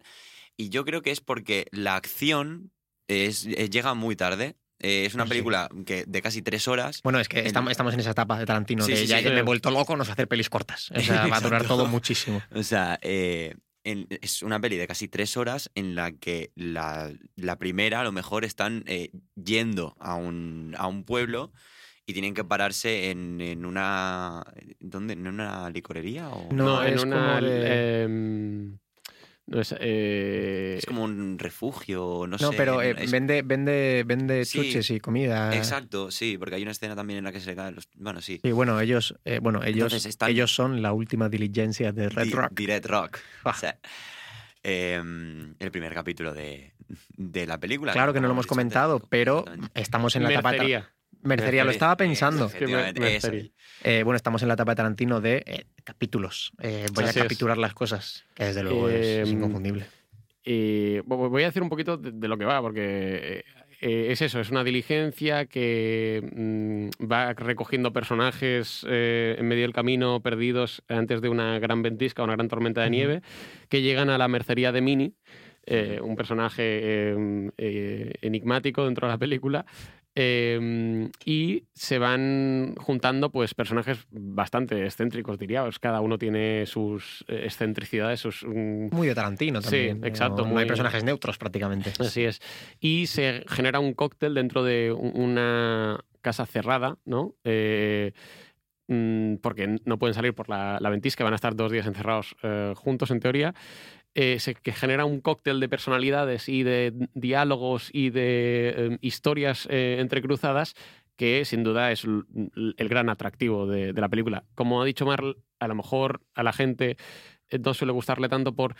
Speaker 4: Y yo creo que es porque la acción es, eh, llega muy tarde. Eh, es una
Speaker 3: Sí.
Speaker 4: película que de casi tres horas.
Speaker 3: Bueno, es que
Speaker 4: En-
Speaker 3: estamos, estamos en esa etapa de Tarantino,
Speaker 4: Sí,
Speaker 3: de
Speaker 4: sí,
Speaker 3: ya
Speaker 4: sí.
Speaker 3: que me he vuelto loco, nos hacer pelis cortas. O sea, va a durar todo muchísimo. <laughs>
Speaker 4: O sea, eh, en- es una peli de casi tres horas en la que la, la primera a lo mejor están eh, yendo a un, a un pueblo y tienen que pararse en, en una... ¿Dónde? ¿En una licorería? O...
Speaker 2: No, en
Speaker 3: es
Speaker 2: una...
Speaker 3: como de-
Speaker 2: em, no es, eh,
Speaker 4: Es como un refugio, no,
Speaker 3: No,
Speaker 4: sé.
Speaker 3: pero eh,
Speaker 4: es-
Speaker 3: vende, vende, vende
Speaker 4: Sí.
Speaker 3: chuches y comida.
Speaker 4: Exacto, sí, porque hay una escena también en la que se le caen los... Bueno, sí.
Speaker 3: Sí, bueno, ellos, eh, bueno, ellos,
Speaker 4: Entonces están-
Speaker 3: ellos son la última diligencia de Red
Speaker 4: Di-
Speaker 3: Rock.
Speaker 4: di Red Rock.
Speaker 3: Ah.
Speaker 4: O sea, em, el primer capítulo de, de la película.
Speaker 3: Claro que no lo hemos
Speaker 4: antes.
Speaker 3: comentado, pero estamos en la etapa.
Speaker 2: Mercería.
Speaker 3: Lo estaba pensando. Eh, bueno, estamos en la etapa de Tarantino de eh, capítulos. Eh, voy
Speaker 2: Así
Speaker 3: a
Speaker 2: es.
Speaker 3: capitular las cosas, que desde luego es, es inconfundible.
Speaker 2: Y vo- voy a decir un poquito de, de lo que va, porque eh, es eso, es una diligencia que mm, va recogiendo personajes eh, en medio del camino perdidos antes de una gran ventisca, una gran tormenta de nieve, que llegan a la mercería de Minnie, eh, un personaje eh, eh, enigmático dentro de la película. Eh, y se van juntando pues personajes bastante excéntricos, diríamos. Cada uno tiene sus eh, excentricidades, sus mm,
Speaker 3: Muy de Tarantino también.
Speaker 2: Sí,
Speaker 3: no-
Speaker 2: exacto.
Speaker 3: No,
Speaker 2: muy-
Speaker 3: hay personajes neutros prácticamente.
Speaker 2: Así es. Y se genera un cóctel dentro de un- una casa cerrada, ¿no? Eh, mm, porque no pueden salir por la, la ventisca, van a estar dos días encerrados eh, juntos en teoría. Eh, se que genera un cóctel de personalidades y de diálogos y de eh, historias eh, entrecruzadas que sin duda es el gran atractivo de, de la película. Como ha dicho Marl, a lo mejor a la gente eh, no suele gustarle tanto por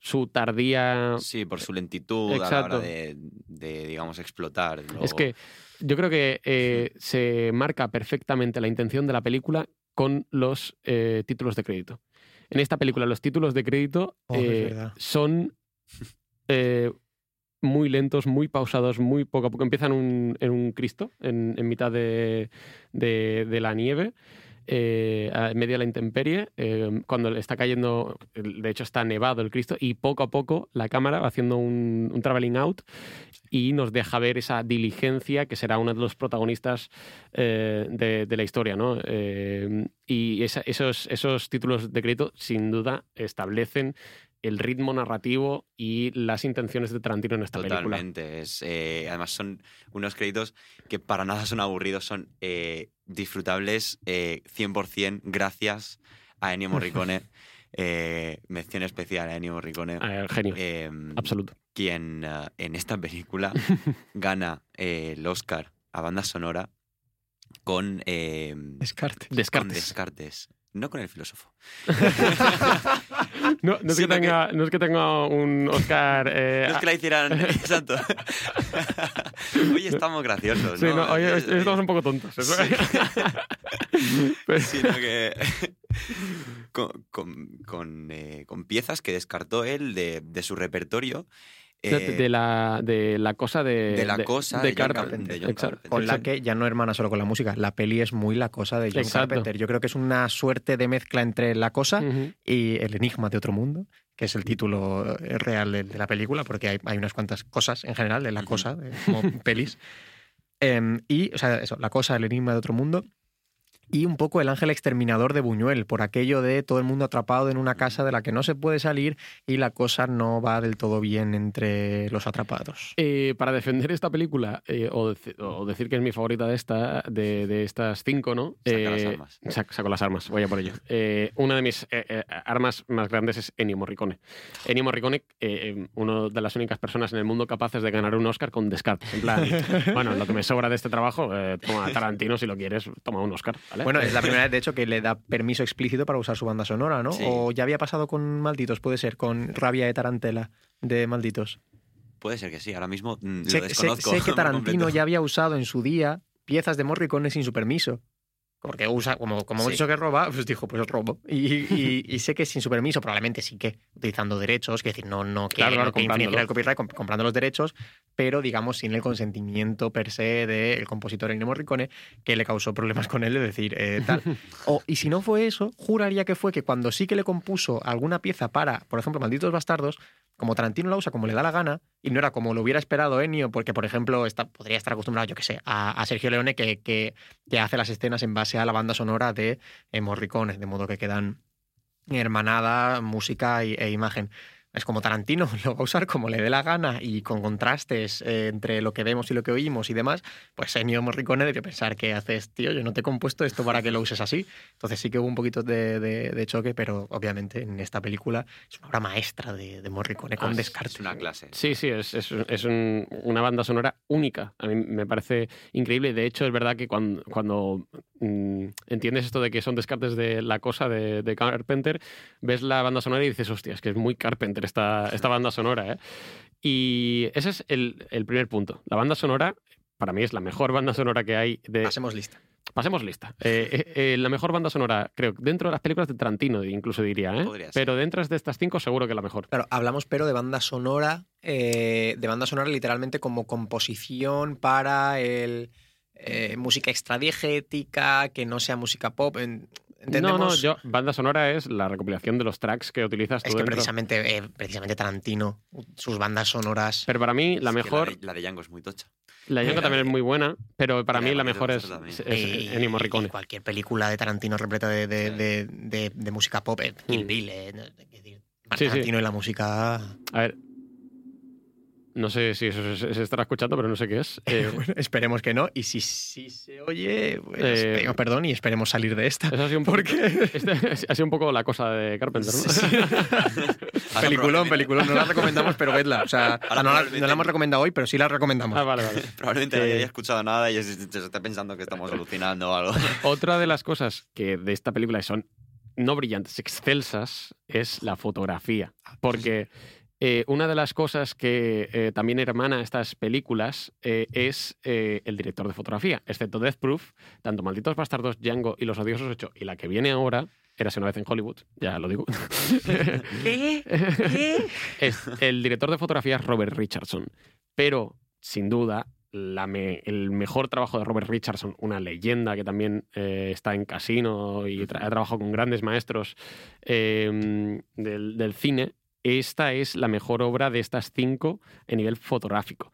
Speaker 2: su tardía
Speaker 4: Sí, por su lentitud a la hora de, de, digamos, explotar. lo-
Speaker 2: Es que yo creo que se marca perfectamente la intención de la película con los títulos de crédito. En esta película los títulos de crédito
Speaker 3: Oh,
Speaker 2: eh, son eh, muy lentos, muy pausados, muy poco a poco. Empiezan un- en un Cristo, en, en mitad de, de- de la nieve. Eh, a- medio de la intemperie, eh, cuando está cayendo, de hecho está nevado el Cristo, y poco a poco la cámara va haciendo un, un traveling out y nos deja ver esa diligencia que será uno de los protagonistas eh, de, la historia. ¿no? Eh, y esos, esos títulos de crédito, sin duda, establecen el ritmo narrativo y las intenciones de Tarantino en esta película.
Speaker 4: Totalmente. Es, eh, además son unos créditos que para nada son aburridos, son eh, disfrutables eh, 100% gracias a Ennio Morricone. <laughs> Eh, mención especial a Ennio Morricone.
Speaker 2: Eh, genio.
Speaker 4: Eh,
Speaker 2: Absoluto.
Speaker 4: Quien en esta película <laughs> gana eh, el Oscar a banda sonora con... eh,
Speaker 3: Descartes.
Speaker 4: con
Speaker 2: Descartes.
Speaker 4: No con el filósofo. <laughs>
Speaker 2: No, no es, que tenga, no es que tenga un Oscar. eh,
Speaker 4: No es que la hicieran. <laughs> Exacto. <laughs> Hoy estamos graciosos,
Speaker 2: Sí,
Speaker 4: ¿no?
Speaker 2: hoy
Speaker 4: Es-
Speaker 2: hoy estamos un poco tontos. Pero-
Speaker 4: Sino que. con, con- con, eh, con piezas que descartó él de, de su repertorio.
Speaker 2: De,
Speaker 4: eh,
Speaker 2: de la, de la cosa de.
Speaker 4: de la cosa de John
Speaker 2: Carpenter.
Speaker 4: Carpenter, de John
Speaker 2: Exacto.
Speaker 4: Carpenter.
Speaker 3: Con la que ya no hermana solo con la música. La peli es muy la cosa de John
Speaker 2: Exacto.
Speaker 3: Carpenter. Yo creo que es una suerte de mezcla entre la cosa y El enigma de otro mundo, que es el título eh, real de, de la película, porque hay, hay unas cuantas cosas en general de la cosa, como pelis. <laughs> Em, y, o sea, eso, la cosa, el enigma de otro mundo. Y un poco el ángel exterminador de Buñuel, por aquello de todo el mundo atrapado en una casa de la que no se puede salir y la cosa no va del todo bien entre los atrapados.
Speaker 2: Eh, para defender esta película, eh, o, deci- o decir que es mi favorita de, esta, de, de estas cinco, ¿no?
Speaker 4: Saca las
Speaker 2: Eh,
Speaker 4: armas.
Speaker 2: sac- saco las armas, voy a por ello. Eh, una de mis eh, eh, armas más grandes es Ennio Morricone. Ennio Morricone, eh, una de las únicas personas en el mundo capaces de ganar un Oscar con Descartes. En plan, <laughs> bueno, lo que me sobra de este trabajo, eh, toma Tarantino si lo quieres, toma un Oscar. ¿Vale?
Speaker 3: Bueno, es la <laughs> primera vez, de hecho, que le da permiso explícito para usar su banda sonora, ¿no?
Speaker 4: Sí.
Speaker 3: O ya había pasado con Malditos, puede ser, con Rabia de Tarantela de Malditos.
Speaker 4: Puede ser que sí, ahora mismo mm,
Speaker 3: Sé,
Speaker 4: desconozco.
Speaker 3: sé que <laughs> Tarantino ya había usado en su día piezas de Morricone sin su permiso. Porque usa, como, como hemos
Speaker 4: Sí.
Speaker 3: dicho que roba, pues dijo, pues robo. Y, y- y <laughs> sé que sin su permiso, probablemente sí que utilizando derechos, que decir, no, no que,
Speaker 2: Claro,
Speaker 3: no que el copyright, comp- comprando los derechos, pero digamos sin el consentimiento per se del compositor Ennio Morricone, que le causó problemas con él de decir eh, tal. <laughs> O, y si no fue eso, juraría que fue que cuando sí que le compuso alguna pieza para, por ejemplo, Malditos Bastardos, como Tarantino la usa como le da la gana, y no era como lo hubiera esperado Ennio, porque, por ejemplo, está, podría estar acostumbrado, yo que sé, a, a Sergio Leone, que, que, que hace las escenas en base a la banda sonora de eh, Morricone, de modo que quedan hermanada, música e imagen. Es como Tarantino, <laughs> lo va a usar como le dé la gana y con contrastes eh, entre lo que vemos y lo que oímos y demás, pues Ennio Morricone debe pensar que haces, tío, yo no te he compuesto esto para que lo uses así. Entonces sí que hubo un poquito de, de- de choque, pero obviamente en esta película es una obra maestra de, de Morricone con
Speaker 2: Ah, es-
Speaker 3: Descartes.
Speaker 4: Es una clase.
Speaker 2: Sí, sí, es, es- es un- una banda sonora única. A mí me parece increíble. De hecho, es verdad que cuando, cuando mm, entiendes esto de que son descartes de la cosa de, de Carpenter, ves la banda sonora y dices, hostia, es que es muy Carpenter esta, esta banda sonora. ¿eh? Y ese es el, el primer punto. La banda sonora para mí es la mejor banda sonora que hay de...
Speaker 3: Pasemos lista.
Speaker 2: Pasemos lista. Eh, eh, eh, la mejor banda sonora, creo, dentro de las películas de Tarantino, incluso diría, ¿eh? Pero dentro de estas cinco, seguro que la mejor.
Speaker 3: Claro, hablamos pero de banda sonora, de banda sonora literalmente como composición para el eh, música extradiegética, que no sea música pop. en- Entendemos.
Speaker 2: No, no, yo, banda sonora es la recopilación de los tracks que utilizas tú
Speaker 3: Es que
Speaker 2: dentro.
Speaker 3: precisamente, eh, precisamente Tarantino, sus bandas sonoras.
Speaker 2: Pero para mí, la
Speaker 4: Es
Speaker 2: mejor.
Speaker 4: La de, la de Django es muy tocha.
Speaker 2: La Django también es muy buena, pero para mí
Speaker 4: la
Speaker 2: la
Speaker 4: de
Speaker 2: mejor es, es- es
Speaker 3: Y-
Speaker 2: Ennio Morricone.
Speaker 3: y cualquier película de Tarantino repleta de, de- de- de- de música pop, eh, Kill
Speaker 2: Mm.
Speaker 3: Bill, eh, no- es decir,
Speaker 2: Sí, sí.
Speaker 3: Tarantino y la música.
Speaker 2: A ver. No sé si eso se, se estará escuchando, pero no sé qué es. <laughs> Eh,
Speaker 3: Bueno, esperemos que no. Y si, si se oye, pues,
Speaker 2: Eh,
Speaker 3: pedimos perdón y esperemos salir de esta.
Speaker 2: eso ha sido un poco, este- ha sido un poco la cosa de Carpenter, ¿no? <laughs> <laughs>
Speaker 3: Peliculón, peliculón. No la recomendamos, pero vedla. O sea, no, la, no hemos recomendado hoy, pero sí la recomendamos.
Speaker 2: Ah, vale, vale.
Speaker 4: Probablemente
Speaker 2: Eh,
Speaker 4: nadie haya escuchado nada y se, se esté pensando que estamos alucinando o algo.
Speaker 2: Otra de las cosas que de esta película son no brillantes, excelsas, es la fotografía. Porque eh, una de las cosas que eh, también hermana estas películas eh, es el director de fotografía. Excepto Death Proof, tanto Malditos Bastardos, Django y Los Odiosos 8 y la que viene ahora, Érase una vez en Hollywood, ya lo digo. <laughs>
Speaker 3: ¿Qué?
Speaker 2: Es- el director de fotografía es Robert Richardson. Pero, sin duda, la me- el mejor trabajo de Robert Richardson, una leyenda que también eh, está en Casino y tra- ha trabajado con grandes maestros eh, del, del cine, esta es la mejor obra de estas cinco en nivel fotográfico.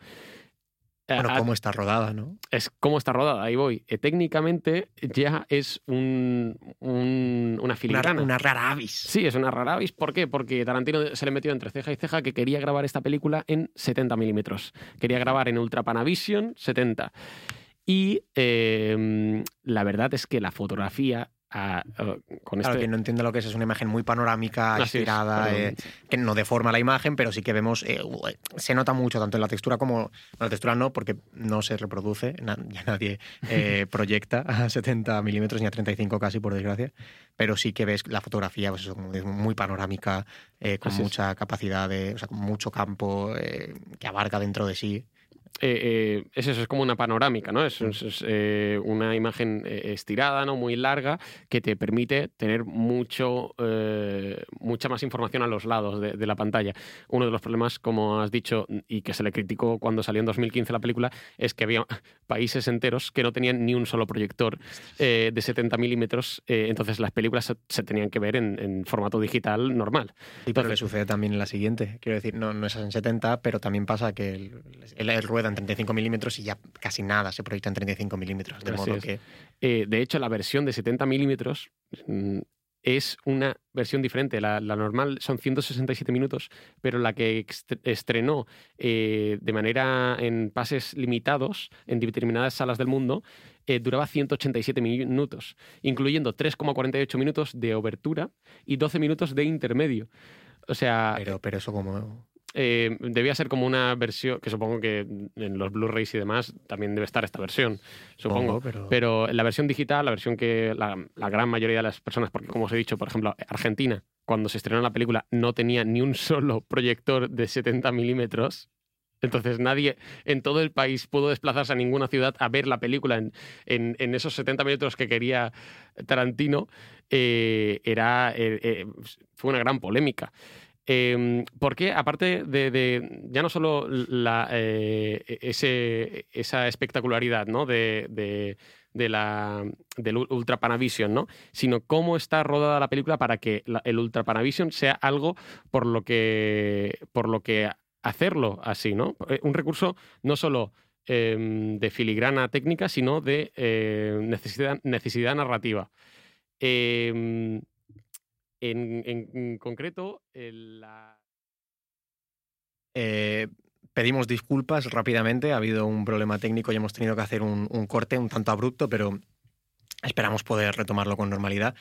Speaker 3: Bueno,
Speaker 2: Ah,
Speaker 3: cómo está rodada, ¿no?
Speaker 2: es cómo está rodada, ahí voy. Eh, técnicamente ya es un, un- una
Speaker 3: Una,
Speaker 2: filigrana.
Speaker 3: una rara avis.
Speaker 2: Sí, es una rara avis. ¿Por qué? Porque Tarantino se le metió entre ceja y ceja que quería grabar esta película en 70 milímetros. Quería grabar en Ultra Panavision 70. Y eh, la verdad es que la fotografía eh, con
Speaker 3: Claro,
Speaker 2: este...
Speaker 3: que no entiende lo que es, es una imagen muy panorámica,
Speaker 2: es,
Speaker 3: estirada, eh, que no deforma la imagen, pero sí que vemos, eh, eh, se nota mucho tanto en la textura como, en la textura no, porque no se reproduce, na- ya nadie eh, <laughs> proyecta a 70 milímetros ni a 35 casi, por desgracia, pero sí que ves la fotografía pues eso, muy panorámica, con
Speaker 2: Así es.
Speaker 3: mucha capacidad, de, o sea, con mucho campo que abarca dentro de sí.
Speaker 2: Eh, eh, es eso, es como una panorámica, ¿no? Es, es- es, eh, una imagen estirada, ¿no? Muy larga, que te permite tener mucho, eh, mucha más información a los lados de, de la pantalla. Uno de los problemas, como has dicho, y que se le criticó cuando salió en 2015 la película, es que había <laughs> países enteros que no tenían ni un solo proyector de 70 milímetros, entonces las películas se, se tenían que ver en, en formato digital normal.
Speaker 3: Sí, pero le sucede también en la siguiente. Quiero decir, no, no es en 70, pero también pasa que el, el- el rueda en 35 milímetros y ya casi nada se proyecta en 35 milímetros. De
Speaker 2: Así
Speaker 3: modo
Speaker 2: es.
Speaker 3: que
Speaker 2: Eh, de hecho, la versión de 70 milímetros mm, es una versión diferente. La, la normal son 167 minutos, pero la que estrenó eh, de manera en pases limitados en determinadas salas del mundo eh, duraba 187 minutos, incluyendo 3,48 minutos de obertura y 12 minutos de intermedio. O sea,
Speaker 3: Pero, pero eso como...
Speaker 2: eh, debía ser como una versión, que supongo que en los Blu-rays y demás también debe estar esta versión, supongo.
Speaker 3: Supongo, pero-
Speaker 2: pero... la versión digital, la versión que la, la gran mayoría de las personas, porque como os he dicho, por ejemplo, Argentina, cuando se estrenó la película, no tenía ni un solo proyector de 70 milímetros. Entonces nadie en todo el país pudo desplazarse a ninguna ciudad a ver la película en, en- en esos 70 minutos que quería Tarantino. Eh, era, eh, eh, fue una gran polémica. Eh, porque aparte de, ya no solo eh, ese, esa espectacularidad de, la, del Ul- Ultra Panavision, ¿no? sino cómo está rodada la película para que el Ultra Panavision sea algo por lo que, por lo que hacerlo así. ¿no? Eh, Un recurso no solo eh, de filigrana técnica, sino de eh, necesidad, narrativa. Eh, en, concreto, la...
Speaker 3: Eh, pedimos disculpas rápidamente, ha habido un problema técnico y hemos tenido que hacer un, corte un tanto abrupto, pero esperamos poder retomarlo con normalidad.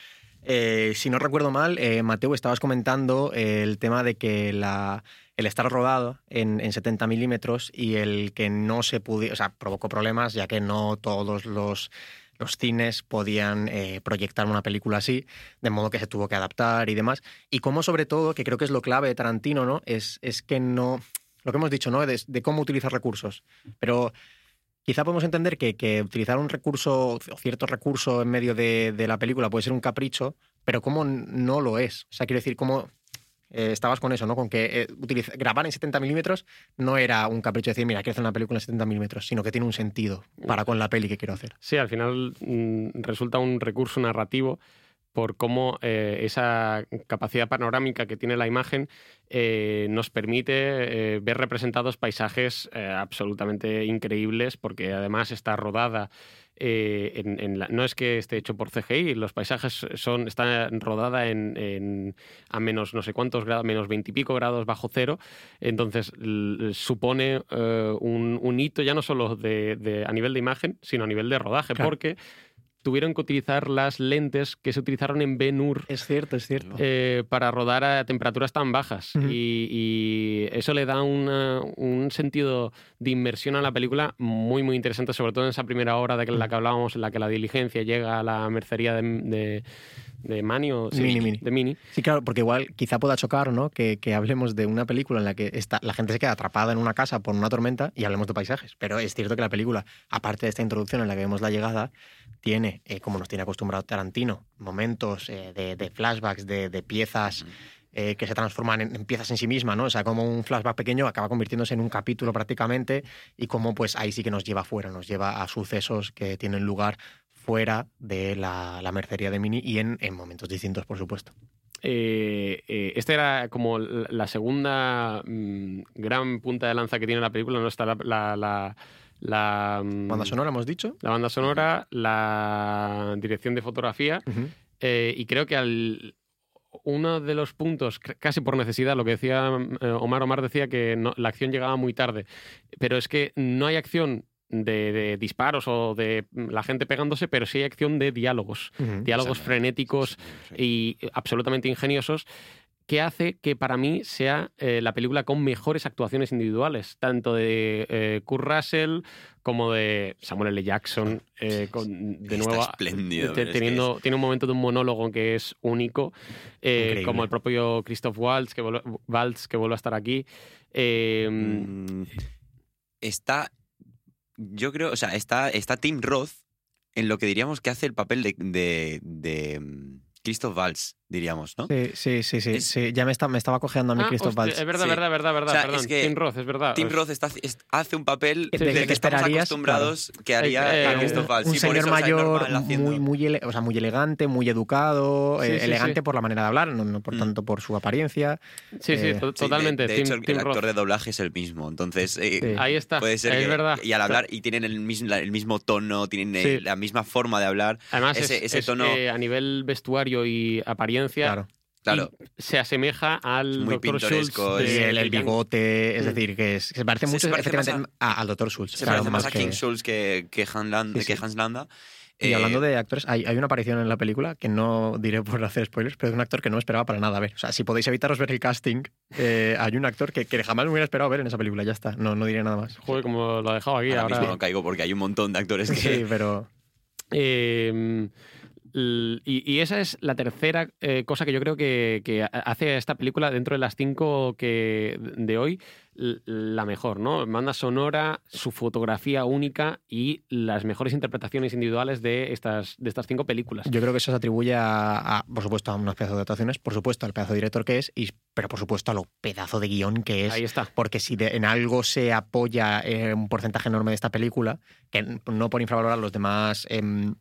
Speaker 3: Eh, si no recuerdo mal, eh, Mateo, estabas comentando el tema de que el estar rodado en, en 70 milímetros y el que no se pudiera, o sea, provocó problemas ya que no todos los, los cines podían eh, proyectar una película así, de modo que se tuvo que adaptar y demás. Y como sobre todo, que creo que es lo clave de Tarantino, ¿no? Es, es que no, lo que hemos dicho, ¿no? De, de cómo utilizar recursos. Pero quizá podemos entender que, que utilizar un recurso o cierto recurso en medio de, de la película puede ser un capricho, pero cómo no lo es. O sea, quiero decir, cómo eh, estabas con eso, ¿no? Con que eh, grabar en 70 milímetros no era un capricho de decir, mira, quiero hacer una película en 70 milímetros, sino que tiene un sentido para con la peli que quiero hacer.
Speaker 2: Sí, al final mm, resulta un recurso narrativo por cómo eh, esa capacidad panorámica que tiene la imagen eh, nos permite eh, ver representados paisajes absolutamente increíbles, porque además está rodada. Eh, en, en la- no es que esté hecho por CGI, los paisajes son están rodada en, en- a menos no sé cuántos grados, menos veintipico grados bajo cero, entonces supone eh, un, un hito ya no solo de, de- a nivel de imagen, sino a nivel de rodaje,
Speaker 3: Claro.
Speaker 2: porque tuvieron que utilizar las lentes que se utilizaron en Ben Hur
Speaker 3: Es cierto, es cierto.
Speaker 2: eh, para rodar a temperaturas tan bajas.
Speaker 3: Ujú.
Speaker 2: y, y eso le da una- un sentido de inmersión a la película muy, muy interesante, sobre todo en esa primera hora de la que hablábamos, en la que la diligencia llega a la mercería de, de, de Mani o sí,
Speaker 3: Mini, Mini.
Speaker 2: de Mini.
Speaker 3: Sí, claro, porque igual quizá pueda chocar, ¿no? Que, que hablemos de una película en la que está, la gente se queda atrapada en una casa por una tormenta y hablemos de paisajes. Pero es cierto que la película, aparte de esta introducción en la que vemos la llegada, tiene, eh, como nos tiene acostumbrado Tarantino, momentos eh, de, de flashbacks, de, de piezas eh, que se transforman en, en piezas en sí misma, ¿no? O sea, como un flashback pequeño acaba convirtiéndose en un capítulo prácticamente y como pues ahí sí que nos lleva fuera, nos lleva a sucesos que tienen lugar fuera de la, la mercería de Mini y en, en momentos distintos, por supuesto.
Speaker 2: Eh, eh, esta era como la la segunda mm, gran punta de lanza que tiene la película. No está la, la, la, la, mm,
Speaker 3: Banda sonora, hemos dicho.
Speaker 2: la banda sonora, la dirección de fotografía eh, y creo que al uno de los puntos, casi por necesidad, lo que decía eh, Omar, Omar decía que no- la acción llegaba muy tarde, pero es que no hay acción de, de disparos o de mm, la gente pegándose, pero sí hay acción de diálogos, diálogos frenéticos y absolutamente ingeniosos que hace que para mí sea eh, la película con mejores actuaciones individuales, tanto de eh, Kurt Russell como de Samuel L. Jackson, eh, con, de nuevo
Speaker 4: espléndido,
Speaker 2: te-
Speaker 4: es que
Speaker 2: teniendo, tiene un momento de un monólogo que es único, como el propio Christoph Waltz, que vuelve, Waltz, que vuelve a estar aquí. Eh,
Speaker 4: Mm, está. Yo creo, o sea, está, está Tim Roth en lo que diríamos que hace el papel de, de, de mm, Christoph Waltz, diríamos, ¿no?
Speaker 3: Sí, sí, sí, sí,
Speaker 4: Es-
Speaker 3: sí. Ya me, está, me estaba cojeando a mí
Speaker 2: ah,
Speaker 3: Christoph Waltz.
Speaker 2: Es verdad,
Speaker 4: Sí.
Speaker 2: verdad, verdad, verdad.
Speaker 4: O sea,
Speaker 2: perdón.
Speaker 4: es que
Speaker 2: Tim Roth, es verdad.
Speaker 4: Tim Roth está- es- hace un papel
Speaker 3: De-
Speaker 4: del
Speaker 3: de
Speaker 4: que
Speaker 3: que
Speaker 4: estamos acostumbrados que haría
Speaker 2: Eh,
Speaker 4: a
Speaker 2: eh,
Speaker 4: Christoph Waltz.
Speaker 3: un
Speaker 4: Sí,
Speaker 3: señor mayor muy, muy, ele- o sea, muy elegante, muy educado,
Speaker 2: Sí,
Speaker 3: eh,
Speaker 2: sí,
Speaker 3: elegante
Speaker 2: sí.
Speaker 3: por la manera de hablar, no, no por
Speaker 4: Mm.
Speaker 3: tanto por su apariencia.
Speaker 2: Sí, sí,
Speaker 3: eh,
Speaker 2: to-
Speaker 4: Sí, de-
Speaker 2: totalmente.
Speaker 4: De,
Speaker 2: Tim,
Speaker 4: hecho, el,
Speaker 2: Tim
Speaker 4: el actor
Speaker 2: Roth.
Speaker 4: de doblaje es el mismo. Entonces.
Speaker 2: Ahí está.
Speaker 4: puede ser
Speaker 2: es
Speaker 4: que-
Speaker 2: verdad.
Speaker 4: Y al hablar, y tienen el mismo, el mismo tono, tienen la misma forma de hablar.
Speaker 2: Además,
Speaker 4: ese-
Speaker 2: es,
Speaker 4: ese
Speaker 2: es,
Speaker 4: tono-
Speaker 2: a nivel vestuario y apariencia,
Speaker 3: Claro.
Speaker 4: Claro,
Speaker 2: y se asemeja al
Speaker 4: muy
Speaker 2: Dr. Schultz.
Speaker 4: pintoresco,
Speaker 2: de-
Speaker 3: el, el bigote, es
Speaker 2: Mm.
Speaker 3: decir, que es- se parece
Speaker 4: Se-
Speaker 3: mucho
Speaker 4: se parece
Speaker 3: efectivamente
Speaker 4: más
Speaker 3: a- al Dr. Schultz.
Speaker 4: se
Speaker 3: claro,
Speaker 4: parece más a
Speaker 3: que-
Speaker 4: King Schultz que, que, Han Land-
Speaker 3: Sí,
Speaker 4: que
Speaker 3: sí.
Speaker 4: Hans Landa.
Speaker 3: Y
Speaker 4: Eh,
Speaker 3: hablando de actores, hay, hay una aparición en la película que no diré por hacer spoilers, pero es un actor que no esperaba para nada ver. O sea, si podéis evitaros ver el casting, eh, hay un actor que, que jamás me hubiera esperado ver en esa película, ya está. No, no diré nada más.
Speaker 2: Joder, como lo ha dejado aquí.
Speaker 4: ahora
Speaker 2: Ahora,
Speaker 4: mismo no caigo porque hay un montón de actores que...
Speaker 3: Sí, pero <laughs>
Speaker 2: Eh, y, y esa es la tercera eh, cosa que yo creo que, que hace a esta película dentro de las cinco que de hoy la mejor, ¿no? Banda sonora, su fotografía única y las mejores interpretaciones individuales de estas, de estas cinco películas.
Speaker 3: yo creo que eso se atribuye a, a, por supuesto, a unos pedazos de actuaciones, por supuesto, al pedazo de director que es, y, pero por supuesto a lo pedazo de guion que es.
Speaker 2: Ahí está.
Speaker 3: Porque si de- en algo se apoya eh, un porcentaje enorme de esta película, que no por infravalorar los demás em,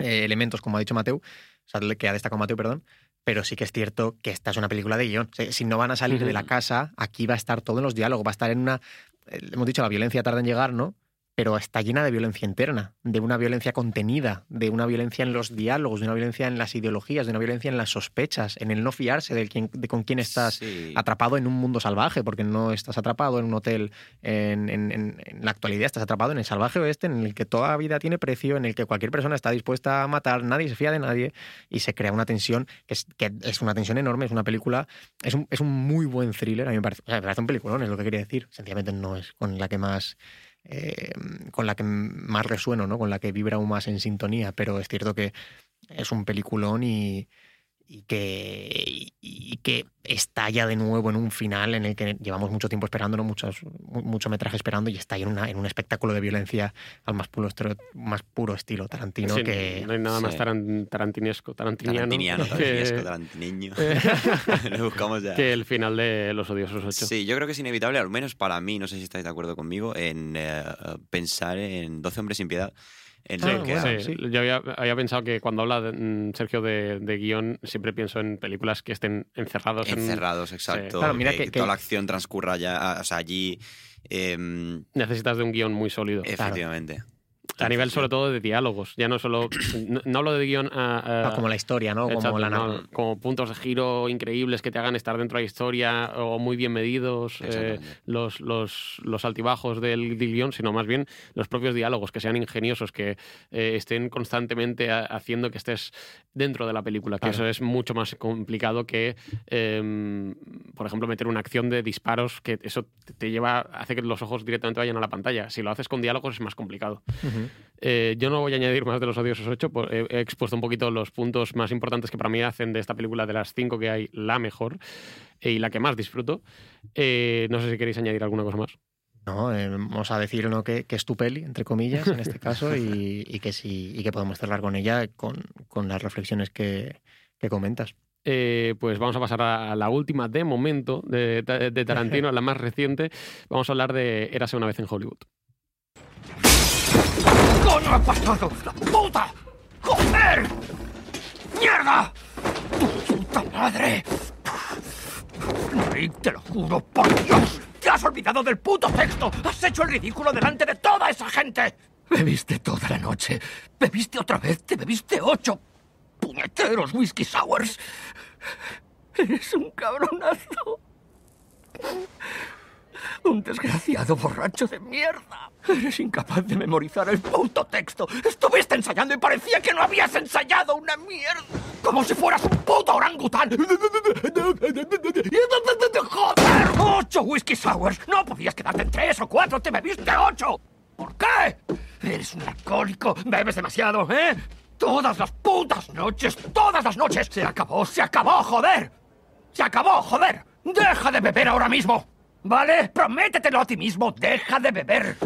Speaker 3: eh, elementos, como ha dicho Mateo, o sea, que ha destacado Mateo, perdón, pero sí que es cierto que esta es una película de guion. Si, si no van a salir de la casa, aquí va a estar todo en los diálogos, va a estar en una... eh, hemos dicho, la violencia tarda en llegar, ¿no? Pero está llena de violencia interna, de una violencia contenida, de una violencia en los diálogos, de una violencia en las ideologías, de una violencia en las sospechas, en el no fiarse del quien, de con quién estás
Speaker 4: Sí.
Speaker 3: atrapado en un mundo salvaje, porque no estás atrapado en un hotel en, en- en- en la actualidad, estás atrapado en el salvaje oeste, en el que toda vida tiene precio, en el que cualquier persona está dispuesta a matar, nadie se fía de nadie y se crea una tensión que es, que es una tensión enorme, es una película, es un, es un muy buen thriller, a mí me parece, o sea, me parece un peliculón, es lo que quería decir, sencillamente no es con la que más... eh, con la que más resueno, ¿no? con la que vibra aún más en sintonía, pero es cierto que es un peliculón y, y que, y que estalla de nuevo en un final en el que llevamos mucho tiempo esperándolo, muchos, mucho metraje esperando y está ahí en, una, en un espectáculo de violencia al más puro, estilo, más puro estilo Tarantino
Speaker 2: Sí,
Speaker 3: que...
Speaker 2: no hay nada más taran- tarantinesco, tarantiniano,
Speaker 4: Tarantiniano, <laughs>
Speaker 2: que-
Speaker 4: tarantiniesco, tarantiniño. <laughs> <laughs> Lo buscamos ya.
Speaker 2: que el final de Los Odiosos 8.
Speaker 4: Sí, yo creo que es inevitable, al menos para mí, no sé si estáis de acuerdo conmigo, en eh, pensar en 12 hombres sin piedad. En
Speaker 2: Sí,
Speaker 4: el que
Speaker 2: Ah, sí. Yo había, había pensado que cuando habla de- mm, Sergio de, de guion, siempre pienso en películas que estén encerrados. en-
Speaker 4: encerrados,
Speaker 2: Sí.
Speaker 4: exacto.
Speaker 3: Claro, mira
Speaker 4: que,
Speaker 3: que-
Speaker 4: que
Speaker 3: que-
Speaker 4: toda la acción transcurra ya, o sea, allí. em,
Speaker 2: Necesitas de un guion muy sólido.
Speaker 4: efectivamente.
Speaker 2: A nivel sobre todo de diálogos. Ya no solo. No, no hablo de guion a- a-
Speaker 3: Ah, como la historia, ¿no? Como
Speaker 2: Exacto,
Speaker 3: la
Speaker 2: no,
Speaker 3: narra-
Speaker 2: como puntos de giro increíbles que te hagan estar dentro de la historia o muy bien medidos eh, los, los, los altibajos del, del guion, sino más bien los propios diálogos, que sean ingeniosos, que eh, estén constantemente ha- haciendo que estés dentro de la película, que
Speaker 3: Claro.
Speaker 2: eso es mucho más complicado que, em, por ejemplo, meter una acción de disparos, que eso te- te lleva, hace que los ojos directamente vayan a la pantalla. Si lo haces con diálogos es más complicado. Eh, yo no voy a añadir más de los odiosos 8, por- he, he expuesto un poquito los puntos más importantes que para mí hacen de esta película de las cinco que hay la mejor eh, y la que más disfruto. Eh, no sé si queréis añadir alguna cosa más.
Speaker 3: ¿no? Eh, vamos a decir ¿no? que, que es tu peli, entre comillas, en este caso, y, y que sí, y que podemos cerrar con ella con, con las reflexiones que, que comentas.
Speaker 2: Eh, pues vamos a pasar a la última de momento de, de Tarantino, la más reciente. Vamos a hablar de Érase una vez en Hollywood.
Speaker 8: ¡Coño ha pasado! ¡La puta! ¡Joder! ¡Mierda! ¡Tu puta madre! Rick, te lo juro, por Dios. Te has olvidado del puto texto. Has hecho el ridículo delante de toda esa gente. Bebiste toda la noche. Bebiste otra vez. Te bebiste ocho puñeteros whisky sours. Eres un cabronazo. Un desgraciado borracho de mierda. Eres incapaz de memorizar el puto texto. Estuviste ensayando y parecía que no habías ensayado una mierda. Como si fueras un puto orangután. ¡Joder! ¡Ocho whisky sours! No podías quedarte en tres o cuatro. ¡Te bebiste ocho! ¿Por qué? Eres un alcohólico. Bebes demasiado, ¿eh? Todas las putas noches, todas las noches. Se acabó, se acabó, joder. Se acabó, joder. Deja de beber ahora mismo. ¿Vale? Prométetelo a ti mismo. Deja de beber.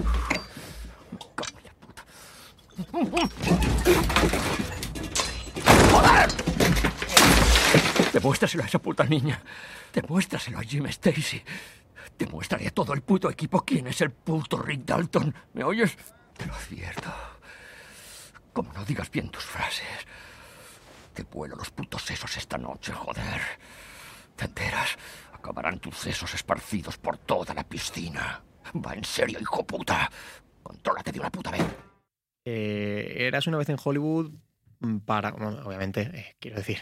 Speaker 8: ¡Joder! Demuéstraselo a esa puta niña. Demuéstraselo a Jim Stacy. Demuéstrale a todo el puto equipo quién es el puto Rick Dalton. ¿Me oyes? Te lo advierto. Como no digas bien tus frases, te vuelo los putos sesos esta noche, joder. ¿Te enteras? Acabarán tus sesos esparcidos por toda la piscina. Va en serio, hijo puta. Contrólate de una puta vez.
Speaker 3: Eh, eras una vez en Hollywood para, bueno, obviamente, eh, quiero decir,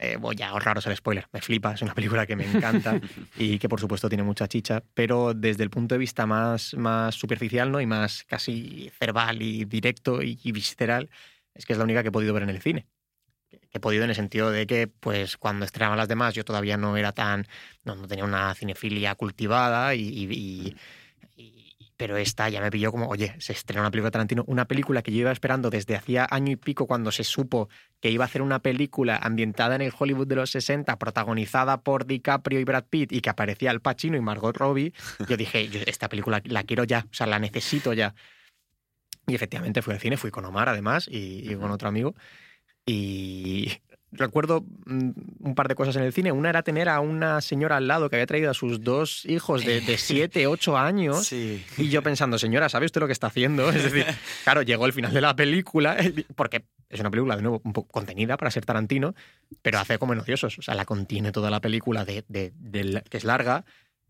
Speaker 3: eh, voy a ahorraros el spoiler, me flipa, es una película que me encanta <laughs> y que por supuesto tiene mucha chicha, pero desde el punto de vista más, más superficial ¿no? y más casi verbal y directo y, y visceral, es que es la única que he podido ver en el cine. He podido en el sentido de que, pues, cuando estrenaban las demás, yo todavía no era tan. No, no tenía una cinefilia cultivada y- y- y pero esta ya me pilló como, oye, se estrena una película de Tarantino, una película que yo iba esperando desde hacía año y pico cuando se supo que iba a hacer una película ambientada en el Hollywood de los 60, protagonizada por DiCaprio y Brad Pitt y que aparecía Al Pacino y Margot Robbie. <laughs> Yo dije, yo esta película la quiero ya, o sea, la necesito ya. Y efectivamente fui al cine, fui con Omar además y, y con otro amigo. Y <laughs> recuerdo mm, un par de cosas en el cine. Una era tener a una señora al lado que había traído a sus dos hijos de, de <laughs> 7, 8 años.
Speaker 4: Sí.
Speaker 3: Y yo pensando, señora, ¿sabe usted lo que está haciendo? Es decir, <laughs> claro, llegó el final de la película, porque es una película, de nuevo, un poco contenida para ser Tarantino, pero hace como en Odiosos. O sea, la contiene toda la película, de, de- de- que es larga,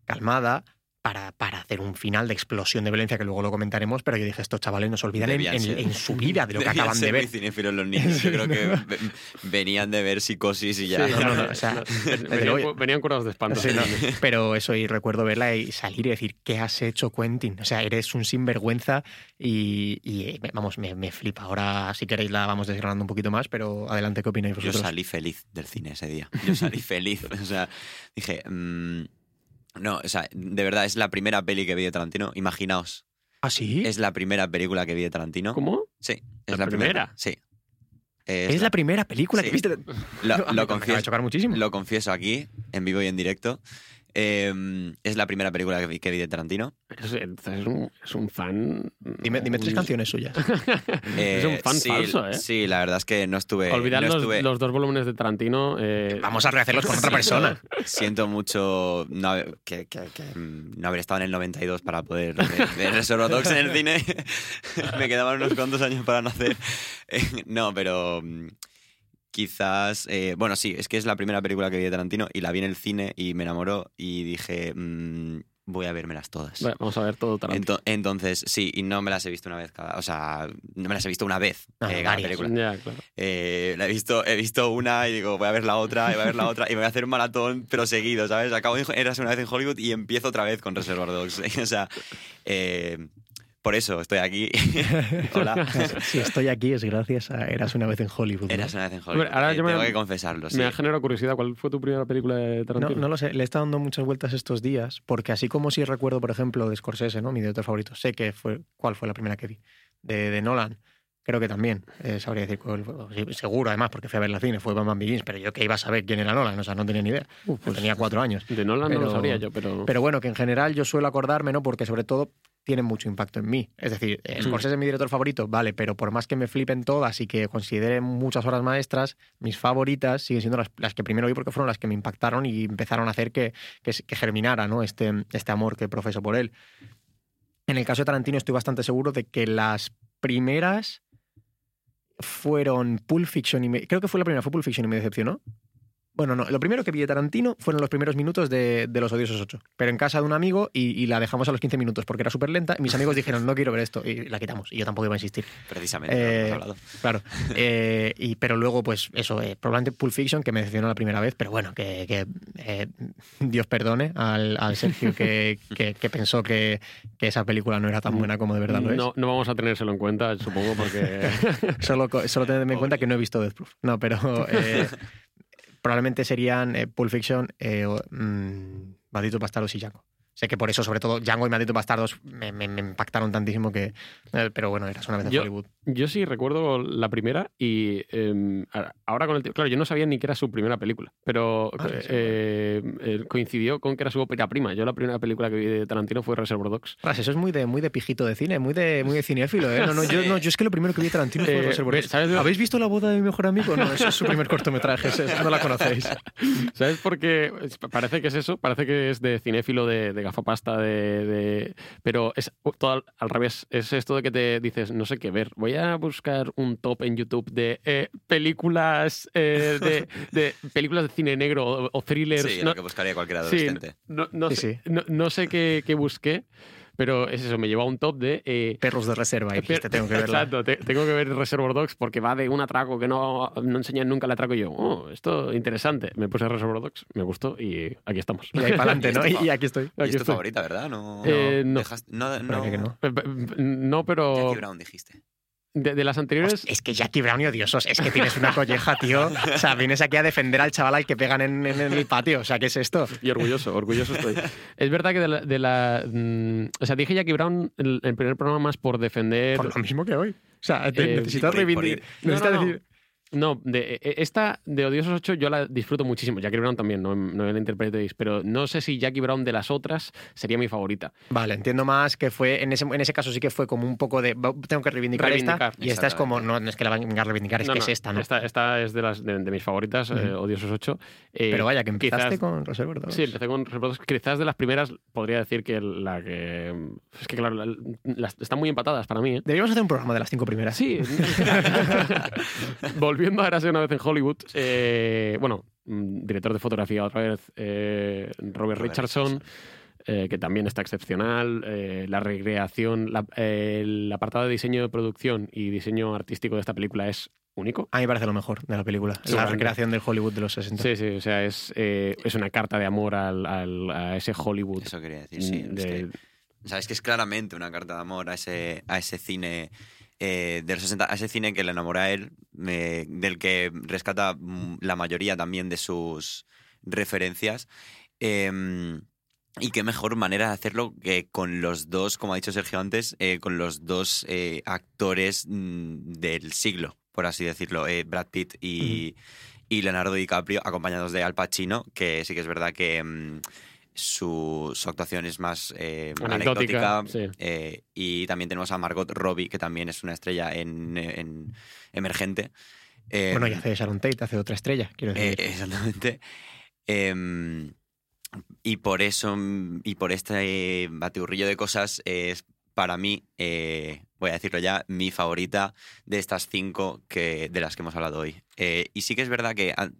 Speaker 3: calmada, para, para hacer un final de explosión de violencia, que luego lo comentaremos, pero yo dije, estos chavales no se olvidan en, su vida de lo que
Speaker 4: debían
Speaker 3: acaban de ver.
Speaker 4: muy cinéfilos los niños. Yo creo <laughs> que ve- venían de ver psicosis y ya.
Speaker 3: Sí, no, no, <laughs> no, o sea,
Speaker 2: venían, <laughs> venían curados de espanto.
Speaker 3: Sí, no, pero eso, y recuerdo verla y salir y decir, ¿qué has hecho, Quentin? O sea, eres un sinvergüenza y, y, eh, vamos, me, me flipa. Ahora, si queréis, la vamos desgranando un poquito más, pero adelante, ¿qué opináis
Speaker 4: Yo
Speaker 3: vosotros?
Speaker 4: salí feliz del cine ese día. Yo salí feliz. O sea, dije. mm, no, o sea, de verdad, es la primera peli que vi de Tarantino. Imaginaos.
Speaker 3: ¿Ah, sí?
Speaker 4: Es la primera película que vi de Tarantino.
Speaker 2: ¿Cómo?
Speaker 4: Sí, es
Speaker 2: ¿La
Speaker 4: la,
Speaker 2: primera?
Speaker 4: Sí.
Speaker 3: Es, la, primera película
Speaker 4: Sí.
Speaker 3: que viste.
Speaker 4: Lo, <laughs>
Speaker 3: me
Speaker 4: confieso,
Speaker 3: chocar muchísimo.
Speaker 4: Lo confieso aquí, en vivo y en directo. Eh, es la primera película que vi, que vi de Tarantino.
Speaker 2: Es, es un, es un fan.
Speaker 3: Dime, dime tres canciones suyas.
Speaker 4: Eh, <laughs>
Speaker 2: es un fan
Speaker 4: sí,
Speaker 2: falso, ¿eh?
Speaker 4: Sí, la verdad es que no estuve.
Speaker 2: Olvidar
Speaker 4: no
Speaker 2: los,
Speaker 4: estuve-
Speaker 2: los dos volúmenes de Tarantino. eh,
Speaker 3: Vamos a rehacerlos con otra <laughs> persona.
Speaker 4: Siento mucho no haber, que, que- que, no haber estado en el 92 para poder ver, Reservoir Dogs en el cine. <laughs> Me quedaban unos cuantos años para nacer. Eh, no, pero mm, quizás... eh, bueno, sí, es que es la primera película que vi de Tarantino y la vi en el cine y me enamoró y dije, mm, voy a vérmelas todas.
Speaker 2: bueno, vamos a ver todo Tarantino.
Speaker 4: Ento- entonces, sí, y no me las he visto una vez cada... O sea, no me las he visto una vez
Speaker 3: Ah,
Speaker 4: eh, cada película.
Speaker 2: Ya, claro.
Speaker 4: Eh, la he visto, he visto una y digo, voy a ver la otra, y voy a ver la otra, y voy a hacer un maratón, pero seguido, ¿sabes? Acabo de Eras una vez en Hollywood y empiezo otra vez con Reservoir Dogs. <laughs> o sea, eh, por eso estoy aquí. <laughs> Hola. <laughs>
Speaker 3: Si estoy aquí es gracias a Eras una vez en Hollywood. ¿no?
Speaker 4: Eras una vez en Hollywood.
Speaker 2: Hombre, ahora
Speaker 4: eh,
Speaker 2: yo me-
Speaker 4: tengo que confesarlo, sí.
Speaker 2: Me ha generado curiosidad. ¿Cuál fue tu primera película de
Speaker 3: No,
Speaker 2: Tarantino?
Speaker 3: no lo sé, le he estado dando muchas vueltas estos días, porque así como si recuerdo, por ejemplo, de Scorsese, ¿no? mi director favorito, sé que fue cuál fue la primera que vi. De, de Nolan, creo que también, eh, sabría decir cuál fue. Seguro, además, porque fui a ver la cine, fue Batman Begins, pero yo que iba a saber quién era Nolan, o sea, no tenía ni idea.
Speaker 2: Uh, pues,
Speaker 3: tenía cuatro años.
Speaker 2: De Nolan no lo sabría yo, pero.
Speaker 3: Pero bueno, que en general yo suelo acordarme, ¿no? Porque sobre todo tienen mucho impacto en mí. Es decir,
Speaker 2: Mm.
Speaker 3: Scorsese es mi director favorito, vale, pero por más que me flipen todas y que considere muchas horas maestras, mis favoritas siguen siendo las, las que primero vi porque fueron las que me impactaron y empezaron a hacer que, que, germinara ¿no? este, este amor que profeso por él. En el caso de Tarantino estoy bastante seguro de que las primeras fueron Pulp Fiction y me- creo que fue la primera, fue Pulp Fiction y me decepcionó. Bueno, no, lo primero que vi de Tarantino fueron los primeros minutos de, de Los Odiosos 8, pero en casa de un amigo y, y la dejamos a los 15 minutos porque era súper lenta y mis <laughs> amigos dijeron, no quiero ver esto, y la quitamos, y yo tampoco iba a insistir.
Speaker 4: Precisamente, lo
Speaker 3: Eh,
Speaker 4: hemos hablado.
Speaker 3: Claro. <laughs> Eh, y, pero luego, pues eso, eh, probablemente Pulp Fiction, que me decepcionó la primera vez, pero bueno, que, que, eh, Dios perdone al, al Sergio que, <laughs> que- que pensó que, que esa película no era tan buena como de verdad lo es.
Speaker 2: no, no vamos a tenérselo en cuenta, supongo, porque.
Speaker 3: Solo, solo tenedme en cuenta que no he visto Death Proof. No, pero eh, probablemente serían eh, Pulp Fiction, eh, o, mm, Malditos Bastardos y Django. Sé que por eso, sobre todo, Django y Malditos Bastardos me, me- me impactaron tantísimo que... eh, pero bueno, eras una vez en
Speaker 2: Yo-
Speaker 3: Hollywood.
Speaker 2: Yo sí recuerdo la primera y eh, ahora con el claro, yo no sabía ni que era su primera película, pero
Speaker 3: Ah, sí, sí,
Speaker 2: eh, eh, coincidió con que era su ópera prima. Yo la primera película que vi de Tarantino fue Reservoir Dogs.
Speaker 3: Ostras, eso es muy de, muy de pijito de cine, muy de, muy de <laughs> cinéfilo, ¿eh? No, no, yo, no, yo es que lo primero que vi de Tarantino fue
Speaker 2: Eh,
Speaker 3: Reservoir Dogs.
Speaker 2: ¿sabes de-
Speaker 3: ¿Habéis visto La boda de mi mejor amigo? No, eso es su primer cortometraje, eso no la conocéis. <laughs>
Speaker 2: ¿Sabes por qué? Parece que es eso, parece que es de cinéfilo, de, de gafapasta, de, de- Pero es todo al, al revés. Es esto de que te dices, no sé qué ver. Voy a buscar un top en YouTube de eh, películas eh, de, de películas de cine negro o, o thrillers.
Speaker 4: Sí,
Speaker 2: No-
Speaker 4: lo que buscaría cualquier
Speaker 2: Sí,
Speaker 4: adolescente.
Speaker 2: no, no
Speaker 3: Sí,
Speaker 2: sé,
Speaker 3: sí.
Speaker 2: No, no sé qué, qué busqué, pero es eso, me llevó a un top de... eh,
Speaker 3: Perros de reserva, y dijiste, tengo que verla.
Speaker 2: Exacto, te- tengo que ver Reservoir Dogs porque va de un atraco que no, no enseñan nunca el atraco y yo, oh, esto interesante. Me puse Reservoir Dogs, me gustó y aquí estamos.
Speaker 3: Y ahí <laughs> para adelante, ¿no?
Speaker 4: Y
Speaker 3: aquí estoy.
Speaker 4: Y
Speaker 2: Aquí
Speaker 4: es tu
Speaker 2: estoy.
Speaker 4: favorita, ¿verdad? No,
Speaker 2: Eh, no.
Speaker 4: no,
Speaker 3: Pero que
Speaker 4: no-
Speaker 3: no.
Speaker 2: Eh, eh, No, pero
Speaker 4: Jackie Brown dijiste.
Speaker 2: De, de las anteriores...
Speaker 3: Es que Jackie Brown y odiosos, es que tienes una colleja, tío. O sea, vienes aquí a defender al chaval al que pegan en, en el patio. O sea, ¿qué es esto?
Speaker 2: Y orgulloso, orgulloso estoy. Es verdad que de la... de la, mm, o sea, dije Jackie Brown el, el primer programa más por defender...
Speaker 3: Por lo mismo que hoy. O sea,
Speaker 2: Eh,
Speaker 3: necesitas reivindicar.
Speaker 2: no.
Speaker 3: decir.
Speaker 2: No, de, e- esta de Odiosos 8 yo la disfruto muchísimo. Jackie Brown también, no, no la interpretéis, pero no sé si Jackie Brown de las otras sería mi favorita.
Speaker 3: Vale, entiendo más que fue, en ese, en ese caso sí que fue como un poco de, "Va- tengo que reivindicar,
Speaker 2: Reivindicar,
Speaker 3: esta, y esta es como, no, no es que la venga a reivindicar, es
Speaker 2: No,
Speaker 3: que
Speaker 2: no,
Speaker 3: es esta, ¿no?
Speaker 2: Esta, esta es de, las, de, de mis favoritas, eh. Odiosos 8. Eh,
Speaker 3: Pero vaya, que empezaste
Speaker 2: quizás-
Speaker 3: con Reservoir Dogs.
Speaker 2: Sí, empecé con Reservoir Dogs. Quizás de las primeras podría decir que la que... Es que claro, la- las, están muy empatadas para mí. ¿eh?
Speaker 3: Deberíamos hacer un programa de las cinco primeras.
Speaker 2: Sí. <laughs> <laughs> <laughs> Volviendo a Érase una vez en Hollywood, eh, bueno, mm, director de fotografía otra vez, eh, Robert, Richardson, eh, que también está excepcional, eh, la recreación, la- eh, el apartado de diseño de producción y diseño artístico de esta película es único.
Speaker 3: A mí me parece lo mejor de la película. La recreación del Hollywood de los 60.
Speaker 2: Sí, sí, o sea, es, eh, es una carta de amor al, al- a ese Hollywood.
Speaker 4: Eso quería decir, sí. es
Speaker 2: de-
Speaker 4: que- Sabes que es claramente una carta de amor a ese, a ese cine eh, de los 60, a ese cine que le enamora a él, eh, del que rescata la mayoría también de sus referencias. Eh, y qué mejor manera de hacerlo que con los dos, como ha dicho Sergio antes, eh, con los dos eh, actores mm, del siglo. por así decirlo, eh, Brad Pitt y, y Leonardo DiCaprio, acompañados de Al Pacino, que sí que es verdad que mm, su, su actuación es más eh,
Speaker 2: Anecdótica,
Speaker 4: anecdótica.
Speaker 2: sí.
Speaker 4: eh, y también tenemos a Margot Robbie, que también es una estrella en, en emergente. Eh,
Speaker 3: Bueno, y hace Sharon Tate, hace otra estrella, quiero
Speaker 4: eh,
Speaker 3: decir.
Speaker 4: exactamente. Em, y por eso, y por este batiburrillo de cosas, es para mí, eh, voy a decirlo ya, mi favorita de estas cinco que, de las que hemos hablado hoy. Eh, y sí que es verdad que, ah,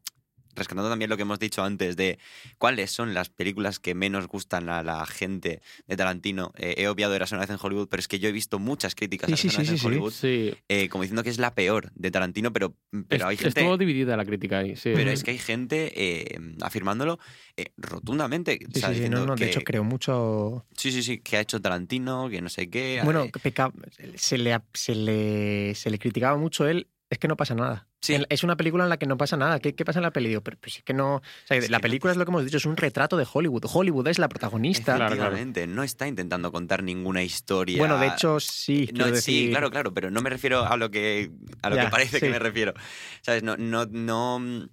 Speaker 4: rescatando también lo que hemos dicho antes de cuáles son las películas que menos gustan a la gente de Tarantino, eh, he obviado Eras una vez en Hollywood, pero es que yo he visto muchas críticas
Speaker 3: Sí,
Speaker 4: a
Speaker 3: sí,
Speaker 4: Eras
Speaker 3: sí, sí,
Speaker 4: en
Speaker 3: sí.
Speaker 4: Hollywood,
Speaker 2: Sí.
Speaker 4: eh, como diciendo que es la peor de Tarantino, pero, pero hay gente...
Speaker 2: Estuvo dividida la crítica ahí, sí.
Speaker 4: Pero es que hay gente eh, afirmándolo eh, rotundamente. o
Speaker 3: Sí,
Speaker 4: sea,
Speaker 3: sí, sí,
Speaker 4: diciendo
Speaker 3: no, no,
Speaker 4: que,
Speaker 3: de hecho creo mucho...
Speaker 4: Sí, sí, sí, que ha hecho Tarantino, que no sé qué.
Speaker 3: Bueno,
Speaker 4: eh,
Speaker 3: peca- se, le, se, le, se le criticaba mucho a él, es que no pasa nada.
Speaker 4: Sí.
Speaker 3: En- Es una película en la que no pasa nada. ¿Qué, qué pasa en la peli? Digo, Pero pues es que no... o sea, la película es lo que hemos dicho, es un retrato de Hollywood. Hollywood es la protagonista.
Speaker 4: efectivamente, no está intentando contar ninguna historia.
Speaker 3: Bueno, de hecho, sí,
Speaker 4: No,
Speaker 3: quiero
Speaker 4: sí, claro, claro, pero no me refiero a lo que a lo
Speaker 3: Ya,
Speaker 4: que parece que me refiero. ¿Sabes? No, no, no,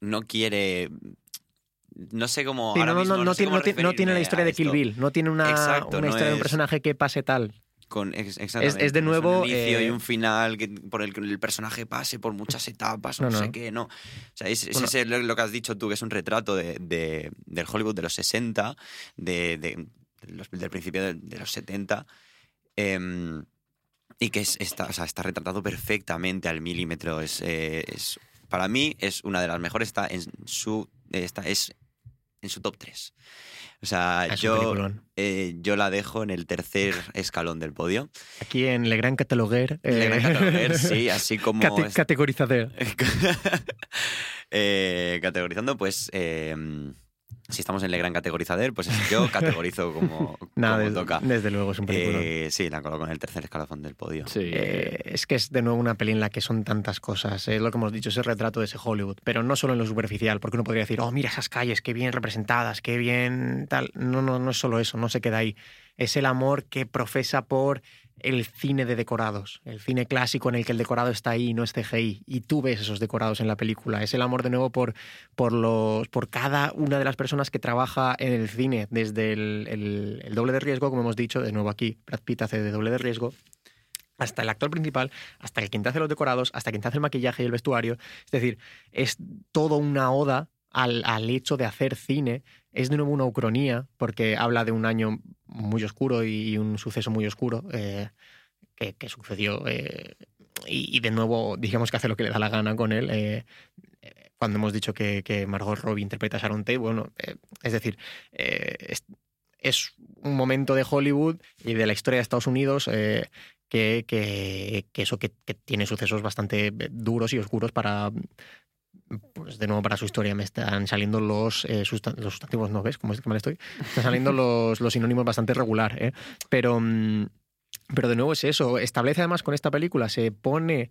Speaker 4: no quiere. No sé cómo.
Speaker 3: Sí,
Speaker 4: ahora
Speaker 3: no, no,
Speaker 4: mismo
Speaker 3: no,
Speaker 4: no sé
Speaker 3: tiene,
Speaker 4: cómo
Speaker 3: no, tiene, no tiene la historia de Kill. Bill, no tiene una,
Speaker 4: Exacto,
Speaker 3: una
Speaker 4: no
Speaker 3: historia de un personaje que pase tal.
Speaker 4: Con,
Speaker 3: Es, es de nuevo...
Speaker 4: un inicio y
Speaker 3: eh,
Speaker 4: un final que, por el que el personaje pase por muchas etapas,
Speaker 3: No,
Speaker 4: no,
Speaker 3: no.
Speaker 4: sé qué, no. O sea, es, es
Speaker 3: Bueno.
Speaker 4: ese lo, que has dicho tú, que es un retrato de, de- del Hollywood de los 60, de, de- los- del principio de, los 70, em, y que es, está, o sea, está retratado perfectamente al milímetro. Es, eh, es- para mí es una de las mejores, está en su, está, es en su top 3. O sea,
Speaker 3: Es un
Speaker 4: yo, eh, yo la dejo en el tercer <laughs> escalón del podio.
Speaker 3: Aquí en Le Gran Cataloguer.
Speaker 4: Le Gran Cataloguer, sí, <laughs> así como
Speaker 3: Cate-
Speaker 4: es-
Speaker 3: Categorizador. <laughs>
Speaker 4: Eh, categorizando, pues eh, si estamos en el gran categorizador, pues yo <laughs> categorizo como,
Speaker 3: Nada,
Speaker 4: como
Speaker 3: desde,
Speaker 4: toca.
Speaker 3: desde luego es un película.
Speaker 4: Eh, sí, la coloco en el tercer escalafón del podio.
Speaker 3: Eh, es que es de nuevo una peli en la que son tantas cosas. Es lo que hemos dicho, ese retrato de ese Hollywood. Pero no solo en lo superficial, porque uno podría decir, oh, mira esas calles, qué bien representadas, qué bien tal. No, no, no es solo eso, no se queda ahí. Es el amor que profesa por el cine de decorados, el cine clásico en el que el decorado está ahí y no es CGI. Y tú ves esos decorados en la película. Es el amor de nuevo por, por, los, por cada una de las personas que trabaja en el cine, desde el, doble de riesgo, como hemos dicho, de nuevo aquí, Brad Pitt hace de doble de riesgo, hasta el actor principal, hasta el quien te hace los decorados, hasta quien te hace el maquillaje y el vestuario. Es decir, es todo una oda al hecho de hacer cine. Es de nuevo una ucronía, porque habla de un año muy oscuro y un suceso muy oscuro eh, que, sucedió. eh, y, de nuevo, digamos que hace lo que le da la gana con él. eh, cuando hemos dicho que, que Margot Robbie interpreta a Sharon Tate, bueno, es decir, es, un momento de Hollywood y de la historia de Estados Unidos que, eso que tiene sucesos bastante duros y oscuros para pues de nuevo para su historia me están saliendo los, eh, sustan- los sustantivos no ves cómo es que mal estoy están saliendo <laughs> los, los sinónimos bastante regular ¿eh? pero mm, pero de nuevo es eso establece además con esta película se pone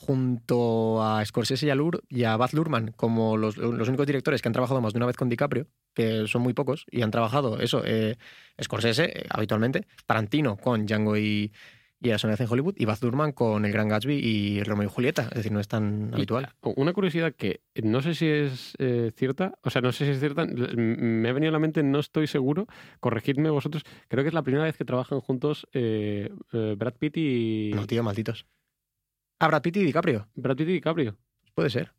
Speaker 3: junto a Scorsese y a, Lur, y a Baz Luhrmann como los, los únicos directores que han trabajado más de una vez con DiCaprio, que son muy pocos, y han trabajado eso, eh, Scorsese eh, habitualmente, Tarantino con Django y, y La soledad en Hollywood, y Baz Luhrmann con El Gran Gatsby y Romeo y Julieta, es decir, no es tan habitual.
Speaker 2: Una curiosidad que no sé si es eh, cierta, o sea, no sé si es cierta, me ha venido a la mente, no estoy seguro, corregidme vosotros, creo que es la primera vez que trabajan juntos eh, eh, Brad Pitt y...
Speaker 3: No, tío, malditos. Ah, Brad Pitt y DiCaprio.
Speaker 2: Brad Pitt y DiCaprio.
Speaker 3: Puede ser.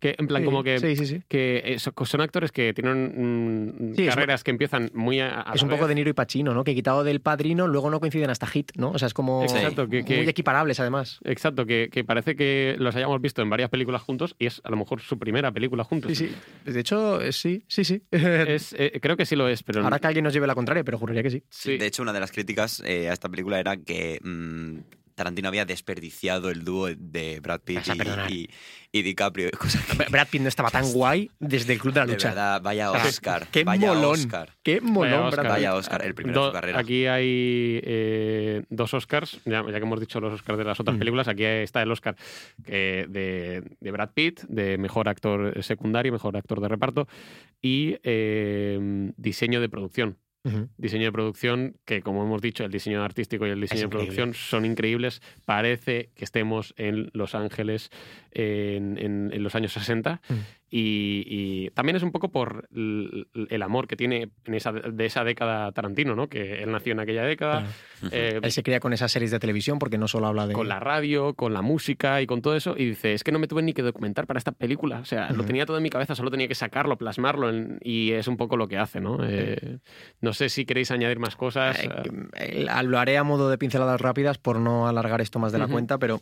Speaker 2: Que, en plan,
Speaker 3: Sí,
Speaker 2: como que,
Speaker 3: sí, sí, sí.
Speaker 2: que eh, so- son actores que tienen mm,
Speaker 3: Sí, es-
Speaker 2: carreras que empiezan muy a, a
Speaker 3: Es un poco de Niro y Pacino, ¿no? Que quitado del padrino, luego no coinciden hasta Hit, ¿no? O sea, es como
Speaker 2: Exacto, que- que-
Speaker 3: muy equiparables además.
Speaker 2: Exacto, que, que parece que los hayamos visto en varias películas juntos y es a lo mejor su primera película juntos.
Speaker 3: Sí, sí. De hecho, eh, sí, sí, sí. <laughs>
Speaker 2: Es, eh, creo que sí lo es, pero
Speaker 3: Ahora que alguien nos lleve la contraria, pero juraría que sí.
Speaker 4: De hecho, una de las críticas eh, a esta película era que mm, Tarantino había desperdiciado el dúo de Brad Pitt y,
Speaker 3: perdonar.
Speaker 4: y- y DiCaprio. <laughs> cosa que-
Speaker 3: Brad Pitt no estaba tan guay desde el Club de la
Speaker 4: de
Speaker 3: Lucha.
Speaker 4: verdad, vaya Oscar.
Speaker 3: Qué
Speaker 4: vaya
Speaker 3: molón.
Speaker 4: Oscar.
Speaker 3: Qué molón,
Speaker 2: Vaya
Speaker 3: Brad
Speaker 2: Oscar.
Speaker 3: Pitt.
Speaker 4: Vaya Oscar, el primero de su carrera.
Speaker 2: Aquí hay eh, dos Oscars, ya, ya que hemos dicho los Oscars de las otras
Speaker 3: Mm.
Speaker 2: películas, aquí está el Oscar eh, de, de Brad Pitt, de mejor actor secundario, mejor actor de reparto y eh, diseño de producción. Diseño de producción, que como hemos dicho, el diseño artístico y el diseño de producción son increíbles. Parece que estemos en Los Ángeles en, en, los años 60. Y, también es un poco por el amor que tiene en esa, de esa década Tarantino, ¿no? Que él nació en aquella década.
Speaker 3: Eh, él se cría con esas series de televisión porque no solo habla de...
Speaker 2: Con la radio, con la música y con todo eso. Y dice, es que no me tuve ni que documentar para esta película. O sea, lo tenía todo en mi cabeza, solo tenía que sacarlo, plasmarlo. y es un poco lo que hace, ¿no? Eh, no sé si queréis añadir más cosas.
Speaker 3: Eh, lo haré a modo de pinceladas rápidas por no alargar esto más de la cuenta, pero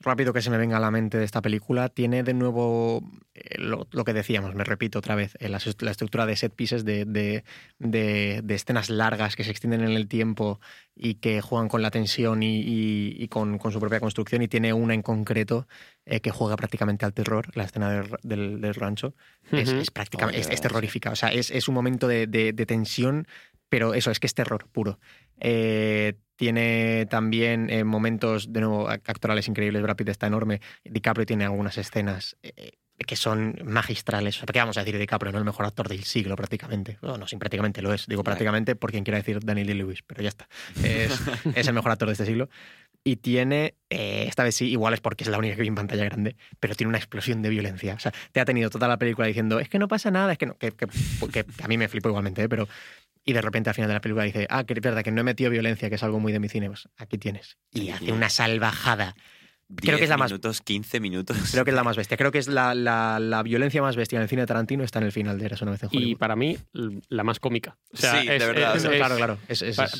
Speaker 3: rápido que se me venga a la mente de esta película, tiene de nuevo eh, lo, que decíamos, me repito otra vez, eh, la, estructura de set pieces, de, de, escenas largas que se extienden en el tiempo y que juegan con la tensión y, con, su propia construcción, y tiene una en concreto eh, que juega prácticamente al terror, la escena del, rancho. es, prácticamente, es, terrorífica, o sea, es, un momento de, tensión, pero eso, es que es terror puro. Tiene también eh, momentos, de nuevo, actorales increíbles. Brad Pitt está enorme. DiCaprio tiene algunas escenas eh, que son magistrales. ¿Qué vamos a decir de DiCaprio? No el mejor actor del siglo, prácticamente. No, no, sí, prácticamente lo es. Digo prácticamente por quien quiera decir Daniel Lewis, pero ya está. <laughs> Es, el mejor actor de este siglo. Y tiene, eh, esta vez sí, igual es porque es la única que vi en pantalla grande, pero tiene una explosión de violencia. O sea, te ha tenido toda la película diciendo, es que no pasa nada, es que no, que, que, a mí me flipo igualmente, pero y de repente al final de la película dice, ah, que verdad que no he metido violencia, que es algo muy de mi cine, pues aquí tienes. Y hace una salvajada
Speaker 4: creo que es la más minutos, 15 minutos.
Speaker 3: Creo que es la más bestia. Creo que es la, la, violencia más bestia en el cine de Tarantino está en el final de Eras una vez en
Speaker 2: Y para mí, la más cómica.
Speaker 4: sí, de verdad.
Speaker 3: claro, claro.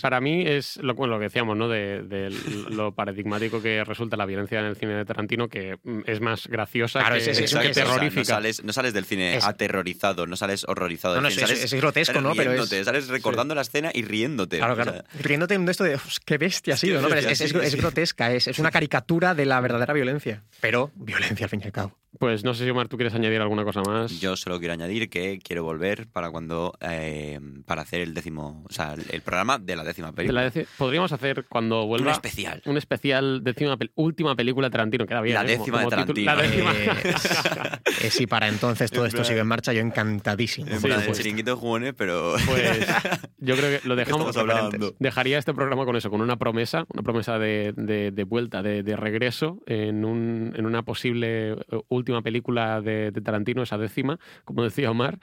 Speaker 2: para, mí es lo, lo que decíamos, ¿no? De, <laughs> lo paradigmático que resulta la violencia en el cine de Tarantino, que es más graciosa que,
Speaker 4: que terrorífica. no, sales, no, sales del cine aterrorizado, no sales horrorizado.
Speaker 3: No, no, es, grotesco, ¿no?
Speaker 4: Pero sales recordando la escena y riéndote.
Speaker 3: Claro, claro. riéndote de esto de, qué bestia ha sido, ¿no? Pero es, grotesca, es, una caricatura de la verdadera violencia, pero violencia al fin y al cabo.
Speaker 2: Pues no sé si Omar, tú quieres añadir alguna cosa más.
Speaker 4: Yo solo quiero añadir que quiero volver para cuando eh, para hacer el décimo, o sea, el programa de la décima película.
Speaker 2: podríamos hacer cuando vuelva
Speaker 4: un especial,
Speaker 2: un especial décima última película de Tarantino queda bien.
Speaker 4: La ¿eh? décima de Tarantino.
Speaker 3: la décima. Eh, <laughs> si para entonces todo esto sigue en marcha, yo encantadísimo.
Speaker 4: En plan, el chiringuito de jugones, pero
Speaker 2: pues yo creo que lo <laughs> dejamos. Dejaría este programa con eso, con una promesa, una promesa de, de, vuelta, de, de regreso en, un, en una posible última película de, Tarantino, esa décima, como decía Omar.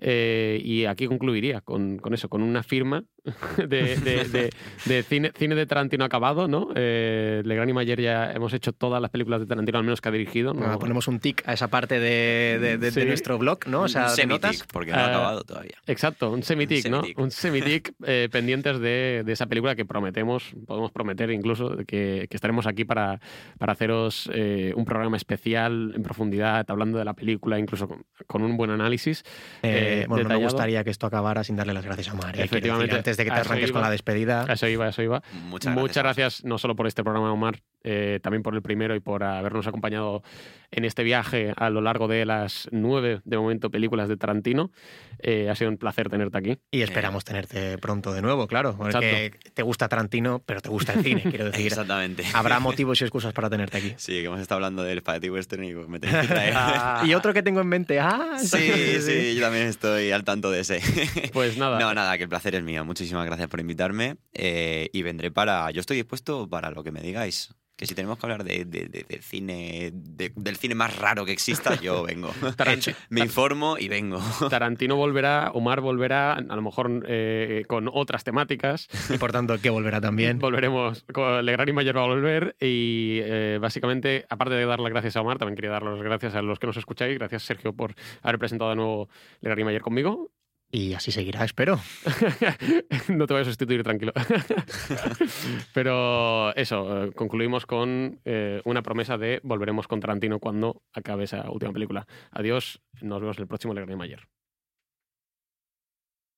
Speaker 2: Eh, y aquí concluiría con, con, eso, con una firma <laughs> de, de, cine, cine, de Tarantino acabado, ¿no? Eh, Legrand y Mayer ya hemos hecho todas las películas de Tarantino, al menos que ha dirigido. ¿no?
Speaker 3: ponemos un tic a esa parte de, nuestro blog, ¿no? O sea,
Speaker 4: un notas. porque no ha ah, acabado todavía.
Speaker 2: Exacto, un semitic, ¿no? Un semitic <laughs> eh, pendientes de, esa película que prometemos, podemos prometer incluso que, que estaremos aquí para, para haceros eh, un programa especial en profundidad, hablando de la película, incluso con, un buen análisis.
Speaker 3: bueno, me gustaría que esto acabara sin darle las gracias a Omar. Efectivamente de que te arranques con la despedida.
Speaker 2: Eso iba, eso iba. Muchas gracias. no solo por este programa, Omar, eh, también por el primero y por habernos acompañado en este viaje a lo largo de las nueve, de momento, películas de Tarantino. Eh, ha sido un placer tenerte aquí.
Speaker 3: Y esperamos tenerte pronto de nuevo, claro. Porque te gusta Tarantino, pero te gusta el cine, <laughs> quiero decir.
Speaker 4: Exactamente.
Speaker 3: Habrá <laughs> motivos y excusas para tenerte aquí.
Speaker 4: Sí, que hemos estado hablando del Spaghetti Western y me tenéis que
Speaker 3: traer. <laughs> y otro que tengo en mente. Ah,
Speaker 4: sí, sí, yo también estoy al tanto de ese.
Speaker 2: Pues nada.
Speaker 4: No, nada, que el placer es mío. Muchísimas gracias por invitarme. Eh, y vendré para. Yo estoy dispuesto para lo que me digáis que si tenemos que hablar de, cine, del cine más raro que exista, yo <laughs> vengo. <laughs> Me informo y vengo.
Speaker 2: Tarantino volverá, Omar volverá, a lo mejor eh, con otras temáticas.
Speaker 3: Y por tanto, que volverá también.
Speaker 2: Volveremos, con Legrand y Mayer va a volver y eh, básicamente, aparte de dar las gracias a Omar, también quería dar las gracias a los que nos escucháis. Gracias, Sergio, por haber presentado de nuevo Legrand y Mayer conmigo.
Speaker 3: Y así seguirá, espero. <laughs>
Speaker 2: no te voy a sustituir, tranquilo. <laughs> Pero eso, eh, concluimos con eh, una promesa de volveremos con Tarantino cuando acabe esa última película. Adiós, nos vemos en el próximo Legrand Mayer.